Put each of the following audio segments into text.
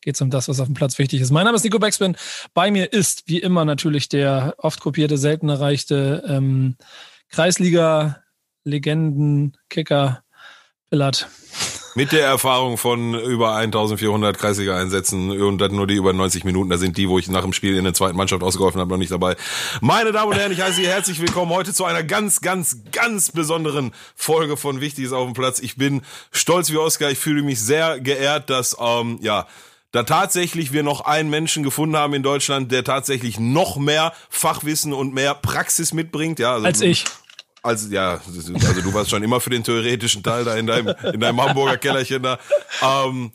geht es um das, was auf dem Platz wichtig ist. Mein Name ist Nico Beckspin. Bei mir ist wie immer natürlich der oft kopierte, selten erreichte ähm, Kreisliga-Legenden-Kicker Pillard. Mit der Erfahrung von über 1400 Kreisliga-Einsätzen und dann nur die über 90 Minuten, da sind die, wo ich nach dem Spiel in der zweiten Mannschaft ausgeholfen habe, noch nicht dabei. Meine Damen und Herren, ich heiße Sie herzlich willkommen heute zu einer ganz, ganz, ganz besonderen Folge von Wichtiges auf dem Platz. Ich bin stolz wie Oscar, ich fühle mich sehr geehrt, dass, ähm, ja, da tatsächlich wir noch einen Menschen gefunden haben in Deutschland, der tatsächlich noch mehr Fachwissen und mehr Praxis mitbringt. Ja, also, Als ich. Also ja, also du warst schon immer für den theoretischen Teil da in deinem, in deinem Hamburger Kellerchen da. Ähm,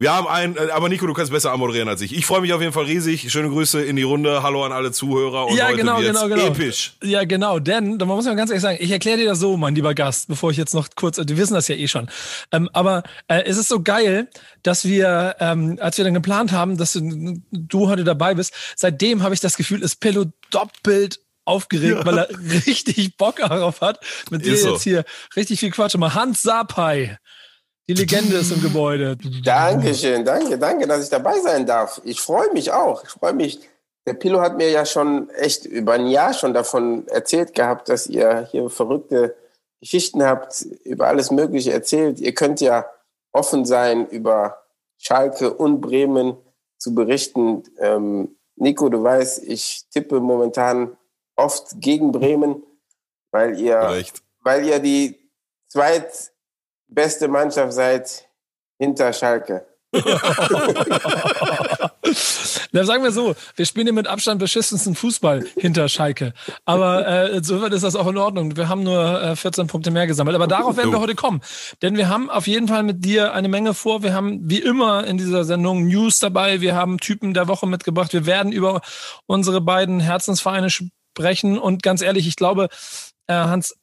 wir haben einen, äh, aber Nico, du kannst besser anmoderieren als ich. Ich freue mich auf jeden Fall riesig. Schöne Grüße in die Runde. Hallo an alle Zuhörer. Und ja, heute genau, genau, genau. episch. Ja, genau. Denn, da muss man ganz ehrlich sagen, ich erkläre dir das so, mein lieber Gast, bevor ich jetzt noch kurz, die wissen das ja eh schon. Ähm, aber äh, es ist so geil, dass wir, ähm, als wir dann geplant haben, dass du, du heute dabei bist, seitdem habe ich das Gefühl, ist Pillow doppelt aufgeregt, ja. weil er richtig Bock darauf hat, mit dir so. jetzt hier richtig viel Quatsch. Mal Hans Sapai, die Legende ist im Gebäude. Dankeschön, danke, danke, dass ich dabei sein darf. Ich freue mich auch. Ich freue mich. Der Pillow hat mir ja schon echt über ein Jahr schon davon erzählt gehabt, dass ihr hier verrückte Geschichten habt, über alles Mögliche erzählt. Ihr könnt ja offen sein, über Schalke und Bremen zu berichten. Ähm, Nico, du weißt, ich tippe momentan oft gegen Bremen, weil ihr, Recht. weil ihr die zweitbeste Mannschaft seid hinter Schalke. Na, sagen wir so, wir spielen hier mit Abstand beschissensten Fußball hinter Schalke. Aber äh, insofern ist das auch in Ordnung. Wir haben nur äh, 14 Punkte mehr gesammelt. Aber darauf werden wir heute kommen. Denn wir haben auf jeden Fall mit dir eine Menge vor. Wir haben wie immer in dieser Sendung News dabei. Wir haben Typen der Woche mitgebracht. Wir werden über unsere beiden Herzensvereine sprechen. Und ganz ehrlich, ich glaube, äh, Hans,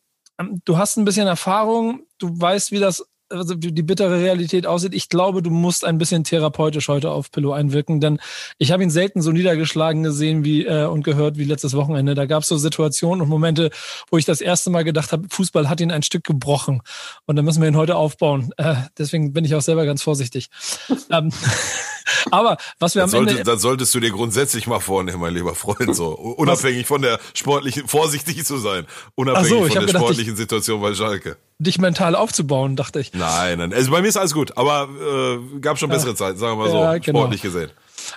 du hast ein bisschen Erfahrung. Du weißt, wie das also die bittere Realität aussieht. Ich glaube, du musst ein bisschen therapeutisch heute auf Pillow einwirken, denn ich habe ihn selten so niedergeschlagen gesehen wie äh, und gehört wie letztes Wochenende. Da gab es so Situationen und Momente, wo ich das erste Mal gedacht habe, Fußball hat ihn ein Stück gebrochen und da müssen wir ihn heute aufbauen. Äh, deswegen bin ich auch selber ganz vorsichtig. ähm, aber was wir Das, am Ende sollte, das solltest du dir grundsätzlich mal vornehmen, mein lieber Freund, so unabhängig von der sportlichen, vorsichtig zu sein, unabhängig so, ich von der gedacht, sportlichen Situation bei Schalke. dich mental aufzubauen, dachte ich. Nein, nein, also bei mir ist alles gut, aber äh, gab schon bessere Zeiten, sagen wir mal so, Ja, genau. sportlich gesehen.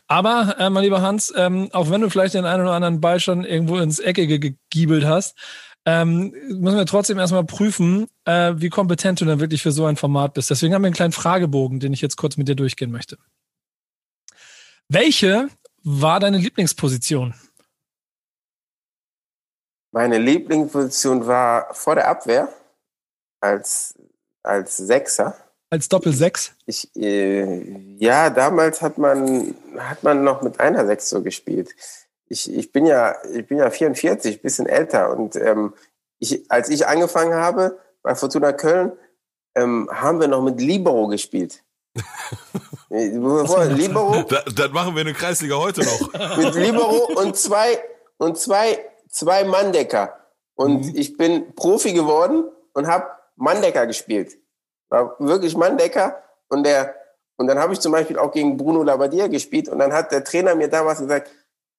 Aber, äh, mein lieber Hans, ähm, auch wenn du vielleicht den einen oder anderen Ball schon irgendwo ins Eckige gegiebelt hast, ähm, müssen wir trotzdem erstmal prüfen, äh, wie kompetent du dann wirklich für so ein Format bist. Deswegen haben wir einen kleinen Fragebogen, den ich jetzt kurz mit dir durchgehen möchte. Welche war deine Lieblingsposition? Meine Lieblingsposition war vor der Abwehr als, als Sechser. Als Doppel-Sechs? Ich, äh, ja, damals hat man, hat man noch mit einer Sechs so gespielt. Ich, ich, bin ja, ich bin ja 44, bisschen älter. Und ähm, ich, als ich angefangen habe bei Fortuna Köln, ähm, haben wir noch mit Libero gespielt. Äh, Libero, Da, das machen wir in der Kreisliga heute noch. mit Libero und zwei und zwei zwei Manndecker und Mhm. ich bin Profi geworden und habe Manndecker gespielt. War wirklich Manndecker und der und dann habe ich zum Beispiel auch gegen Bruno Labbadia gespielt. Und dann hat der Trainer mir damals gesagt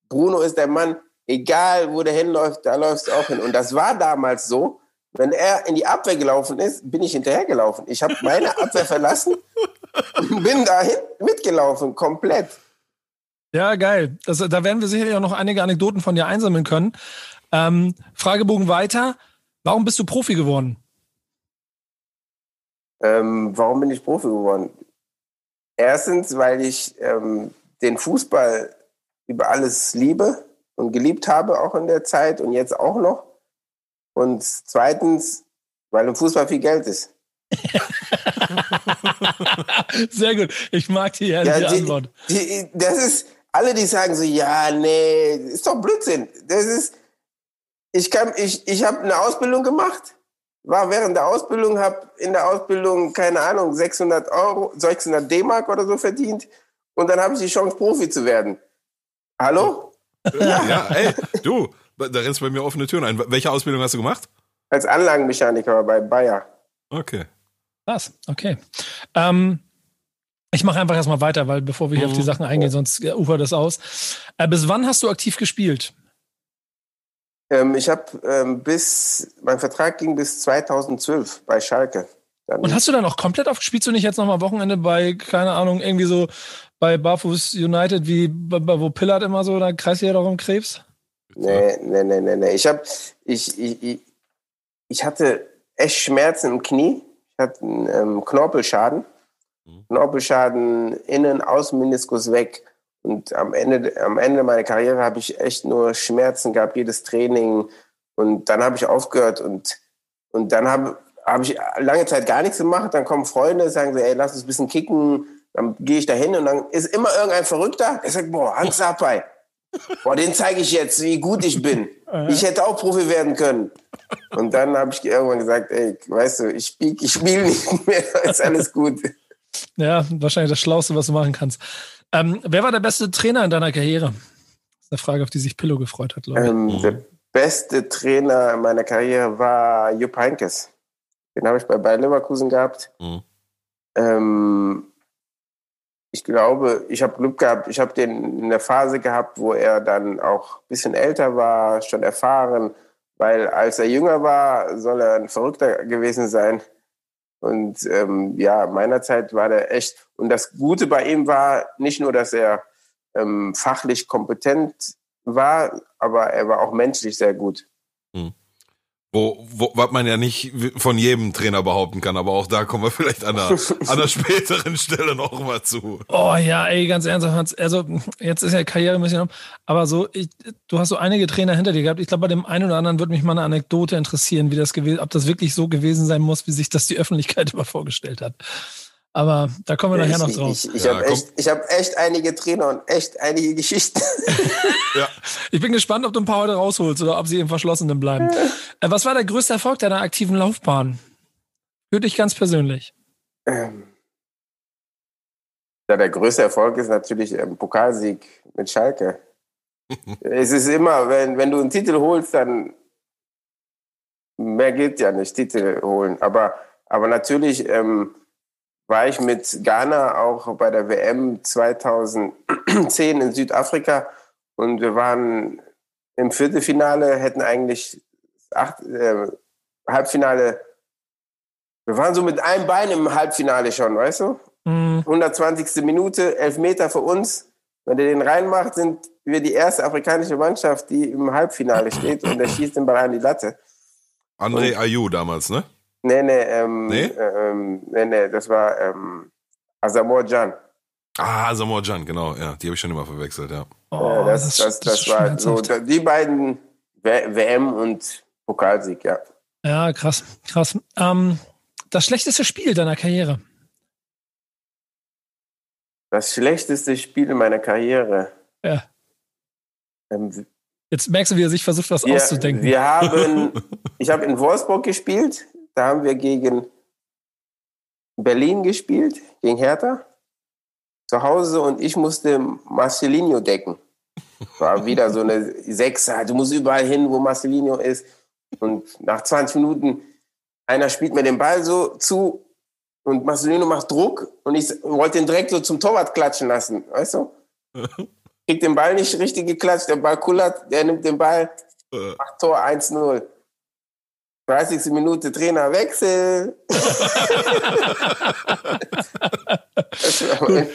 Bruno ist der Mann egal wo der hinläuft da läufst du auch hin. Und das war damals so wenn er in die Abwehr gelaufen ist bin ich hinterhergelaufen ich habe meine Abwehr verlassen und bin dahin mitgelaufen komplett Ja, geil. Das, da werden wir sicherlich auch noch einige Anekdoten von dir einsammeln können. Ähm, Fragebogen weiter. Warum bist du Profi geworden? Ähm, warum bin ich Profi geworden? Erstens, weil ich ähm, den Fußball über alles liebe und geliebt habe, auch in der Zeit und jetzt auch noch. Und zweitens, weil im Fußball viel Geld ist. Sehr gut. Ich mag die ehrliche ja, die, Antwort. Die, das ist, alle, die sagen so, ja, nee, ist doch Blödsinn. Das ist, ich kann, ich, ich habe eine Ausbildung gemacht, war während der Ausbildung, habe in der Ausbildung, keine Ahnung, 600 Euro, 600 D-Mark oder so verdient und dann habe ich die Chance, Profi zu werden. Hallo? Ja, ja ey, du, da rennst du bei mir offene Türen ein. Welche Ausbildung hast du gemacht? Als Anlagenmechaniker bei Bayer. Okay. Was? Okay. Ähm, ich mache einfach erstmal weiter, weil bevor wir hier mhm. auf die mhm. Sachen eingehen, sonst ufert das aus. Äh, bis wann hast du aktiv gespielt? Ähm, ich habe ähm, bis, mein Vertrag ging bis 2012 bei Schalke. Dann Und hast du dann auch komplett aufgespielt? Du nicht jetzt nochmal Wochenende bei, keine Ahnung, irgendwie so bei Barfuß United, wie wo Pillard immer so, da kreist ihr darum Krebs? Nee, nee, nee, nee, nee. Ich, hab, ich, ich, ich, hatte echt Schmerzen im Knie. Ich hatte einen ähm, Knorpelschaden. Mhm. Knorpelschaden innen, Außenmeniskus weg. Und am Ende, am Ende meiner Karriere habe ich echt nur Schmerzen gehabt, jedes Training. Und dann habe ich aufgehört und, und dann habe hab ich lange Zeit gar nichts gemacht. Dann kommen Freunde, sagen so, ey, lass uns ein bisschen kicken. Dann gehe ich da hin und dann ist immer irgendein Verrückter, der sagt, boah, Hans Sapai, boah, den zeige ich jetzt, wie gut ich bin. Ich hätte auch Profi werden können. Und dann habe ich irgendwann gesagt, ey, weißt du, ich spiele ich spiel nicht mehr, ist alles gut. Ja, wahrscheinlich das Schlauste, was du machen kannst. Ähm, wer war der beste Trainer in deiner Karriere? Das ist eine Frage, auf die sich Pillow gefreut hat, glaube ich. Ähm, der beste Trainer in meiner Karriere war Jupp Heynckes. Den habe ich bei Bayer Leverkusen gehabt. Mhm. Ähm, ich glaube, ich habe Glück gehabt. Ich habe den in der Phase gehabt, wo er dann auch ein bisschen älter war, schon erfahren. Weil als er jünger war, soll er ein Verrückter gewesen sein. Und ähm, ja, meiner Zeit war der echt. Und das Gute bei ihm war nicht nur, dass er ähm, fachlich kompetent war, aber er war auch menschlich sehr gut. Hm. Wo, wo, was man ja nicht von jedem Trainer behaupten kann, aber auch da kommen wir vielleicht an einer, an einer späteren Stelle noch mal zu. Oh ja, ey, ganz ernsthaft, Hans. Also, jetzt ist ja Karriere ein bisschen um, aber so, ich, du hast so einige Trainer hinter dir gehabt. Ich glaube, bei dem einen oder anderen würde mich mal eine Anekdote interessieren, wie das gewesen, ob das wirklich so gewesen sein muss, wie sich das die Öffentlichkeit immer vorgestellt hat. Aber da kommen wir ja, nachher ich, noch drauf. Ich, ich ja, habe echt, hab echt einige Trainer und echt einige Geschichten. ja. Ich bin gespannt, ob du ein paar heute rausholst oder ob sie im Verschlossenen bleiben. Äh, was war der größte Erfolg deiner aktiven Laufbahn? Für dich ganz persönlich. Ähm, ja, der größte Erfolg ist natürlich ein Pokalsieg mit Schalke. es ist immer, wenn, wenn du einen Titel holst, dann mehr geht ja nicht, Titel holen. Aber, aber natürlich ähm, war ich mit Ghana auch bei der WM 2010 in Südafrika und wir waren im Viertelfinale, hätten eigentlich acht, äh, Halbfinale, wir waren so mit einem Bein im Halbfinale schon, weißt du? Mhm. 120. Minute, elf Meter für uns. Wenn der den reinmacht, sind wir die erste afrikanische Mannschaft, die im Halbfinale steht und der schießt den Ball an die Latte. André Ayou damals, ne? Nee, nee, ähm, nee? Ähm, nee, nee, das war ähm, Asamoah Jan. Ah, Asamoah Jan, genau, ja, die habe ich schon immer verwechselt, ja. Oh, das, das, das, das war so, die beiden WM und Pokalsieg, ja. Ja, krass, krass. Ähm, das schlechteste Spiel deiner Karriere? Das schlechteste Spiel in meiner Karriere. Ja. Ähm, Jetzt merkst du, wie er sich versucht, was wir, auszudenken. Wir haben, ich habe in Wolfsburg gespielt da haben wir gegen Berlin gespielt, gegen Hertha. Zu Hause und ich musste Marcelinho decken. War wieder so eine Sechser. Du musst überall hin, wo Marcelinho ist. Und nach 20 Minuten, einer spielt mir den Ball so zu und Marcelino macht Druck und ich wollte ihn direkt so zum Torwart klatschen lassen, weißt du? Kriegt den Ball nicht richtig geklatscht, der Ball kullert, der nimmt den Ball, äh. macht Tor 1-0. 30. Minute Trainerwechsel.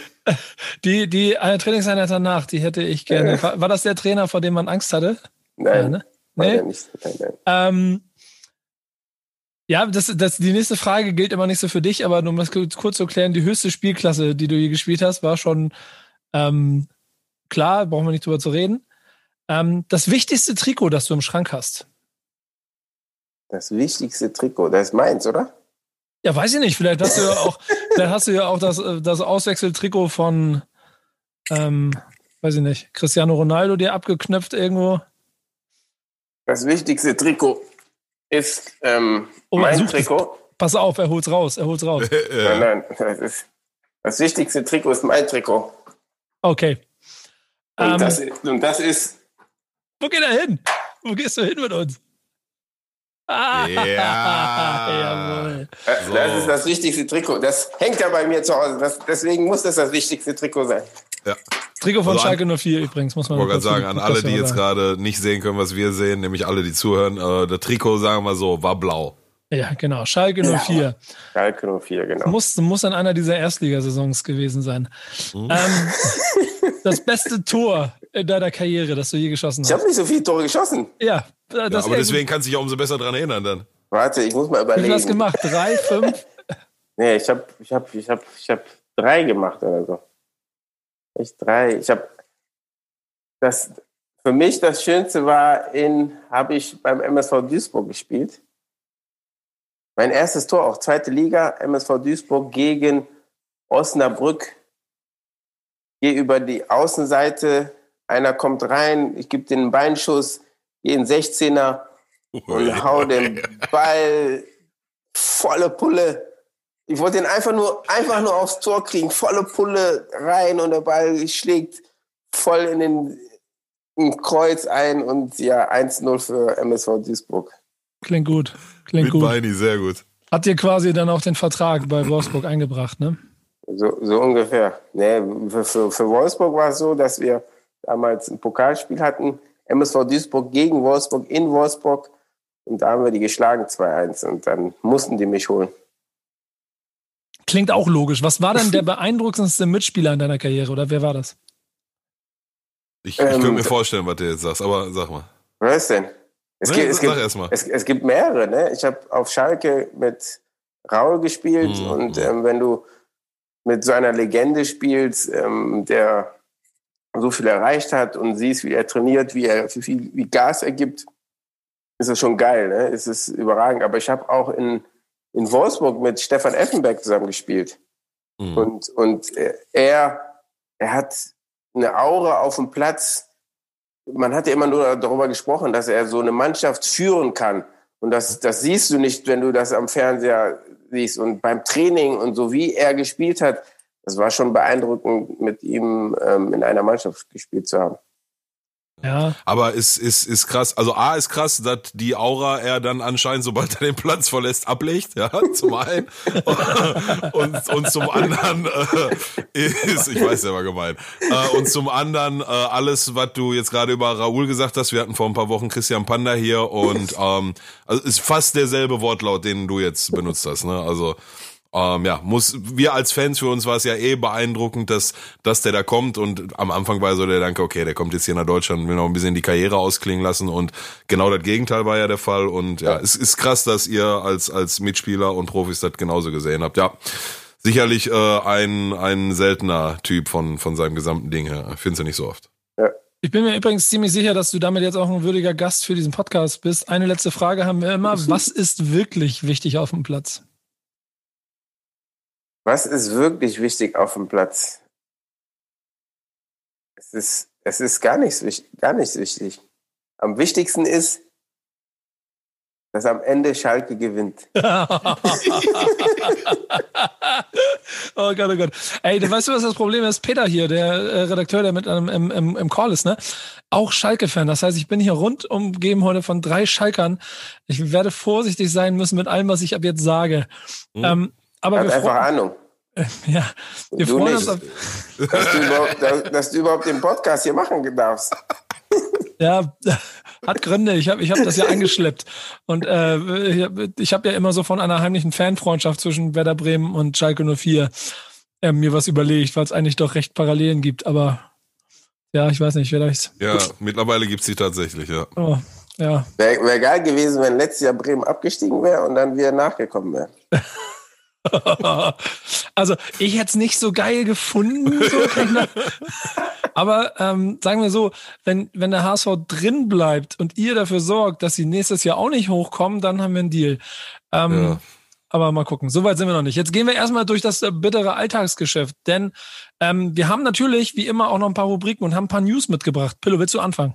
die die eine Trainingseinheit danach, die hätte ich gerne. War, war, das der Trainer, vor dem man Angst hatte? Nein. Ja, ne? nee? Nicht. Nein, nein. Ähm, ja, das, das, die nächste Frage gilt immer nicht so für dich, aber um das kurz zu klären, die höchste Spielklasse, die du hier gespielt hast, war schon ähm, klar, brauchen wir nicht drüber zu reden. Ähm, das wichtigste Trikot, das du im Schrank hast. Das wichtigste Trikot, das ist meins, oder? Ja, weiß ich nicht. Vielleicht hast du ja auch, vielleicht hast du ja auch das, das Auswechseltrikot von, ähm, weiß ich nicht, Cristiano Ronaldo dir abgeknöpft irgendwo. Das wichtigste Trikot ist ähm, oh, mein Trikot. Es. Pass auf, er holt's raus, er holt's raus. nein, nein, das, ist, das wichtigste Trikot ist mein Trikot. Okay. Und, ähm, das, und das ist. Wo geht er hin? Wo gehst du hin mit uns? Ah, ja. So. Das ist das wichtigste Trikot. Das hängt ja bei mir zu Hause. Das, deswegen muss das das wichtigste Trikot sein. Ja. Trikot von also Schalke 04 übrigens, muss man Ich wollte sagen, an alle, die jetzt gerade nicht sehen können, was wir sehen, nämlich alle, die zuhören, äh, das Trikot, sagen wir mal so, war blau. Ja, genau. Schalke 04. Ja, Schalke 04, genau. Muss, muss an einer dieser Erstligasaisons gewesen sein. Mhm. Ähm, das beste Tor in deiner Karriere, das du je geschossen hast. Ich habe nicht so viele Tore geschossen. Ja. Ja aber deswegen kannst du dich auch umso besser daran erinnern dann. Warte, ich muss mal überlegen. Wie hast du das gemacht? Drei, fünf? nee, ich habe ich hab, ich hab, ich hab drei gemacht oder so. Ich drei. Ich habe das für mich das Schönste war in habe ich beim MSV Duisburg gespielt. Mein erstes Tor auch zweite Liga MSV Duisburg gegen Osnabrück. Gehe über die Außenseite, einer kommt rein, ich gebe den Beinschuss, gehe in 16er und hau den Ball volle Pulle. Ich wollte den einfach nur, einfach nur aufs Tor kriegen, volle Pulle rein und der Ball schlägt voll in den im Kreuz ein und ja, 1-0 für MSV Duisburg. Klingt gut. Klingt Mit gut. Beini, sehr gut. Hat dir quasi dann auch den Vertrag bei Wolfsburg eingebracht, ne? So, so ungefähr. Nee, für, für, für Wolfsburg war es so, dass wir damals ein Pokalspiel hatten. MSV Duisburg gegen Wolfsburg in Wolfsburg. Und da haben wir die geschlagen 2-1 und dann mussten die mich holen. Klingt auch logisch. Was war denn der beeindruckendste Mitspieler in deiner Karriere oder wer war das? Ich, ich ähm, könnte mir vorstellen, was du jetzt sagst, aber sag mal. Was ist denn? Es, nee, gibt, es, gibt, es, es, gibt mehrere. Ne? Ich habe auf Schalke mit Raul gespielt mhm. und ähm, wenn du mit so einer Legende spielst, ähm, der so viel erreicht hat und siehst, wie er trainiert, wie er wie viel wie Gas er gibt, ist das schon geil. Ne? Es ist überragend. Aber ich habe auch in, in Wolfsburg mit Stefan Effenberg zusammen gespielt. Mhm. Und, und er, er hat eine Aura auf dem Platz. Man hat ja immer nur darüber gesprochen, dass er so eine Mannschaft führen kann. Und das, das siehst du nicht, wenn du das am Fernseher siehst. Und beim Training und so wie er gespielt hat, das war schon beeindruckend, mit ihm ähm, in einer Mannschaft gespielt zu haben. Ja. Aber ist, ist, ist krass. Also A ist krass, dass die Aura er dann anscheinend, sobald er den Platz verlässt, ablegt, ja, zum einen. und, und zum anderen äh, ist, ich weiß, der war gemein. Äh, und zum anderen äh, alles, was du jetzt gerade über Raoul gesagt hast, wir hatten vor ein paar Wochen Christian Panda hier und ähm, also ist fast derselbe Wortlaut, den du jetzt benutzt hast, ne? Also ähm, ja, muss, wir als Fans, für uns war es ja eh beeindruckend, dass, dass der da kommt und am Anfang war so der Danke, okay, der kommt jetzt hier nach Deutschland und will noch ein bisschen die Karriere ausklingen lassen und genau das Gegenteil war ja der Fall und ja, es ist krass, dass ihr als, als Mitspieler und Profis das genauso gesehen habt, ja. Sicherlich äh, ein, ein seltener Typ von, von seinem gesamten Ding her. Findest du nicht so oft. Ja. Ich bin mir übrigens ziemlich sicher, dass du damit jetzt auch ein würdiger Gast für diesen Podcast bist. Eine letzte Frage haben wir immer. Was ist wirklich wichtig auf dem Platz? Was ist wirklich wichtig auf dem Platz? Es ist, es ist gar nichts, gar nichts wichtig. Am wichtigsten ist, dass am Ende Schalke gewinnt. oh Gott, oh Gott. Ey, du weißt du, was das Problem ist? Peter hier, der äh, Redakteur, der mit einem im, im, im Call ist, ne? Auch Schalke-Fan. Das heißt, ich bin hier rund umgeben heute von drei Schalkern. Ich werde vorsichtig sein müssen mit allem, was ich ab jetzt sage. Mhm. Ähm, aber Hat einfach Ahnung. Ja, wir du freuen uns auf. Dass du, dass, dass du, überhaupt den Podcast hier machen darfst. Ja, hat Gründe. Ich habe ich hab das ja eingeschleppt. Und äh, ich habe ja immer so von einer heimlichen Fanfreundschaft zwischen Werder Bremen und Schalke 04 äh, mir was überlegt, weil es eigentlich doch recht Parallelen gibt. Aber ja, ich weiß nicht, vielleicht. Ja, mittlerweile gibt es sie tatsächlich, ja. Oh, ja. Wäre wär geil gewesen, wenn letztes Jahr Bremen abgestiegen wäre und dann wieder nachgekommen wäre. also ich hätte es nicht so geil gefunden. So Aber ähm, sagen wir so, wenn, wenn der HSV drin bleibt und ihr dafür sorgt, dass sie nächstes Jahr auch nicht hochkommen, dann haben wir einen Deal. Ähm, ja. aber mal gucken. Soweit sind wir noch nicht. Jetzt gehen wir erstmal durch das äh, bittere Alltagsgeschäft, denn ähm, wir haben natürlich wie immer auch noch ein paar Rubriken und haben ein paar News mitgebracht. Pillow, willst du anfangen?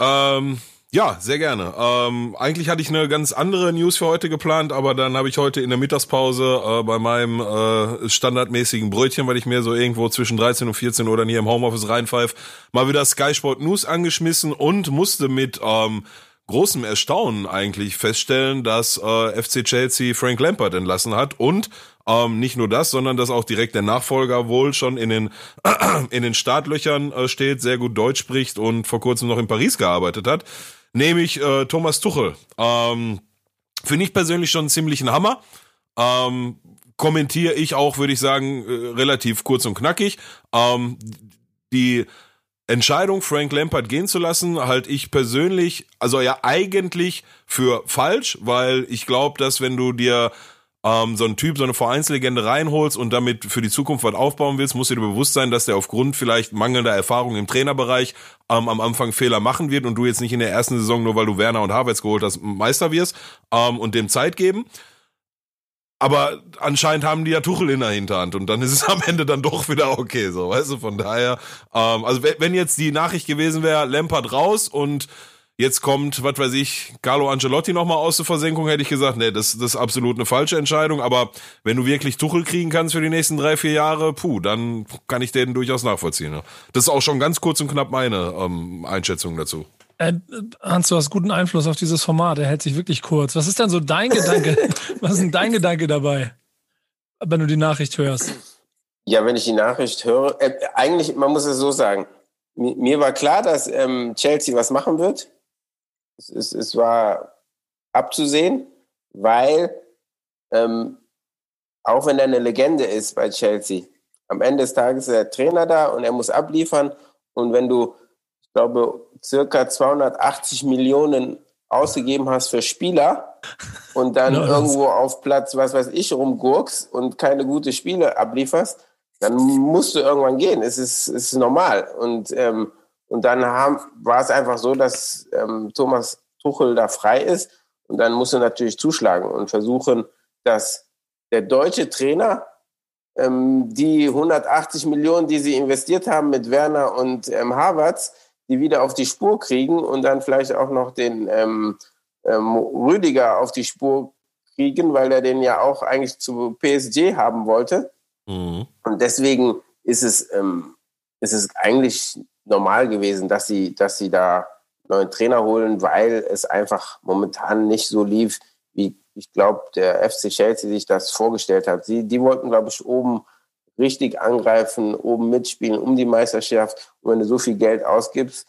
Ähm, ja, sehr gerne. Ähm, eigentlich hatte ich eine ganz andere News für heute geplant, aber dann habe ich heute in der Mittagspause äh, bei meinem äh, standardmäßigen Brötchen, weil ich mir so irgendwo zwischen 13 und 14 oder hier im Homeoffice reinpfeife, mal wieder Sky Sport News angeschmissen und musste mit ähm, großem Erstaunen eigentlich feststellen, dass äh, FC Chelsea Frank Lampard entlassen hat und ähm, nicht nur das, sondern dass auch direkt der Nachfolger wohl schon in den in den Startlöchern äh, steht, sehr gut Deutsch spricht und vor kurzem noch in Paris gearbeitet hat nämlich äh, Thomas Tuchel. Ähm, Finde ich persönlich schon ziemlich ein Hammer. Ähm, kommentiere ich auch, würde ich sagen, äh, relativ kurz und knackig. Ähm, die Entscheidung, Frank Lampard gehen zu lassen, halte ich persönlich, also ja eigentlich für falsch, weil ich glaube, dass wenn du dir ähm, so ein Typ, so eine Vereinslegende reinholst und damit für die Zukunft was aufbauen willst, musst du dir bewusst sein, dass der aufgrund vielleicht mangelnder Erfahrung im Trainerbereich ähm, am Anfang Fehler machen wird und du jetzt nicht in der ersten Saison, nur weil du Werner und Havertz geholt hast, Meister wirst ähm, und dem Zeit geben. Aber anscheinend haben die ja Tuchel in der Hinterhand und dann ist es am Ende dann doch wieder okay, so, weißt du, von daher, ähm, also wenn jetzt die Nachricht gewesen wäre, Lampard raus und Jetzt kommt, was weiß ich, Carlo Ancelotti nochmal aus der Versenkung, hätte ich gesagt, nee, das, das ist absolut eine falsche Entscheidung. Aber wenn du wirklich Tuchel kriegen kannst für die nächsten drei, vier Jahre, puh, dann kann ich den durchaus nachvollziehen. Ja. Das ist auch schon ganz kurz und knapp meine ähm, Einschätzung dazu. Äh, Hans, du hast guten Einfluss auf dieses Format. Er hält sich wirklich kurz. Was ist denn so dein Gedanke? Was ist denn dein Gedanke dabei, wenn du die Nachricht hörst? Ja, wenn ich die Nachricht höre, äh, eigentlich, man muss es so sagen. Mir, mir war klar, dass ähm, Chelsea was machen wird es, es, es war abzusehen, weil ähm, auch wenn er eine Legende ist bei Chelsea, am Ende des Tages ist der Trainer da und er muss abliefern. Und wenn du, ich glaube, circa 280 Millionen ausgegeben hast für Spieler und dann no, irgendwo auf Platz, was weiß ich, rumgurkst und keine gute Spiele ablieferst, dann musst du irgendwann gehen. Es ist, es ist normal. Und ähm, und dann haben, war es einfach so, dass ähm, Thomas Tuchel da frei ist. Und dann muss er natürlich zuschlagen und versuchen, dass der deutsche Trainer ähm, die 180 Millionen, die sie investiert haben mit Werner und ähm, Havertz, die wieder auf die Spur kriegen und dann vielleicht auch noch den ähm, ähm, Rüdiger auf die Spur kriegen, weil er den ja auch eigentlich zu PSG haben wollte. Mhm. Und deswegen ist es, ähm, ist es eigentlich normal gewesen, dass sie, dass sie da neuen Trainer holen, weil es einfach momentan nicht so lief, wie ich glaube, der FC Chelsea sich das vorgestellt hat. Sie, die wollten, glaube ich, oben richtig angreifen, oben mitspielen um die Meisterschaft. Und wenn du so viel Geld ausgibst,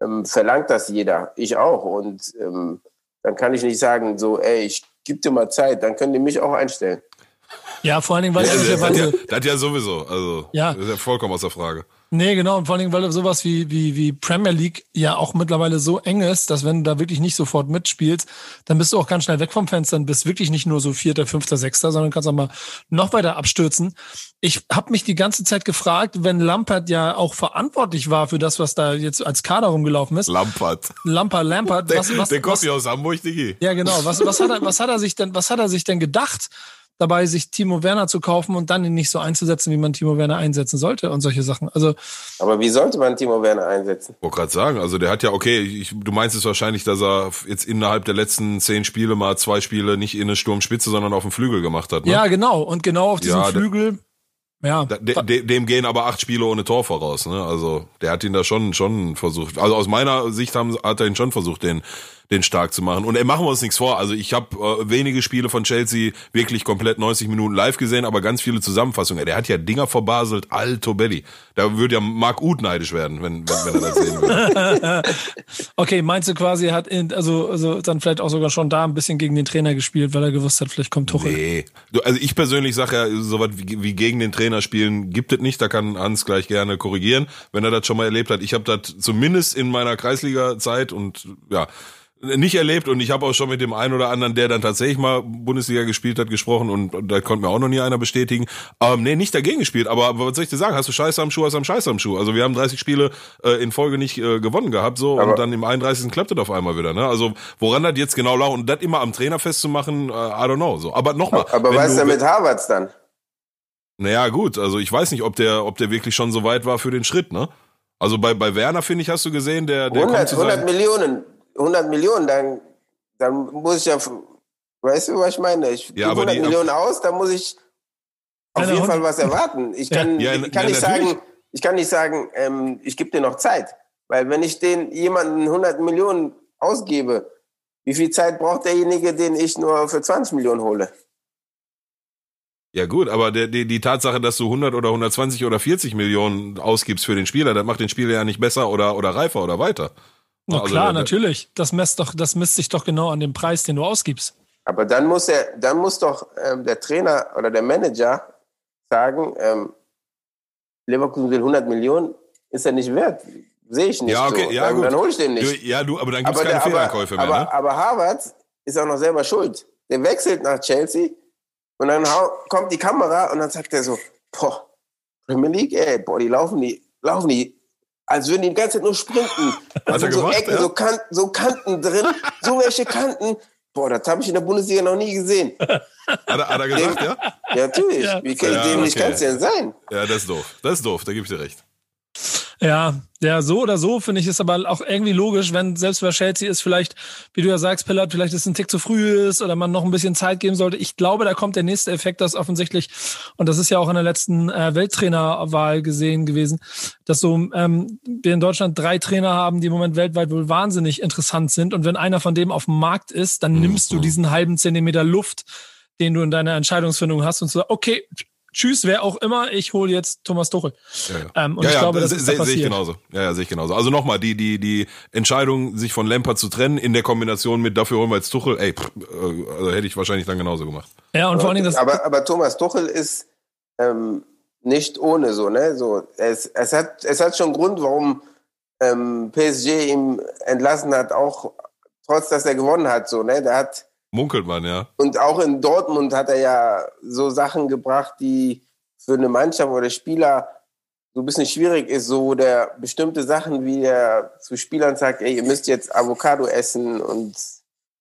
ähm, verlangt das jeder. Ich auch. Und ähm, dann kann ich nicht sagen, so, ey, ich gib dir mal Zeit, dann können die mich auch einstellen. Ja, vor allen Dingen, weil ja, das, hat ja, das ja sowieso. Also, ja. das ist ja vollkommen außer Frage. Nee, genau. Und vor allen Dingen, weil sowas wie, wie, wie Premier League ja auch mittlerweile so eng ist, dass wenn du da wirklich nicht sofort mitspielst, dann bist du auch ganz schnell weg vom Fenster und bist wirklich nicht nur so Vierter, Fünfter, Sechster, sondern kannst auch mal noch weiter abstürzen. Ich habe mich die ganze Zeit gefragt, wenn Lampert ja auch verantwortlich war für das, was da jetzt als Kader rumgelaufen ist. Lampert. Lampert, Lampert. Der, was, was, der kommt ja aus Hamburg, Digi. Ja, genau. Was, was, hat er, was hat er sich denn, was hat er sich denn gedacht? Dabei, sich Timo Werner zu kaufen und dann ihn nicht so einzusetzen, wie man Timo Werner einsetzen sollte und solche Sachen. Also, aber wie sollte man Timo Werner einsetzen? Ich wollte gerade sagen, also der hat ja, okay, ich, du meinst es wahrscheinlich, dass er jetzt innerhalb der letzten zehn Spiele mal zwei Spiele nicht in eine Sturmspitze, sondern auf dem Flügel gemacht hat. Ne? Ja, genau. Und genau auf diesem ja, Flügel. Ja. De, de, dem gehen aber acht Spiele ohne Tor voraus, ne? Also der hat ihn da schon schon versucht. Also aus meiner Sicht haben, hat er ihn schon versucht, den den stark zu machen. Und ey, machen wir uns nichts vor. Also ich habe äh, wenige Spiele von Chelsea wirklich komplett 90 Minuten live gesehen, aber ganz viele Zusammenfassungen. Der hat ja Dinger verbaselt, alto Belly. Da würde ja Marc Uth neidisch werden, wenn, wenn, wenn er das sehen würde. okay, meinst du quasi, er hat in, also, also dann vielleicht auch sogar schon da ein bisschen gegen den Trainer gespielt, weil er gewusst hat, vielleicht kommt Tuchel. Nee. Also ich persönlich sage ja, so was wie, wie gegen den Trainer spielen gibt es nicht. Da kann Hans gleich gerne korrigieren, wenn er das schon mal erlebt hat. Ich habe das zumindest in meiner Kreisliga-Zeit und ja, nicht erlebt und ich habe auch schon mit dem einen oder anderen, der dann tatsächlich mal Bundesliga gespielt hat, gesprochen und, und da konnte mir auch noch nie einer bestätigen. Ähm, nee, nicht dagegen gespielt, aber, aber was soll ich dir sagen? Hast du Scheiße am Schuh, hast du am Scheiße am Schuh. Also wir haben 30 Spiele äh, in Folge nicht äh, gewonnen gehabt so aber und dann im 31. klappt das auf einmal wieder. Ne? Also woran das jetzt genau lag und das immer am Trainer festzumachen, äh, I don't know. So. Aber nochmal. Aber was ist denn mit Harvards dann? Naja, gut, also ich weiß nicht, ob der, ob der wirklich schon so weit war für den Schritt, ne? Also bei, bei Werner, finde ich, hast du gesehen, der, der 100, 100 Millionen, 100 Millionen, dann dann muss ich ja, weißt du, was ich meine? Ich ja, 100 die, Millionen aus, dann muss ich auf jeden Fall was erwarten. Ich kann, ja, ja, kann nicht sagen, ich kann nicht sagen, ähm, ich gebe dir noch Zeit. Weil wenn ich den jemanden 100 Millionen ausgebe, wie viel Zeit braucht derjenige, den ich nur für 20 Millionen hole? Ja gut, aber der, die, die Tatsache, dass du 100 oder 120 oder 40 Millionen ausgibst für den Spieler, das macht den Spieler ja nicht besser oder, oder reifer oder weiter. Na also klar, natürlich. Das misst doch, das misst sich doch genau an dem Preis, den du ausgibst. Aber dann muss er, dann muss doch ähm, der Trainer oder der Manager sagen, ähm, Leverkusen will 100 Millionen, ist er nicht wert. Sehe ich nicht. Ja, okay, so. ja, dann, gut. dann hole ich den nicht. Du, ja, du, aber dann gibt es keine Fehlankäufe aber, mehr. Aber, ne? aber Harvard ist auch noch selber schuld. Der wechselt nach Chelsea und dann kommt die Kamera und dann sagt er so, boah, Premier League, ey, boah, die laufen die, laufen die als würden die die ganze Zeit nur sprinten. Sind so gemacht, Ecken, ja? so, Kanten, so Kanten drin, so welche Kanten. Boah, das habe ich in der Bundesliga noch nie gesehen. Hat er, hat er gesagt, ja? Ja, natürlich. Ja. Wie ja, dämlich okay. kann es denn sein? Ja, das ist doof. Das ist doof, da gebe ich dir recht. Ja, ja, so oder so finde ich es aber auch irgendwie logisch, wenn selbst bei Chelsea ist vielleicht, wie du ja sagst, Pillard, vielleicht ist ein Tick zu früh ist oder man noch ein bisschen Zeit geben sollte. Ich glaube, da kommt der nächste Effekt, dass offensichtlich, und das ist ja auch in der letzten äh, Welttrainerwahl gesehen gewesen, dass so ähm, wir in Deutschland drei Trainer haben, die im Moment weltweit wohl wahnsinnig interessant sind. Und wenn einer von dem auf dem Markt ist, dann mhm. nimmst du mhm. diesen halben Zentimeter Luft, den du in deiner Entscheidungsfindung hast und so, okay, tschüss, wer auch immer, ich hole jetzt Thomas Tuchel. Ja, ja. Ähm, und ja, ich glaube, das sehe seh ich genauso. Ja, ja, sehe ich genauso. Also nochmal, die, die, die Entscheidung, sich von Lampard zu trennen, in der Kombination mit dafür holen wir jetzt Tuchel, ey, pff, äh, also hätte ich wahrscheinlich dann genauso gemacht. Ja, und aber, vor allen Dingen das. Aber, aber Thomas Tuchel ist ähm, nicht ohne so, ne? So, es, es, hat, es hat schon Grund, warum ähm, PSG ihn entlassen hat, auch trotz dass er gewonnen hat, so, ne? Der hat Munkelt man, ja. Und auch in Dortmund hat er ja so Sachen gebracht, die für eine Mannschaft oder Spieler so ein bisschen schwierig ist, so wo der bestimmte Sachen, wie er zu Spielern sagt, ey, ihr müsst jetzt Avocado essen und,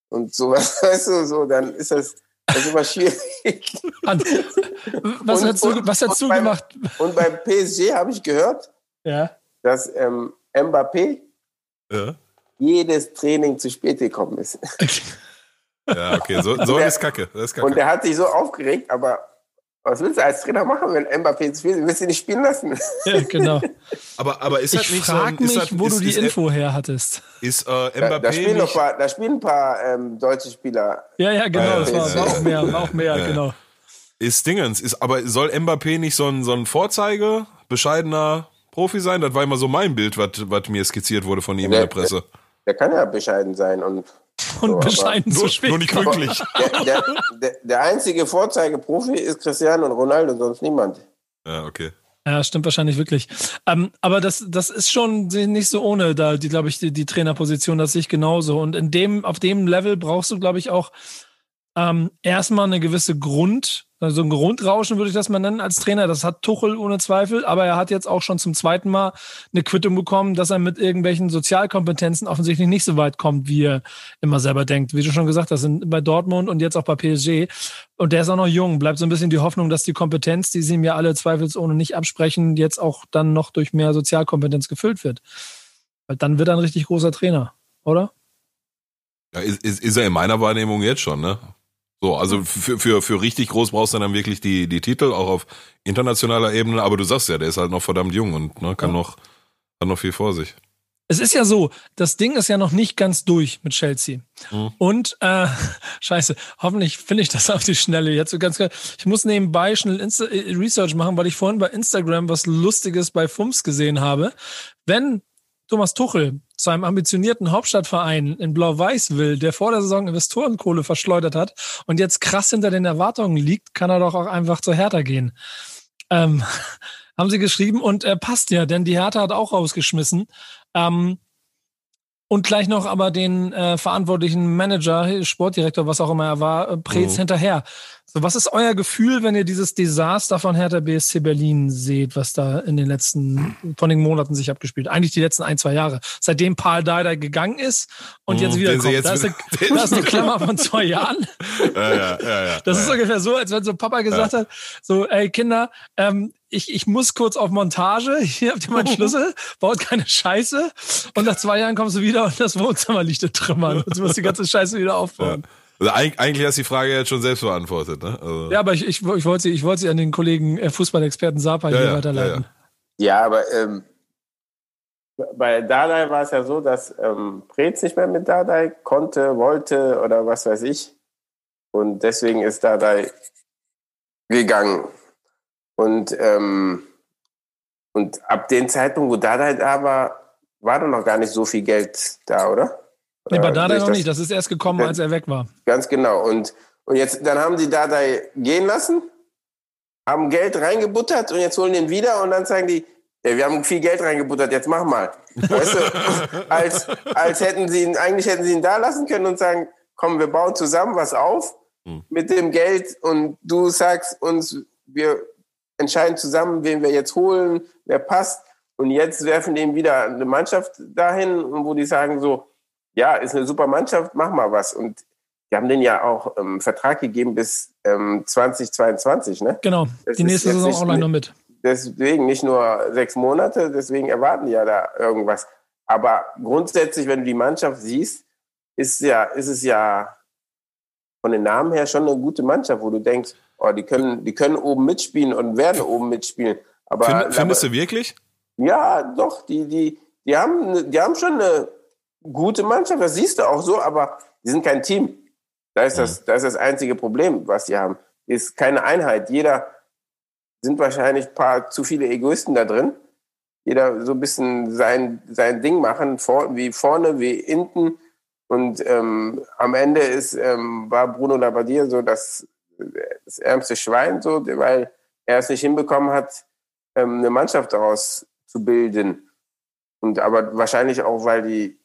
und sowas, weißt du, so, dann ist das, das ist immer schwierig. was, und, hast du, was hast du beim, gemacht? Und beim PSG habe ich gehört, ja. dass ähm, Mbappé ja. jedes Training zu spät gekommen ist. Ja, okay, so, so ist, Kacke. das ist Kacke. Und der hat sich so aufgeregt, aber was willst du als Trainer machen, wenn Mbappé zu viel Willst du ihn nicht spielen lassen? Ja, genau. aber, aber ist ich das nicht so ein, mich, das, wo ist, du die ist, Info her hattest. Ist äh, Mbappé da, da, spielen noch paar, da spielen ein paar ähm, deutsche Spieler. Ja, ja, genau. Das war, war, auch mehr, war auch mehr, ja. genau. Ist Dingens, ist, aber soll Mbappé nicht so ein, so ein Vorzeige, bescheidener Profi sein? Das war immer so mein Bild, was mir skizziert wurde von ihm der, in der Presse. Der, der kann ja bescheiden sein und und so, bescheiden zu spät. Nur nicht pünktlich. Der, der, der, der, einzige Vorzeigeprofi ist Cristiano Ronaldo, sonst niemand. Ja, okay. Ja, stimmt wahrscheinlich wirklich. Ähm, aber das, das ist schon nicht so ohne, da, die, glaube ich, die, die Trainerposition, das sehe ich genauso. Und in dem, auf dem Level brauchst du, glaube ich, auch ähm, erstmal eine gewisse Grund, also ein Grundrauschen würde ich das mal nennen als Trainer. Das hat Tuchel ohne Zweifel, aber er hat jetzt auch schon zum zweiten Mal eine Quittung bekommen, dass er mit irgendwelchen Sozialkompetenzen offensichtlich nicht so weit kommt, wie er immer selber denkt. Wie du schon gesagt hast, bei Dortmund und jetzt auch bei PSG. Und der ist auch noch jung. Bleibt so ein bisschen die Hoffnung, dass die Kompetenz, die sie ihm ja alle zweifelsohne nicht absprechen, jetzt auch dann noch durch mehr Sozialkompetenz gefüllt wird. Weil dann wird er ein richtig großer Trainer, oder? Ja, ist, ist, ist er in meiner Wahrnehmung jetzt schon, ne? So, also für, für, für richtig groß brauchst du dann wirklich die, die Titel, auch auf internationaler Ebene, aber du sagst ja, der ist halt noch verdammt jung und ne, kann ja. noch, hat noch viel vor sich. Es ist ja so, das Ding ist ja noch nicht ganz durch mit Chelsea. Mhm. Und äh, scheiße, hoffentlich finde ich das auf die Schnelle jetzt so ganz Ich muss nebenbei schnell Insta äh, Research machen, weil ich vorhin bei Instagram was Lustiges bei Fums gesehen habe. Wenn Thomas Tuchel zu einem ambitionierten Hauptstadtverein in Blau-Weiß will, der vor der Saison Investorenkohle verschleudert hat und jetzt krass hinter den Erwartungen liegt, kann er doch auch einfach zur Hertha gehen. Ähm, haben sie geschrieben und er äh, passt ja, denn die Hertha hat auch rausgeschmissen. Ähm, und gleich noch aber den äh, verantwortlichen Manager, Sportdirektor, was auch immer er war, äh, Preetz mhm. hinterher. So, was ist euer Gefühl, wenn ihr dieses Desaster von Hertha BSC Berlin seht, was da in den letzten, von den Monaten sich abgespielt? Eigentlich die letzten ein, zwei Jahre. Seitdem Paul Dardai gegangen ist und jetzt mhm, wieder kommt. Jetzt da, ist eine, da ist eine Klammer von zwei Jahren. Ja, ja, ja, ja, das ist ungefähr so, als wenn so Papa gesagt hat, so, ey Kinder, ähm, ich, ich muss kurz auf Montage, hier habt ihr meinen Schlüssel, baut keine Scheiße und nach zwei Jahren kommst du wieder und das Wohnzimmer liegt in Trümmern und du musst die ganze Scheiße wieder aufbauen. Ja. Also eigentlich hast du die Frage jetzt schon selbst beantwortet, ne? Also. Ja, aber ich, ich, ich wollte sie, ich wollte sie an den Kollegen äh, Fußballexperten Sapa ja, hier ja, weiterleiten. Ja, ja. aber ähm, bei Dardai war es ja so, dass ähm, Preetz nicht mehr mit Dardai konnte, wollte oder was weiß ich. Und deswegen ist Dardai gegangen. Und, ähm, und ab dem Zeitpunkt, wo Dardai da war, war doch noch gar nicht so viel Geld da, oder? Nee, bei Dardai noch nicht. Das ist erst gekommen, als er weg war. Ganz genau. Und, und jetzt, dann haben die Dardai gehen lassen, haben Geld reingebuttert und jetzt holen den wieder und dann sagen die, ja, wir haben viel Geld reingebuttert, jetzt mach mal. Weißt du, als, als hätten sie ihn, eigentlich hätten sie ihn da lassen können und sagen, komm, wir bauen zusammen was auf hm. mit dem Geld und du sagst uns, wir entscheiden zusammen, wen wir jetzt holen, wer passt. Und jetzt werfen die ihm wieder eine Mannschaft dahin, wo die sagen so, ja, ist eine super Mannschaft, mach mal was. Und die haben den ja auch ähm, Vertrag gegeben bis ähm, 2022, ne? Genau, das die nächste Saison auch noch mit. Deswegen nicht nur sechs Monate, deswegen erwarten die ja da irgendwas. Aber grundsätzlich, wenn du die Mannschaft siehst, ist, ja, ist es ja von den Namen her schon eine gute Mannschaft, wo du denkst, oh, die können, die können oben mitspielen und werden oben mitspielen. Aber, Find, findest aber, du wirklich? Ja, doch, die, die, die, haben, die haben schon eine gute Mannschaft, das siehst du auch so, aber die sind kein Team. Da ist das, das, ist das einzige Problem, was sie haben. Ist keine Einheit. Jeder sind wahrscheinlich ein paar zu viele Egoisten da drin. Jeder so ein bisschen sein, sein Ding machen, vor, wie vorne, wie hinten. Und ähm, am Ende ist, ähm, war Bruno Labbadia so das, das ärmste Schwein, so, weil er es nicht hinbekommen hat, ähm, eine Mannschaft daraus zu bilden. Und aber wahrscheinlich auch, weil die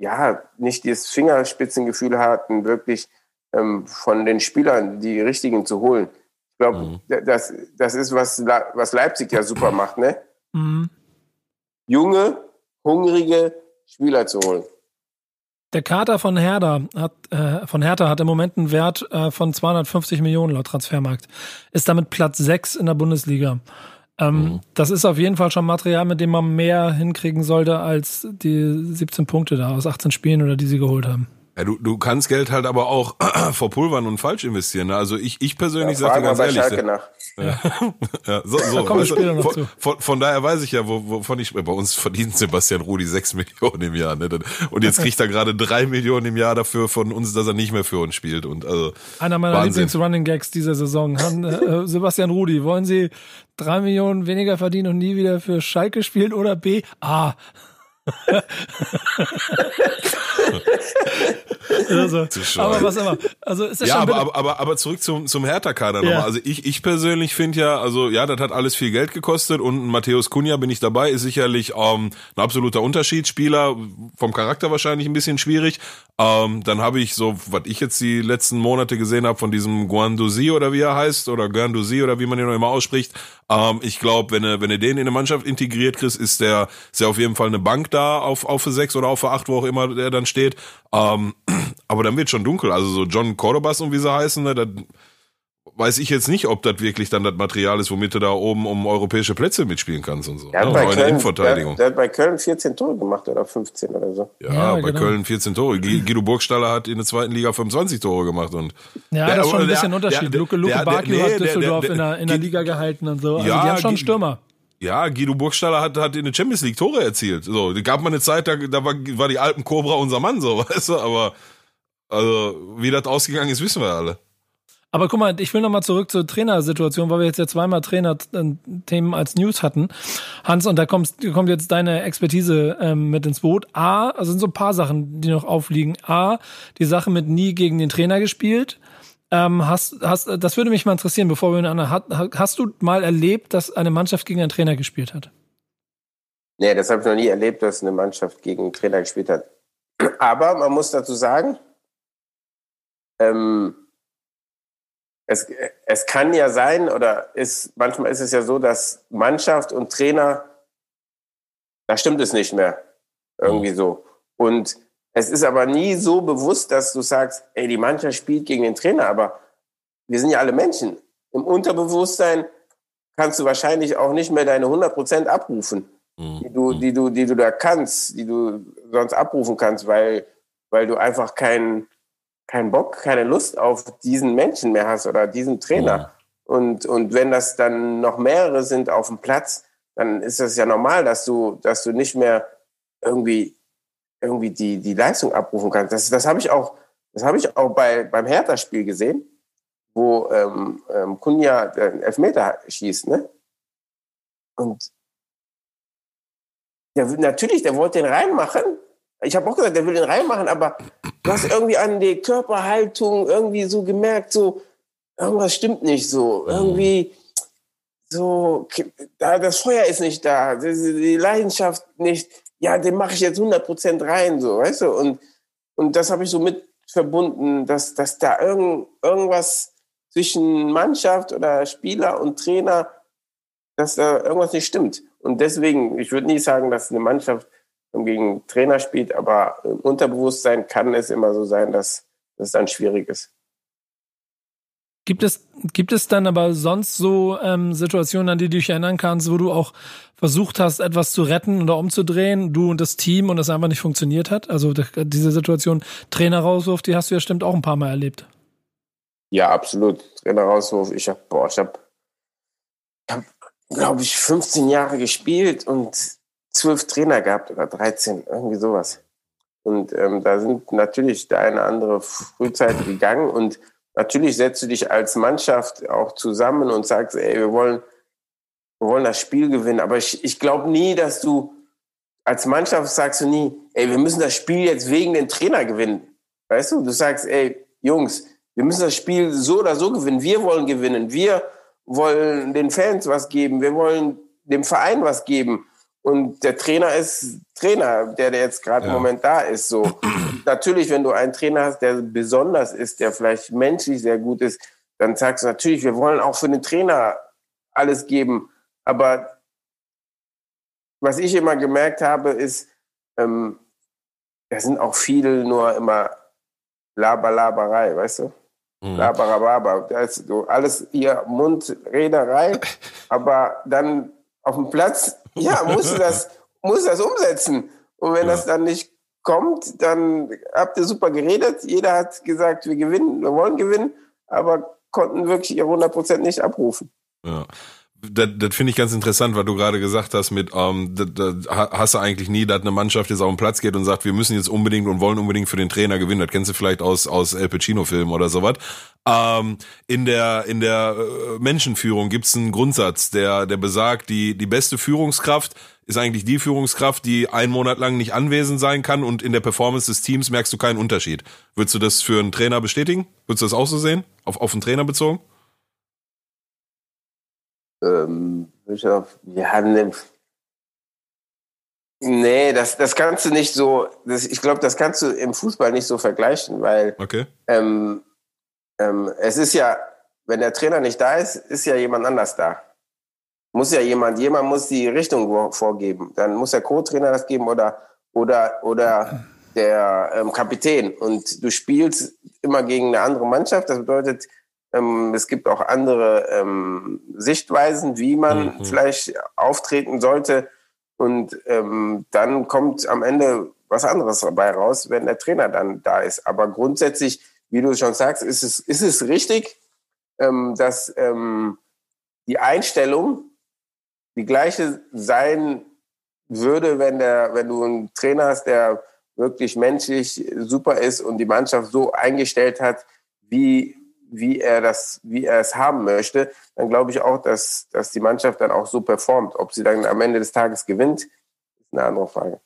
ja, nicht dieses Fingerspitzengefühl hatten, wirklich ähm, von den Spielern die richtigen zu holen. Ich glaube, mhm. das, das ist, was, was Leipzig ja super macht, ne? Mhm. Junge, hungrige Spieler zu holen. Der Kater von Hertha hat äh, von Hertha hat im Moment einen Wert äh, von 250 Millionen laut Transfermarkt. Ist damit Platz 6 in der Bundesliga. Ähm, mhm. Das ist auf jeden Fall schon Material, mit dem man mehr hinkriegen sollte als die 17 Punkte da aus 18 Spielen oder die sie geholt haben. Ja, du, du kannst Geld halt aber auch verpulvern und falsch investieren. Ne? Also ich, ich persönlich ja, sage dir ganz ehrlich. Nach. Ja. ja, so, so. Da weißt du, von, von, von, daher weiß ich ja, wo, wovon ich, bei uns verdient Sebastian Rudi sechs Millionen im Jahr. Ne? Und jetzt kriegt er gerade drei Millionen im Jahr dafür von uns, dass er nicht mehr für uns spielt. Und also, Einer meiner Lieblings-Running Gags dieser Saison. Han, äh, Sebastian Rudi, wollen Sie drei Millionen weniger verdienen und nie wieder für Schalke spielen oder B? A. also, aber was immer. Also ist das ja, aber, aber, aber, aber zurück zum, zum Hertha-Kader ja. nochmal. Also ich, ich persönlich finde ja, also ja, das hat alles viel Geld gekostet und Matthäus Kunja bin ich dabei, ist sicherlich ähm, ein absoluter Unterschiedsspieler, vom Charakter wahrscheinlich ein bisschen schwierig. Ähm, dann habe ich so, was ich jetzt die letzten Monate gesehen habe von diesem Guanduzi oder wie er heißt, oder Guanduzi oder wie man ihn noch immer ausspricht. Ähm, ich glaube, wenn er, wenn er den in eine Mannschaft integriert kriegt, ist der, ist der auf jeden Fall eine Bank da auf, auf für sechs oder auf für acht, wo auch immer der dann steht. Ähm, aber dann wird schon dunkel. Also so John Cordobas und wie sie heißen, ne, das weiß ich jetzt nicht, ob das wirklich dann das Material ist, womit du da oben um europäische Plätze mitspielen kannst und so. Der hat, ne? bei, Köln, der, der, hat bei Köln 14 Tore gemacht oder 15 oder so. Ja, ja bei genau. Köln 14 Tore. Guido Burgstaller hat in der zweiten Liga 25 Tore gemacht und. Ja, der, das ist schon ein bisschen Unterschied. Luke, Luke Bakio nee, hat Düsseldorf in, der, in der Liga gehalten und so. Also ja, die haben schon Stürmer. Ja, Guido Burgstaller hat, hat in der Champions League Tore erzielt. So, die gab mal eine Zeit, da, da war, war die Alpen Cobra unser Mann, so, weißt du, aber also, wie das ausgegangen ist, wissen wir alle. Aber guck mal, ich will nochmal zurück zur Trainersituation, weil wir jetzt ja zweimal Trainerthemen als News hatten. Hans, und da kommt, kommt jetzt deine Expertise ähm, mit ins Boot. A, also sind so ein paar Sachen, die noch aufliegen. A, die Sache mit nie gegen den Trainer gespielt. Ähm, hast, hast, das würde mich mal interessieren, bevor wir in einer, hast, hast du mal erlebt, dass eine Mannschaft gegen einen Trainer gespielt hat? Nee, das habe ich noch nie erlebt, dass eine Mannschaft gegen einen Trainer gespielt hat. Aber man muss dazu sagen, ähm, es, es kann ja sein, oder ist, manchmal ist es ja so, dass Mannschaft und Trainer, da stimmt es nicht mehr. Irgendwie so. Und es ist aber nie so bewusst, dass du sagst, ey, die Mannschaft spielt gegen den Trainer, aber wir sind ja alle Menschen. Im Unterbewusstsein kannst du wahrscheinlich auch nicht mehr deine 100 Prozent abrufen, mhm. die du, die du, die du da kannst, die du sonst abrufen kannst, weil, weil du einfach keinen, keinen Bock, keine Lust auf diesen Menschen mehr hast oder diesen Trainer. Ja. Und, und wenn das dann noch mehrere sind auf dem Platz, dann ist das ja normal, dass du, dass du nicht mehr irgendwie, irgendwie die, die Leistung abrufen kannst. Das, das habe ich auch, das habe ich auch bei, beim Hertha-Spiel gesehen, wo ähm, ähm, Kunja den Elfmeter schießt, ne? Und der, natürlich, der wollte den reinmachen. Ich habe auch gesagt, der will den reinmachen, aber du hast irgendwie an die Körperhaltung irgendwie so gemerkt, so, irgendwas stimmt nicht so. Irgendwie, so, das Feuer ist nicht da, die Leidenschaft nicht. Ja, den mache ich jetzt 100% rein, so, weißt du? Und, und das habe ich so mit verbunden, dass, dass da irgend, irgendwas zwischen Mannschaft oder Spieler und Trainer, dass da irgendwas nicht stimmt. Und deswegen, ich würde nie sagen, dass eine Mannschaft gegen Trainer spielt, aber im Unterbewusstsein kann es immer so sein, dass das dann schwierig ist. Gibt es, gibt es dann aber sonst so ähm, Situationen, an die du dich erinnern kannst, wo du auch versucht hast, etwas zu retten oder umzudrehen, du und das Team und das einfach nicht funktioniert hat? Also diese Situation Trainer-Rauswurf, die hast du ja stimmt auch ein paar Mal erlebt. Ja, absolut. Trainer-Rauswurf. Ich habe, boah, ich habe, hab, glaube ich, 15 Jahre gespielt und zwölf Trainer gehabt oder 13, irgendwie sowas. Und ähm, da sind natürlich der eine andere frühzeitig gegangen und natürlich setzt du dich als Mannschaft auch zusammen und sagst, ey, wir wollen, wir wollen das Spiel gewinnen. Aber ich, ich glaube nie, dass du als Mannschaft sagst du nie, ey, wir müssen das Spiel jetzt wegen den Trainer gewinnen. Weißt du? Du sagst, ey, Jungs, wir müssen das Spiel so oder so gewinnen. Wir wollen gewinnen. Wir wollen den Fans was geben. Wir wollen dem Verein was geben. Und der Trainer ist Trainer, der, der jetzt gerade ja. im Moment da ist. So natürlich, wenn du einen Trainer hast, der besonders ist, der vielleicht menschlich sehr gut ist, dann sagst du natürlich, wir wollen auch für den Trainer alles geben. Aber was ich immer gemerkt habe, ist, ähm, da sind auch viele nur immer Laberlaberei, weißt du? Mhm. Laberababa. Da ist so alles hier Mundrederei, aber dann auf dem Platz, ja, musst du das, musst das umsetzen. Und wenn ja. das dann nicht kommt, dann habt ihr super geredet. Jeder hat gesagt, wir gewinnen, wir wollen gewinnen, aber konnten wirklich ihre 100% nicht abrufen. Ja das, das finde ich ganz interessant, was du gerade gesagt hast mit, ähm, da, da hast du eigentlich nie, dass eine Mannschaft jetzt auf den Platz geht und sagt, wir müssen jetzt unbedingt und wollen unbedingt für den Trainer gewinnen. Das kennst du vielleicht aus, aus El Pacino-Filmen oder sowas. Ähm, in der, in der äh, Menschenführung gibt's einen Grundsatz, der, der besagt, die, die beste Führungskraft ist eigentlich die Führungskraft, die einen Monat lang nicht anwesend sein kann und in der Performance des Teams merkst du keinen Unterschied. Würdest du das für einen Trainer bestätigen? Würdest du das auch so sehen? Auf, auf einen Trainer bezogen? Ähm, wir haben den, Nee, das, das kannst du nicht so, das, ich glaube, das kannst du im Fußball nicht so vergleichen, weil okay. ähm, ähm, es ist ja, wenn der Trainer nicht da ist, ist ja jemand anders da. Muss ja jemand, jemand muss die Richtung vorgeben. Dann muss der Co-Trainer das geben oder, oder, oder der ähm, Kapitän. Und du spielst immer gegen eine andere Mannschaft. Das bedeutet, ähm, es gibt auch andere ähm, Sichtweisen, wie man mhm. vielleicht auftreten sollte. Und ähm, dann kommt am Ende was anderes dabei raus, wenn der Trainer dann da ist. Aber grundsätzlich, wie du schon sagst, ist es, ist es richtig, ähm, dass ähm, die Einstellung die gleiche sein würde, wenn, der, wenn du einen Trainer hast, der wirklich menschlich super ist und die Mannschaft so eingestellt hat, wie wie er das, wie er es haben möchte, dann glaube ich auch, dass, dass die Mannschaft dann auch so performt. Ob sie dann am Ende des Tages gewinnt, ist eine andere Frage.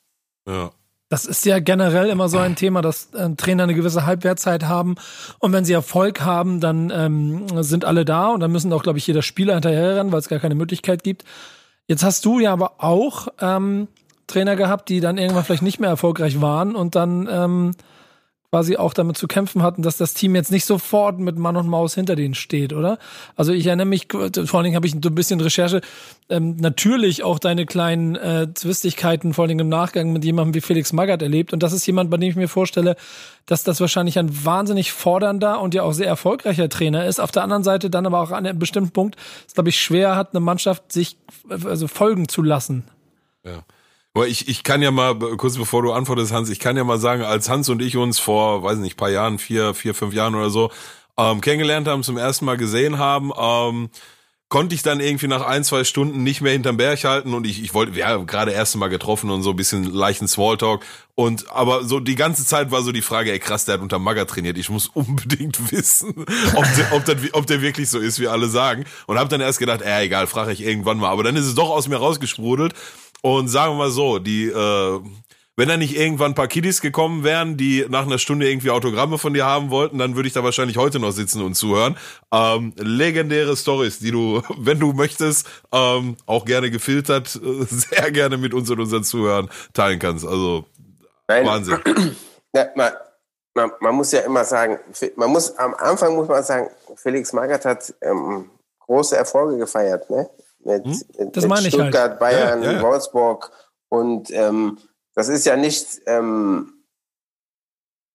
Ja. Das ist ja generell immer so ein Thema, dass äh, Trainer eine gewisse Halbwertzeit haben. Und wenn sie Erfolg haben, dann ähm, sind alle da und dann müssen auch, glaube ich, jeder Spieler hinterherrennen, weil es gar keine Möglichkeit gibt. Jetzt hast du ja aber auch ähm, Trainer gehabt, die dann irgendwann vielleicht nicht mehr erfolgreich waren und dann ähm, quasi auch damit zu kämpfen hatten, dass das Team jetzt nicht sofort mit Mann und Maus hinter denen steht, oder? Also ich erinnere mich, vor allen Dingen habe ich ein bisschen Recherche, ähm, natürlich auch deine kleinen äh, Zwistigkeiten, vor allen Dingen im Nachgang mit jemandem wie Felix Magath erlebt. Und das ist jemand, bei dem ich mir vorstelle, dass das wahrscheinlich ein wahnsinnig fordernder und ja auch sehr erfolgreicher Trainer ist. Auf der anderen Seite dann aber auch an einem bestimmten Punkt, es glaube ich schwer hat, eine Mannschaft sich also folgen zu lassen. Ja. Aber ich, ich kann ja mal, kurz bevor du antwortest, Hans, ich kann ja mal sagen, als Hans und ich uns vor, weiß nicht, paar Jahren, vier, vier, fünf Jahren oder so, ähm, kennengelernt haben, zum ersten Mal gesehen haben, ähm, konnte ich dann irgendwie nach ein, zwei Stunden nicht mehr hinterm Berg halten und ich, ich wollte, wir haben gerade erste Mal getroffen und so ein bisschen leichten Smalltalk und aber so die ganze Zeit war so die Frage, ey krass, der hat unter Magger trainiert, ich muss unbedingt wissen, ob der, ob, der, ob der wirklich so ist, wie alle sagen und habe dann erst gedacht, ey, egal, frage ich irgendwann mal, aber dann ist es doch aus mir rausgesprudelt und sagen wir mal so, die, äh, wenn da nicht irgendwann ein paar Kiddies gekommen wären, die nach einer Stunde irgendwie Autogramme von dir haben wollten, dann würde ich da wahrscheinlich heute noch sitzen und zuhören. Ähm, legendäre Stories, die du, wenn du möchtest, ähm, auch gerne gefiltert, äh, sehr gerne mit uns und unseren Zuhörern teilen kannst. Also Nein. Wahnsinn. Ja, man, man, man, muss ja immer sagen, man muss am Anfang muss man sagen, Felix Magath hat ähm, große Erfolge gefeiert, ne? Mit, hm? das mit Stuttgart, halt. Bayern, ja, ja. Wolfsburg. Und ähm, das ist ja nicht ähm,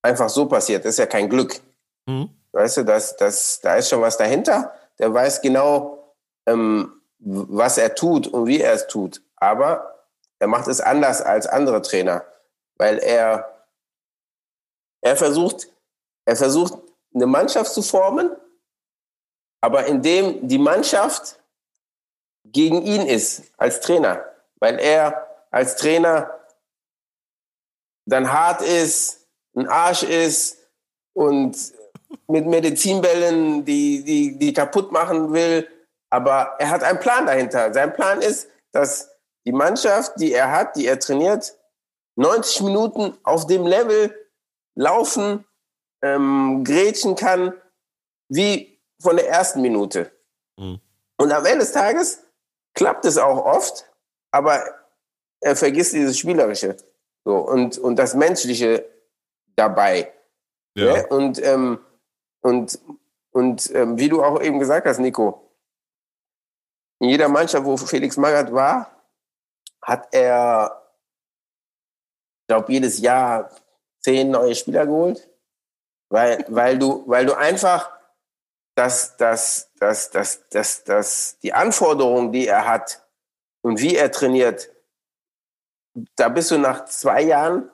einfach so passiert. Das ist ja kein Glück. Hm. Weißt du, das, das, da ist schon was dahinter. Der weiß genau, ähm, was er tut und wie er es tut. Aber er macht es anders als andere Trainer, weil er, er versucht, er versucht, eine Mannschaft zu formen, aber indem die Mannschaft gegen ihn ist als Trainer, weil er als Trainer dann hart ist, ein Arsch ist und mit Medizinbällen die, die, die kaputt machen will. Aber er hat einen Plan dahinter. Sein Plan ist, dass die Mannschaft, die er hat, die er trainiert, 90 Minuten auf dem Level laufen, ähm, grätschen kann, wie von der ersten Minute. Mhm. Und am Ende des Tages klappt es auch oft, aber er vergisst dieses Spielerische so, und, und das Menschliche dabei. Ja. ja? Und, ähm, und, und ähm, wie du auch eben gesagt hast, Nico, in jeder Mannschaft, wo Felix Magath war, hat er, ich glaube, jedes Jahr zehn neue Spieler geholt, weil, weil, du, weil du einfach dass, dass, dass, dass, dass, dass die Anforderungen, die er hat und wie er trainiert, da bist du nach zwei Jahren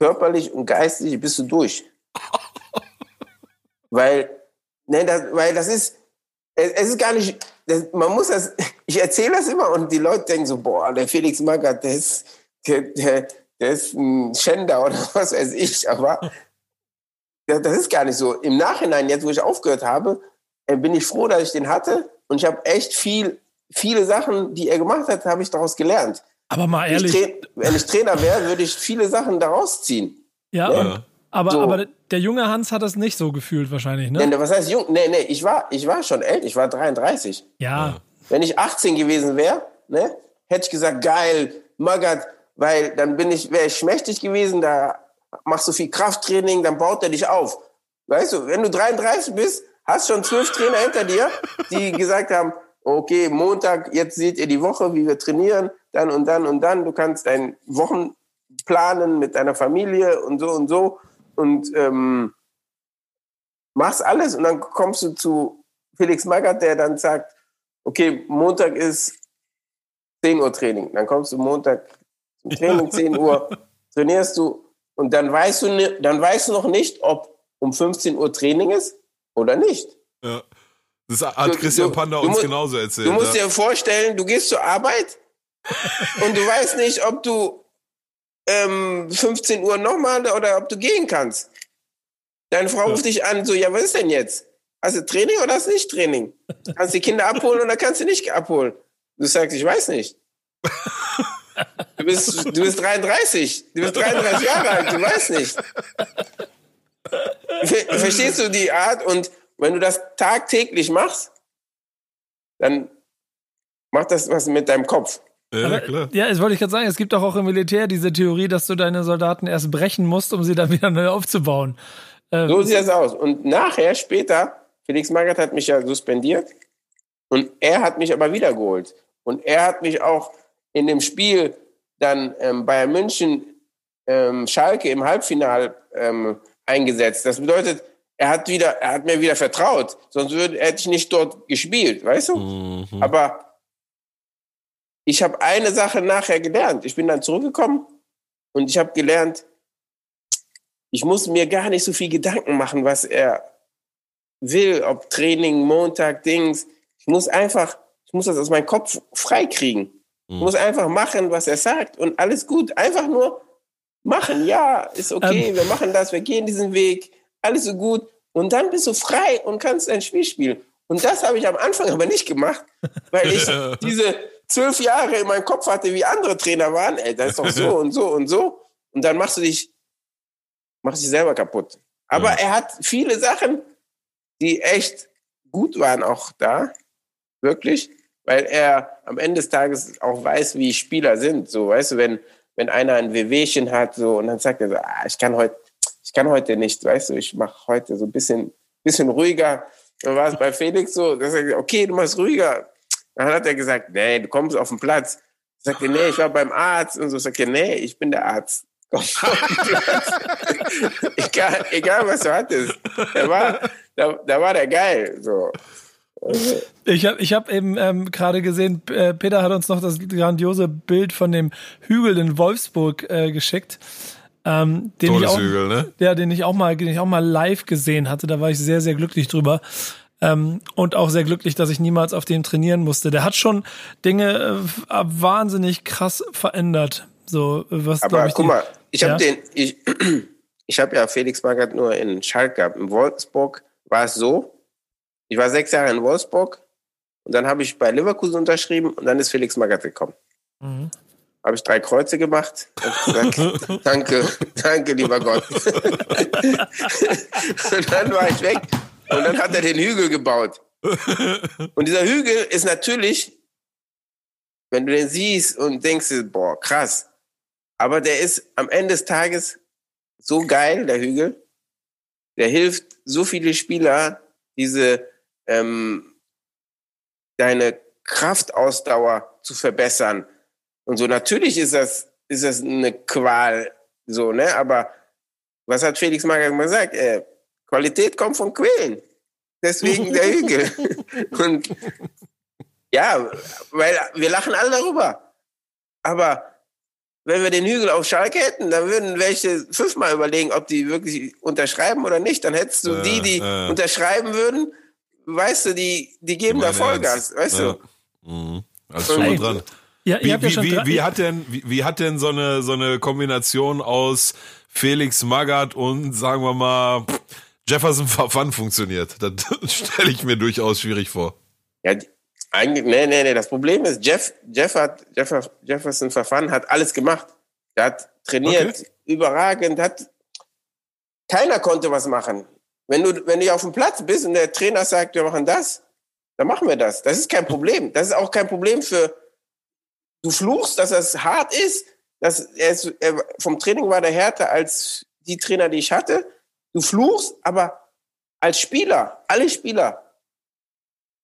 körperlich und geistig bist du durch. weil, ne, das, weil das ist, es, es ist gar nicht, das, man muss das, ich erzähle das immer und die Leute denken so, boah, der Felix Magath, der ist, der, der, der ist ein Schänder oder was weiß ich, aber das ist gar nicht so. Im Nachhinein, jetzt wo ich aufgehört habe, bin ich froh, dass ich den hatte. Und ich habe echt viel, viele Sachen, die er gemacht hat, habe ich daraus gelernt. Aber mal ehrlich. Ich wenn ich Trainer wäre, würde ich viele Sachen daraus ziehen. Ja, ne? aber, so. aber der junge Hans hat das nicht so gefühlt wahrscheinlich, ne? Nee, was heißt jung? Nee, nee, ich war, ich war schon älter, ich war 33. Ja. Wenn ich 18 gewesen wäre, ne, hätte ich gesagt, geil, Magat, weil dann bin ich, wäre ich schmächtig gewesen, da machst du viel Krafttraining, dann baut er dich auf. Weißt du, wenn du 33 bist, hast schon zwölf Trainer hinter dir, die gesagt haben, okay, Montag, jetzt seht ihr die Woche, wie wir trainieren, dann und dann und dann. Du kannst deinen Wochen planen mit deiner Familie und so und so und ähm, machst alles und dann kommst du zu Felix Magath, der dann sagt, okay, Montag ist 10 Uhr Training. Dann kommst du Montag zum Training, 10 Uhr, trainierst du und dann weißt du, dann weißt du noch nicht, ob um 15 Uhr Training ist oder nicht. Ja. Das hat Christian Panda uns musst, genauso erzählt. Du musst ja. dir vorstellen, du gehst zur Arbeit und du weißt nicht, ob du ähm, 15 Uhr nochmal oder ob du gehen kannst. Deine Frau ruft dich an, so, ja, was ist denn jetzt? Hast du Training oder hast du nicht Training? Kannst du die Kinder abholen oder kannst du nicht abholen? Du sagst, ich weiß nicht. Du bist, du bist 33. Du bist 33 Jahre alt, du weißt nicht. Verstehst du die Art? Und wenn du das tagtäglich machst, dann macht das was mit deinem Kopf. Ja, Aber, klar. Ja, das wollte ich gerade sagen. Es gibt doch auch im Militär diese Theorie, dass du deine Soldaten erst brechen musst, um sie dann wieder neu aufzubauen. Ähm, so sieht das aus. Und nachher, später, Felix Magath hat mich ja suspendiert und er hat mich aber wiedergeholt. Und er hat mich auch in dem Spiel dann ähm, Bayern München ähm, Schalke im Halbfinal ähm, eingesetzt. Das bedeutet, er hat wieder, er hat mir wieder vertraut, sonst würde, hätte ich nicht dort gespielt, weißt du? Mhm. Aber ich habe eine Sache nachher gelernt. Ich bin dann zurückgekommen und ich habe gelernt, ich muss mir gar nicht so viel Gedanken machen, was er will, ob Training, Montag, Dings. Ich muss einfach, ich muss das aus meinem Kopf freikriegen. Mhm. Ich muss einfach machen, was er sagt und alles gut. Einfach nur machen, ja, ist okay, ähm. wir machen das, wir gehen diesen Weg, alles so gut. Und dann bist du frei und kannst ein Spiel spielen. Und das habe ich am Anfang aber nicht gemacht, weil ich diese zwölf Jahre in meinem Kopf hatte, wie andere Trainer waren. Ey, das ist doch so und so und so. Und dann machst du dich, machst dich selber kaputt. Aber ja. er hat viele Sachen, die echt gut waren auch da. Wirklich. Weil er am Ende des Tages auch weiß, wie Spieler sind. So, weißt du, wenn, wenn einer ein Wehwehchen hat, so, und dann sagt er so, ah, ich kann heute, ich kann heute nicht, weißt du, ich mache heute so ein bisschen, bisschen ruhiger. Dann war es bei Felix so, dass er gesagt, okay, du machst ruhiger. Dann hat er gesagt, nee, du kommst auf den Platz. Sagt er, nee, ich war beim Arzt und so. Sagt nee, ich bin der Arzt. Egal, egal, was du hattest. Da war, da, da war der geil. So. Ich habe ich hab eben ähm, gerade gesehen, äh, Peter hat uns noch das grandiose Bild von dem Hügel in Wolfsburg äh, geschickt. Ähm, den ich auch, ne? Ja, den ich auch mal, den ich auch mal live gesehen hatte. Da war ich sehr, sehr glücklich drüber. Ähm, und auch sehr glücklich, dass ich niemals auf den trainieren musste. Der hat schon Dinge äh, wahnsinnig krass verändert. So, was Aber ich. Guck mal, ich habe ja? den, ich, ich habe ja Felix Magath nur in Schalke gehabt. In Wolfsburg war es so, ich war sechs Jahre in Wolfsburg und dann habe ich bei Leverkusen unterschrieben und dann ist Felix Magath gekommen. Mhm. Habe ich drei Kreuze gemacht und gesagt, danke, danke, lieber Gott. und dann war ich weg und dann hat er den Hügel gebaut. Und dieser Hügel ist natürlich, wenn du den siehst und denkst, boah, krass. Aber der ist am Ende des Tages so geil, der Hügel. Der hilft so viele Spieler, diese ähm, deine Kraftausdauer zu verbessern. Und so natürlich ist das, ist das eine Qual, so, ne? Aber was hat Felix Magath gesagt? Äh, Qualität kommt von Quellen. Deswegen der Hügel. Und ja, weil wir lachen alle darüber. Aber wenn wir den Hügel auf Schalke hätten, dann würden welche fünfmal überlegen, ob die wirklich unterschreiben oder nicht. Dann hättest du die, die äh, äh. unterschreiben würden, weißt du, die, die geben da Vollgas, weißt ja. du? Mhm. Also schon mal dran. Ja, wie, wie, ja wie, wie, hat denn, wie, wie, hat denn so eine, so eine Kombination aus Felix Magath und sagen wir mal Jefferson Fun funktioniert? Das stelle ich mir durchaus schwierig vor. Ja, eigentlich, nee, nee, nee. Das Problem ist, Jeff, Jeff hat, Jeff, Jefferson Verfahren hat alles gemacht. Er hat trainiert, okay. überragend, hat, keiner konnte was machen. Wenn du, wenn du auf dem Platz bist und der Trainer sagt, wir machen das, dann machen wir das. Das ist kein Problem. Das ist auch kein Problem für, du fluchst, dass das hart ist, dass er, er vom Training war der härter als die Trainer, die ich hatte. Du fluchst, aber als Spieler, alle Spieler,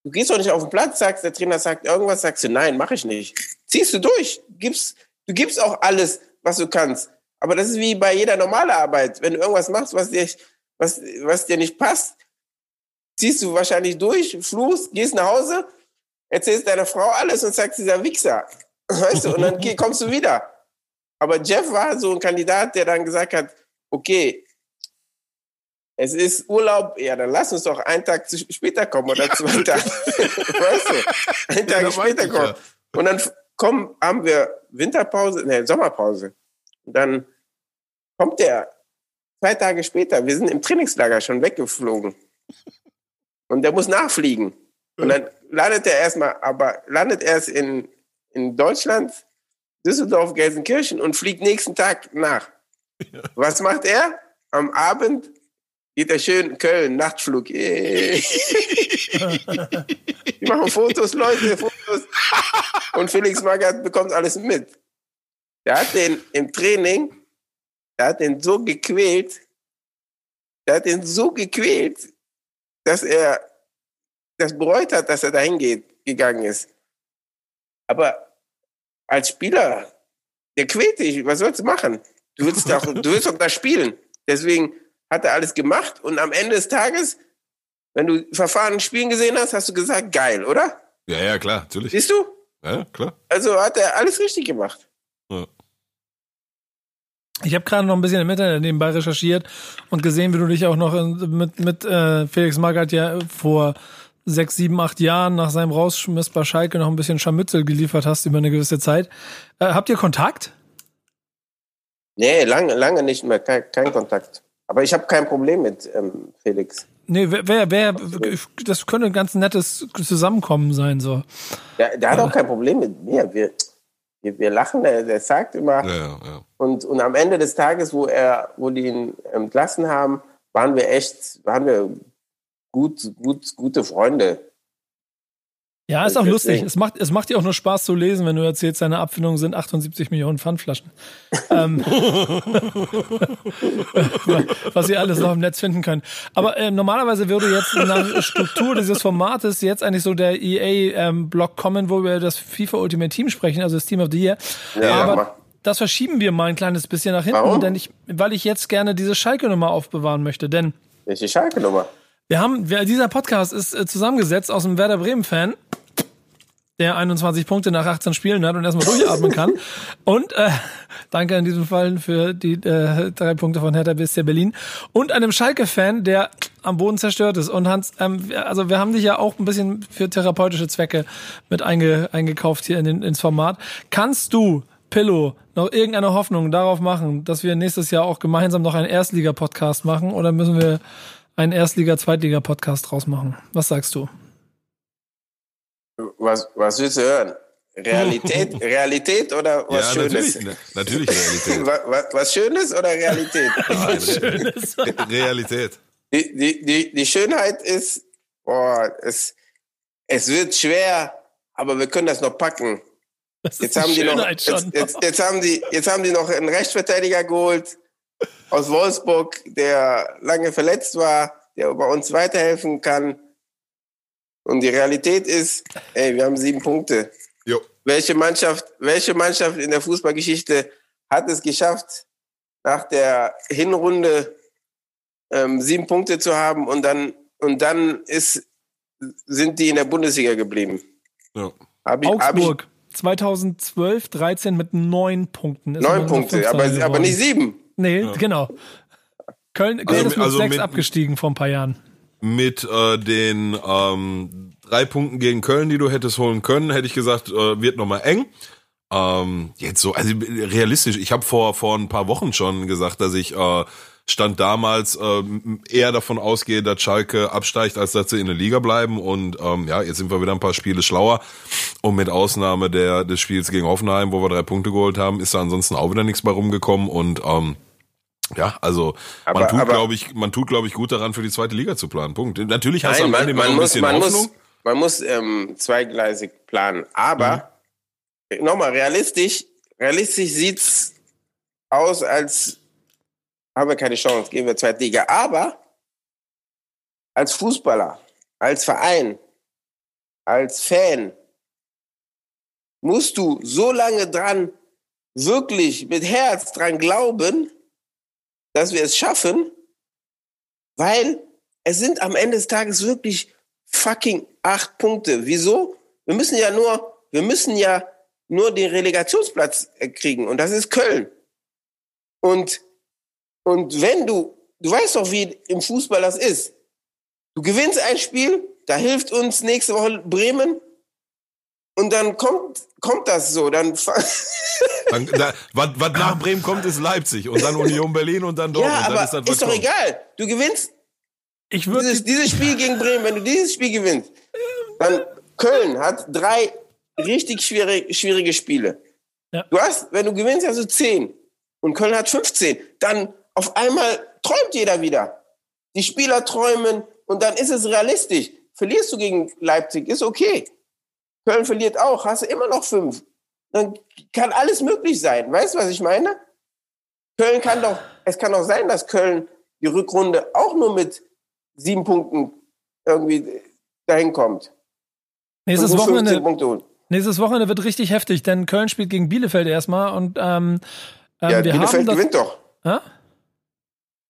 du gehst doch nicht auf den Platz, sagst, der Trainer sagt irgendwas, sagst du, nein, mache ich nicht. Ziehst du durch, gibst, du gibst auch alles, was du kannst. Aber das ist wie bei jeder normalen Arbeit. Wenn du irgendwas machst, was dir was, was dir nicht passt, ziehst du wahrscheinlich durch, fluchst, gehst nach Hause, erzählst deiner Frau alles und sagst, dieser Wichser. Weißt du, und dann kommst du wieder. Aber Jeff war so ein Kandidat, der dann gesagt hat, okay, es ist Urlaub, ja, dann lass uns doch einen Tag später kommen oder ja. zwei Tage. weißt du, einen Tag ja, später kommen. Ja. Und dann kommen, haben wir Winterpause, ne, Sommerpause. Und dann kommt der Zwei Tage später, wir sind im Trainingslager schon weggeflogen. Und der muss nachfliegen. Und dann landet er erstmal, aber landet erst in, in Deutschland, Düsseldorf, Gelsenkirchen und fliegt nächsten Tag nach. Was macht er? Am Abend geht er schön Köln, Nachtflug. Wir machen Fotos, Leute, Fotos. Und Felix Magath bekommt alles mit. Der hat den im Training, der hat den so gequält, der hat den so gequält, dass er das bereut hat, dass er dahin geht, gegangen ist. Aber als Spieler, der quält dich, was sollst du machen? Du willst doch, du willst doch da spielen. Deswegen hat er alles gemacht und am Ende des Tages, wenn du Verfahren spielen gesehen hast, hast du gesagt, geil, oder? Ja, ja, klar, natürlich. Siehst du? Ja, klar. Also hat er alles richtig gemacht. Ja. Ich habe gerade noch ein bisschen im Internet nebenbei recherchiert und gesehen, wie du dich auch noch mit, mit äh, Felix Magath ja vor sechs, sieben, acht Jahren nach seinem Rausschmiss bei Schalke noch ein bisschen Scharmützel geliefert hast über eine gewisse Zeit. Äh, habt ihr Kontakt? Nee, lange, lange nicht mehr, kein, kein Kontakt. Aber ich habe kein Problem mit ähm, Felix. Nee, wer, wer, das könnte ein ganz nettes Zusammenkommen sein, so. Der, der hat auch kein Problem mit mir. Wir, wir, wir lachen, der, der sagt immer. Ja, ja, ja. Und, und am Ende des Tages, wo er, wo die ihn entlassen haben, waren wir echt, waren wir gut, gut, gute Freunde. Ja, ist auch lustig. Es macht, es macht dir auch nur Spaß zu lesen, wenn du erzählst, seine Abfindung sind 78 Millionen Pfandflaschen. ähm, was ihr alles noch im Netz finden könnt. Aber äh, normalerweise würde jetzt nach Struktur dieses Formates jetzt eigentlich so der EA-Blog ähm, kommen, wo wir das FIFA Ultimate Team sprechen, also das Team of the Year. Ja, Aber ja, das verschieben wir mal ein kleines bisschen nach hinten, Warum? denn ich, weil ich jetzt gerne diese Schalke-Nummer aufbewahren möchte. Denn welche Schalke-Nummer? Wir haben, dieser Podcast ist äh, zusammengesetzt aus einem Werder Bremen-Fan, der 21 Punkte nach 18 Spielen hat und erstmal durchatmen kann. Und äh, danke in diesem Fall für die äh, drei Punkte von Hertha BSC Berlin. Und einem Schalke-Fan, der am Boden zerstört ist. Und Hans, ähm, also wir haben dich ja auch ein bisschen für therapeutische Zwecke mit einge, eingekauft hier in den, ins Format. Kannst du, Pillow, noch irgendeine Hoffnung darauf machen, dass wir nächstes Jahr auch gemeinsam noch einen Erstliga-Podcast machen? Oder müssen wir einen Erstliga-Zweitliga-Podcast draus machen. Was sagst du? Was, was willst du hören? Realität, Realität oder was ja, Schönes? Natürlich, natürlich Realität. was, was, Schönes oder Realität? Nein, Schönes. Realität. Die, die, die, die Schönheit ist, boah, es, es wird schwer, aber wir können das noch packen. Das jetzt haben die noch, jetzt, jetzt, jetzt, haben die, jetzt haben die noch einen Rechtsverteidiger geholt aus Wolfsburg, der lange verletzt war, der bei uns weiterhelfen kann. Und die Realität ist, ey, wir haben sieben Punkte. Jo. Welche Mannschaft, welche Mannschaft in der Fußballgeschichte hat es geschafft, nach der Hinrunde ähm, sieben Punkte zu haben und dann und dann ist, sind die in der Bundesliga geblieben? Ja. Hab ich, Augsburg. Hab ich, 2012, 13 mit neun Punkten. neun Punkte, aber, aber nicht sieben. Nee, ja. genau. Köln, Köln also, ist mit also sechs mit, abgestiegen vor ein paar Jahren. Mit äh, den ähm, drei Punkten gegen Köln, die du hättest holen können, hätte ich gesagt, äh, wird nochmal eng. Ähm, jetzt so, also realistisch, ich habe vor, vor ein paar Wochen schon gesagt, dass ich äh, stand damals äh, eher davon ausgehe, dass Schalke absteigt, als dass sie in der Liga bleiben. Und ähm, ja, jetzt sind wir wieder ein paar Spiele schlauer. Und mit Ausnahme der des Spiels gegen Hoffenheim, wo wir drei Punkte geholt haben, ist da ansonsten auch wieder nichts bei rumgekommen. Und ähm, ja, also aber, man tut, glaube ich, man tut, glaube ich, gut daran, für die zweite Liga zu planen. Punkt. Natürlich hast Nein, du am Ende man, man ein bisschen man Hoffnung. Muss, man muss ähm, zweigleisig planen, aber mhm. nochmal realistisch. Realistisch sieht's aus, als haben wir keine Chance, gehen wir zweite Liga. Aber als Fußballer, als Verein, als Fan musst du so lange dran wirklich mit Herz dran glauben, dass wir es schaffen, weil es sind am Ende des Tages wirklich fucking acht Punkte. Wieso? Wir müssen ja nur, wir müssen ja nur den Relegationsplatz äh, kriegen und das ist Köln. Und, und wenn du, du weißt doch, wie im Fußball das ist. Du gewinnst ein Spiel, da hilft uns nächste Woche Bremen und dann kommt, kommt das so. Dann, dann da, was, was nach Bremen kommt, ist Leipzig und dann Union Berlin und dann Dortmund. Ja, aber ist, das, ist doch kommt. egal. Du gewinnst ich dieses, dieses Spiel gegen Bremen. Wenn du dieses Spiel gewinnst, dann Köln hat drei richtig schwierige, schwierige Spiele. Ja. Du hast, wenn du gewinnst, hast du zehn und Köln hat 15. Dann auf einmal träumt jeder wieder. die Spieler träumen und dann ist es realistisch. Verlierst du gegen Leipzig, ist okay. Köln verliert auch, hast du immer noch fünf. Dann kann alles möglich sein. Weißt du, was ich meine? Köln kann doch, es kann doch sein, dass Köln die Rückrunde auch nur mit sieben Punkten irgendwie dahin kommt. Nächstes Wochenende, nächstes Wochenende wird richtig heftig, denn Köln spielt gegen Bielefeld erstmal und ähm, ähm, ja, Bielefeld gewinnt doch. Ha?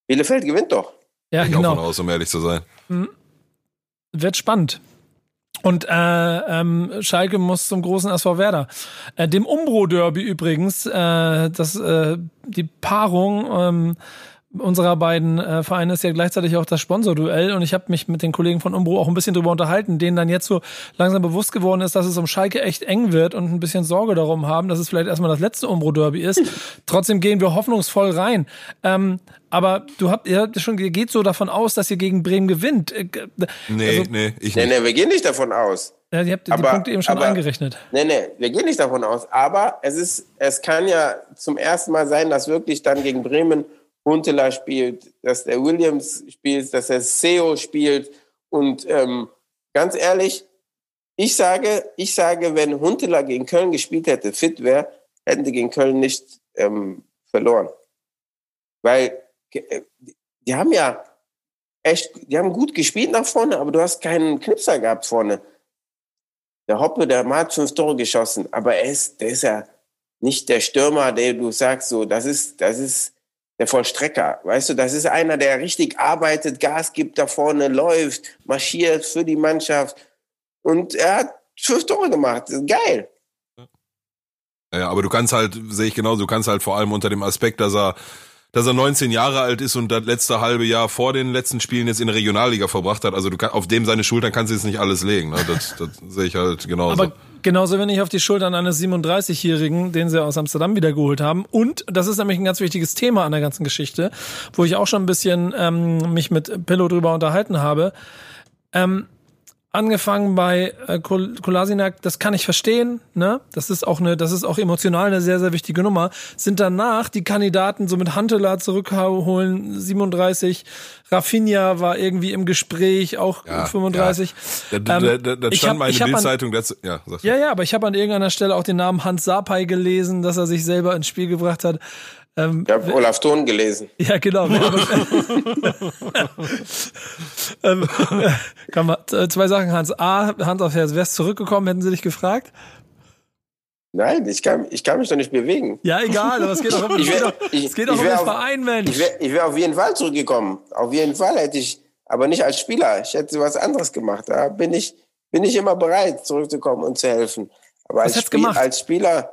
Bielefeld gewinnt doch. Ja, ich genau. Auch von aus, um ehrlich zu sein. Mhm. Wird spannend. Und äh, ähm, Schalke muss zum großen SV Werder. Äh, dem Umbro-Derby übrigens, äh, das, äh, die Paarung ähm, unserer beiden äh, Vereine ist ja gleichzeitig auch das Sponsorduell und ich habe mich mit den Kollegen von Umbro auch ein bisschen drüber unterhalten, denen dann jetzt so langsam bewusst geworden ist, dass es um Schalke echt eng wird und ein bisschen Sorge darum haben, dass es vielleicht erstmal das letzte Umbro-Derby ist. Trotzdem gehen wir hoffnungsvoll rein. Ähm, aber du habt, ihr habt schon, ihr geht so davon aus, dass ihr gegen Bremen gewinnt. Äh, nee, also, nee, ich nicht. Nee, nee, wir gehen nicht davon aus. Ja, ihr habt aber, die Punkte eben schon aber, eingerechnet. Nee, nee, wir gehen nicht davon aus. Aber es ist, es kann ja zum ersten Mal sein, dass wirklich dann gegen Bremen Huntela spielt, dass der Williams spielt, dass der Seo spielt. Und ähm, ganz ehrlich, ich sage, ich sage, wenn Huntela gegen Köln gespielt hätte, fit wäre, hätten die gegen Köln nicht ähm, verloren. Weil äh, die haben ja echt, die haben gut gespielt nach vorne, aber du hast keinen Knipser gehabt vorne. Der Hoppe, der hat fünf Tore geschossen, aber er ist, der ist ja nicht der Stürmer, der du sagst, so, das ist, das ist, der Vollstrecker. Weißt du, das ist einer, der richtig arbeitet, Gas gibt, da vorne läuft, marschiert für die Mannschaft. Und er hat fünf Tore gemacht. Geil. Ja, aber du kannst halt, sehe ich genauso, du kannst halt vor allem unter dem Aspekt, dass er dass er 19 Jahre alt ist und das letzte halbe Jahr vor den letzten Spielen jetzt in der Regionalliga verbracht hat. Also du kann, auf dem seine Schultern kannst du jetzt nicht alles legen. Ne? Das, das sehe ich halt genauso. Aber genauso wenn ich auf die Schultern eines 37-Jährigen, den sie aus Amsterdam wiedergeholt haben. Und das ist nämlich ein ganz wichtiges Thema an der ganzen Geschichte, wo ich auch schon ein bisschen ähm, mich mit Pillow drüber unterhalten habe. Ähm, angefangen bei äh, Kolasinak, das kann ich verstehen, ne? Das ist auch eine, das ist auch emotional eine sehr, sehr wichtige Nummer. Sind danach die Kandidaten so mit Huntela zurückholen, 37, Rafinha war irgendwie im Gespräch, auch ja, 35. Ja. Da, da, da, da stand hab, meine Bildzeitung dazu. Ja, ja, ja, aber ich habe an irgendeiner Stelle auch den Namen Hans Sapai gelesen, dass er sich selber ins Spiel gebracht hat. Ähm, ich habe Olaf Thon gelesen. Ja, genau. ähm, kann man, zwei Sachen, Hans. A, Hand auf Herz, wärst zurückgekommen, hätten sie dich gefragt? Nein, ich kann, ich kann mich doch nicht bewegen. Ja, egal, aber es geht doch um, ich wär, ich, es geht doch um den Verein, Mensch. Ich wäre wär auf jeden Fall zurückgekommen. Auf jeden Fall hätte ich, aber nicht als Spieler. Ich hätte was anderes gemacht. Da bin ich, bin ich immer bereit, zurückzukommen und zu helfen. Aber als, Spiel, als Spieler,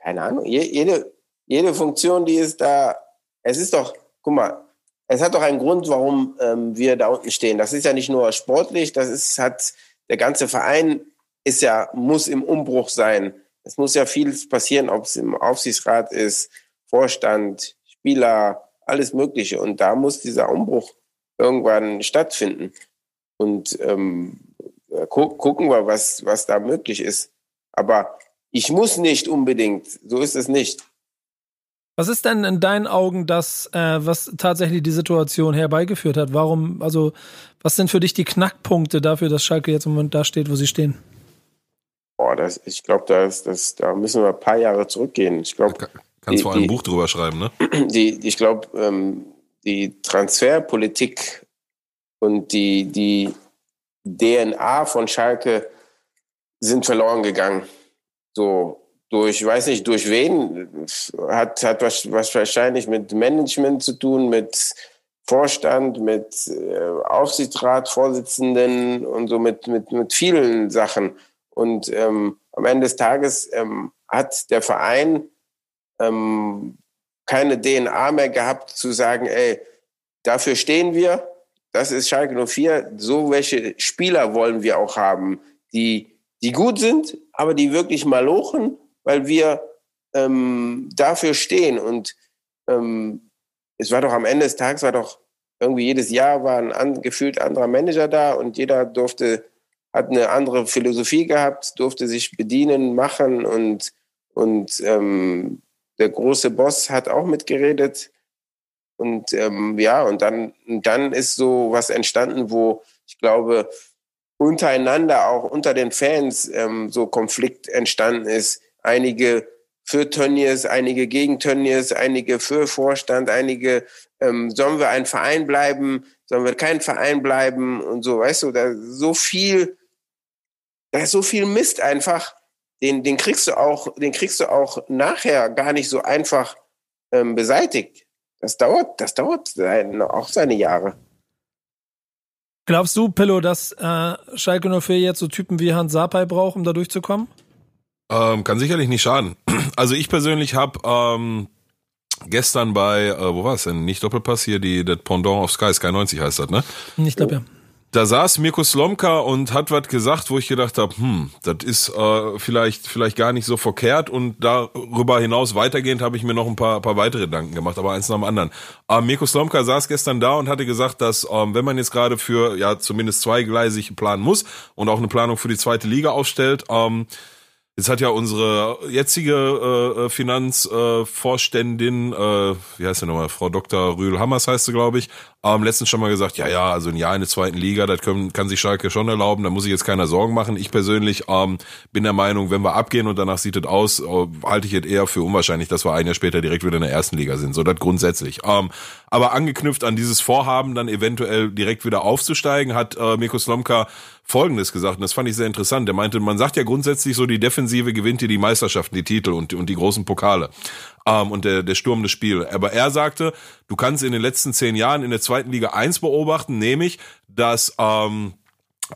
keine Ahnung, jede, jede Funktion, die ist da, es ist doch, guck mal, es hat doch einen Grund, warum ähm, wir da unten stehen. Das ist ja nicht nur sportlich, das ist, hat, der ganze Verein ist ja, muss im Umbruch sein. Es muss ja vieles passieren, ob es im Aufsichtsrat ist, Vorstand, Spieler, alles Mögliche. Und da muss dieser Umbruch irgendwann stattfinden. Und ähm, gu gucken wir, was, was da möglich ist. Aber ich muss nicht unbedingt, so ist es nicht. Was ist denn in deinen Augen das, äh, was tatsächlich die Situation herbeigeführt hat? Warum, also, was sind für dich die Knackpunkte dafür, dass Schalke jetzt im Moment da steht, wo sie stehen? Boah, das, ich glaube, das, das, da müssen wir ein paar Jahre zurückgehen. Ich glaube, kannst vor allem ein Buch drüber schreiben, ne? Die, ich glaube, ähm, die Transferpolitik und die, die DNA von Schalke sind verloren gegangen. So, durch, weiß nicht, durch wen, hat, hat was, was wahrscheinlich mit Management zu tun, mit Vorstand, mit äh, Aufsichtsrat, Vorsitzenden und so mit, mit, mit vielen Sachen. Und ähm, am Ende des Tages ähm, hat der Verein ähm, keine DNA mehr gehabt, zu sagen, ey, dafür stehen wir, das ist Schalke 04, so welche Spieler wollen wir auch haben, die, die gut sind, aber die wirklich malochen weil wir ähm, dafür stehen. Und ähm, es war doch am Ende des Tages, war doch irgendwie jedes Jahr war ein an, gefühlt anderer Manager da und jeder durfte, hat eine andere Philosophie gehabt, durfte sich bedienen, machen und, und ähm, der große Boss hat auch mitgeredet. Und ähm, ja, und dann, dann ist so was entstanden, wo ich glaube, untereinander, auch unter den Fans, ähm, so Konflikt entstanden ist. Einige für Tönnies, einige gegen Tönnies, einige für Vorstand, einige ähm, sollen wir ein Verein bleiben, sollen wir kein Verein bleiben und so, weißt du, da so viel, da ist so viel Mist einfach, den, den kriegst du auch, den kriegst du auch nachher gar nicht so einfach ähm, beseitigt. Das dauert, das dauert sein, auch seine Jahre. Glaubst du, Pillow, dass äh, Schalke 04 jetzt so Typen wie Hans Sapai braucht, um da durchzukommen? Ähm, kann sicherlich nicht schaden. Also ich persönlich habe ähm, gestern bei, äh, wo war es denn? Nicht Doppelpass hier, die das Pendant auf Sky, Sky 90 heißt das, ne? Ich glaube ja. Da saß Mirko Slomka und hat was gesagt, wo ich gedacht habe, hm, das ist äh, vielleicht vielleicht gar nicht so verkehrt und darüber hinaus weitergehend habe ich mir noch ein paar paar weitere Gedanken gemacht, aber eins nach dem anderen. Ähm, Mirko Slomka saß gestern da und hatte gesagt, dass ähm, wenn man jetzt gerade für ja zumindest zweigleisig planen muss und auch eine Planung für die zweite Liga aufstellt, ähm, Jetzt hat ja unsere jetzige äh, Finanzvorständin, äh, äh, wie heißt sie nochmal, Frau Dr. Rühl-Hammers heißt sie, glaube ich, ähm, letztens schon mal gesagt, ja, ja, also ein Jahr in der zweiten Liga, das können, kann sich Schalke schon erlauben, da muss ich jetzt keiner Sorgen machen. Ich persönlich ähm, bin der Meinung, wenn wir abgehen und danach sieht es aus, äh, halte ich es eher für unwahrscheinlich, dass wir ein Jahr später direkt wieder in der ersten Liga sind. So, das grundsätzlich. Ähm, aber angeknüpft an dieses Vorhaben, dann eventuell direkt wieder aufzusteigen, hat äh, Mirko Slomka Folgendes gesagt, und das fand ich sehr interessant. Er meinte, man sagt ja grundsätzlich so, die Defensive gewinnt hier die Meisterschaften, die Titel und, und die großen Pokale ähm, und der, der Sturm des Spiels. Aber er sagte, du kannst in den letzten zehn Jahren in der zweiten Liga eins beobachten, nämlich, dass ähm,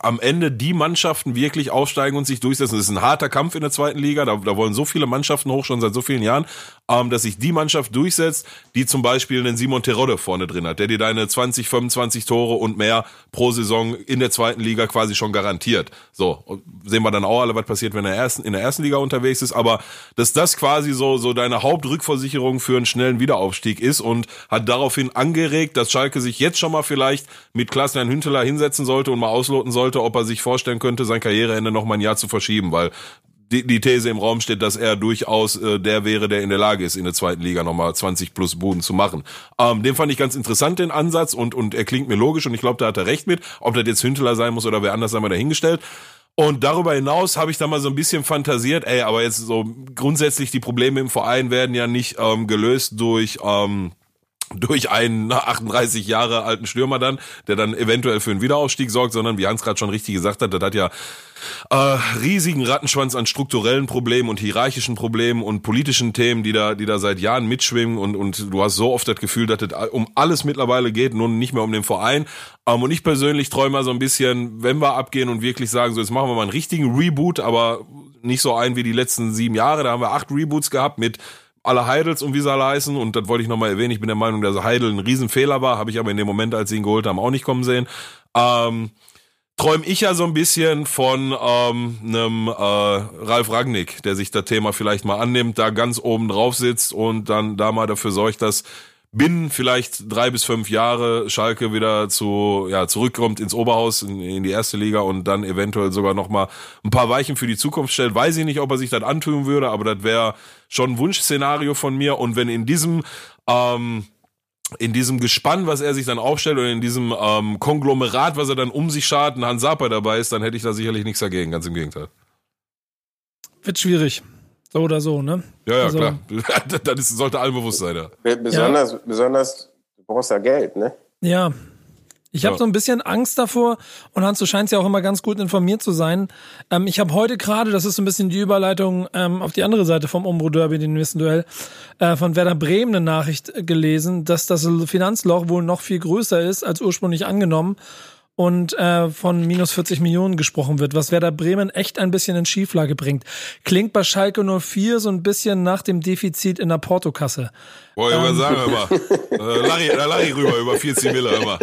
am Ende die Mannschaften wirklich aufsteigen und sich durchsetzen. Das ist ein harter Kampf in der zweiten Liga. Da, da wollen so viele Mannschaften hoch, schon seit so vielen Jahren, ähm, dass sich die Mannschaft durchsetzt, die zum Beispiel einen Simon Terodde vorne drin hat, der dir deine 20, 25 Tore und mehr pro Saison in der zweiten Liga quasi schon garantiert. So, sehen wir dann auch alle, was passiert, wenn er ersten, in der ersten Liga unterwegs ist. Aber dass das quasi so, so deine Hauptrückversicherung für einen schnellen Wiederaufstieg ist und hat daraufhin angeregt, dass Schalke sich jetzt schon mal vielleicht mit Klaas-Jan Hünteler hinsetzen sollte und mal ausloten sollte, ob er sich vorstellen könnte, sein Karriereende noch mal ein Jahr zu verschieben, weil die, die These im Raum steht, dass er durchaus äh, der wäre, der in der Lage ist, in der zweiten Liga nochmal 20 plus Buden zu machen. Ähm, den fand ich ganz interessant, den Ansatz, und, und er klingt mir logisch und ich glaube, da hat er recht mit. Ob das jetzt Hünteler sein muss oder wer anders, sei mal dahingestellt. Und darüber hinaus habe ich da mal so ein bisschen fantasiert, ey, aber jetzt so grundsätzlich die Probleme im Verein werden ja nicht ähm, gelöst durch ähm, durch einen 38 Jahre alten Stürmer dann, der dann eventuell für einen Wiederaufstieg sorgt, sondern wie Hans gerade schon richtig gesagt hat, das hat ja äh, riesigen Rattenschwanz an strukturellen Problemen und hierarchischen Problemen und politischen Themen, die da, die da seit Jahren mitschwimmen und, und du hast so oft das Gefühl, dass es um alles mittlerweile geht, nun nicht mehr um den Verein. Ähm, und ich persönlich träume so ein bisschen, wenn wir abgehen und wirklich sagen, so jetzt machen wir mal einen richtigen Reboot, aber nicht so einen wie die letzten sieben Jahre, da haben wir acht Reboots gehabt mit alle Heidels und wie sie alle heißen. Und das wollte ich nochmal erwähnen. Ich bin der Meinung, dass Heidel ein Riesenfehler war. Habe ich aber in dem Moment, als sie ihn geholt haben, auch nicht kommen sehen. Ähm, träume ich ja so ein bisschen von ähm, einem äh, Ralf Ragnick, der sich das Thema vielleicht mal annimmt, da ganz oben drauf sitzt und dann da mal dafür sorgt, dass binnen vielleicht drei bis fünf Jahre Schalke wieder zu ja zurückkommt ins Oberhaus in, in die erste Liga und dann eventuell sogar noch mal ein paar Weichen für die Zukunft stellt. Weiß ich nicht, ob er sich das antun würde, aber das wäre schon ein Wunschszenario von mir. Und wenn in diesem ähm, in diesem Gespann, was er sich dann aufstellt oder in diesem ähm, Konglomerat, was er dann um sich schart, ein Hans Sapa dabei ist, dann hätte ich da sicherlich nichts dagegen, ganz im Gegenteil. Wird schwierig. So oder so, ne? Ja, ja, also, klar. das ist, sollte allen bewusst sein, ja. Besonders, ja. besonders, du brauchst ja Geld, ne? Ja. Ich habe ja. so ein bisschen Angst davor und Hans, du scheinst ja auch immer ganz gut informiert zu sein. Ähm, ich habe heute gerade, das ist so ein bisschen die Überleitung ähm, auf die andere Seite vom Umbro Derby, den nächsten Duell, äh, von Werder Bremen eine Nachricht gelesen, dass das Finanzloch wohl noch viel größer ist als ursprünglich angenommen und äh, von minus 40 Millionen gesprochen wird, was Werder Bremen echt ein bisschen in Schieflage bringt. Klingt bei Schalke 04 so ein bisschen nach dem Defizit in der Portokasse. Boah, ich ähm. sagen immer. äh, Larry, Larry rüber über 40 Mille immer.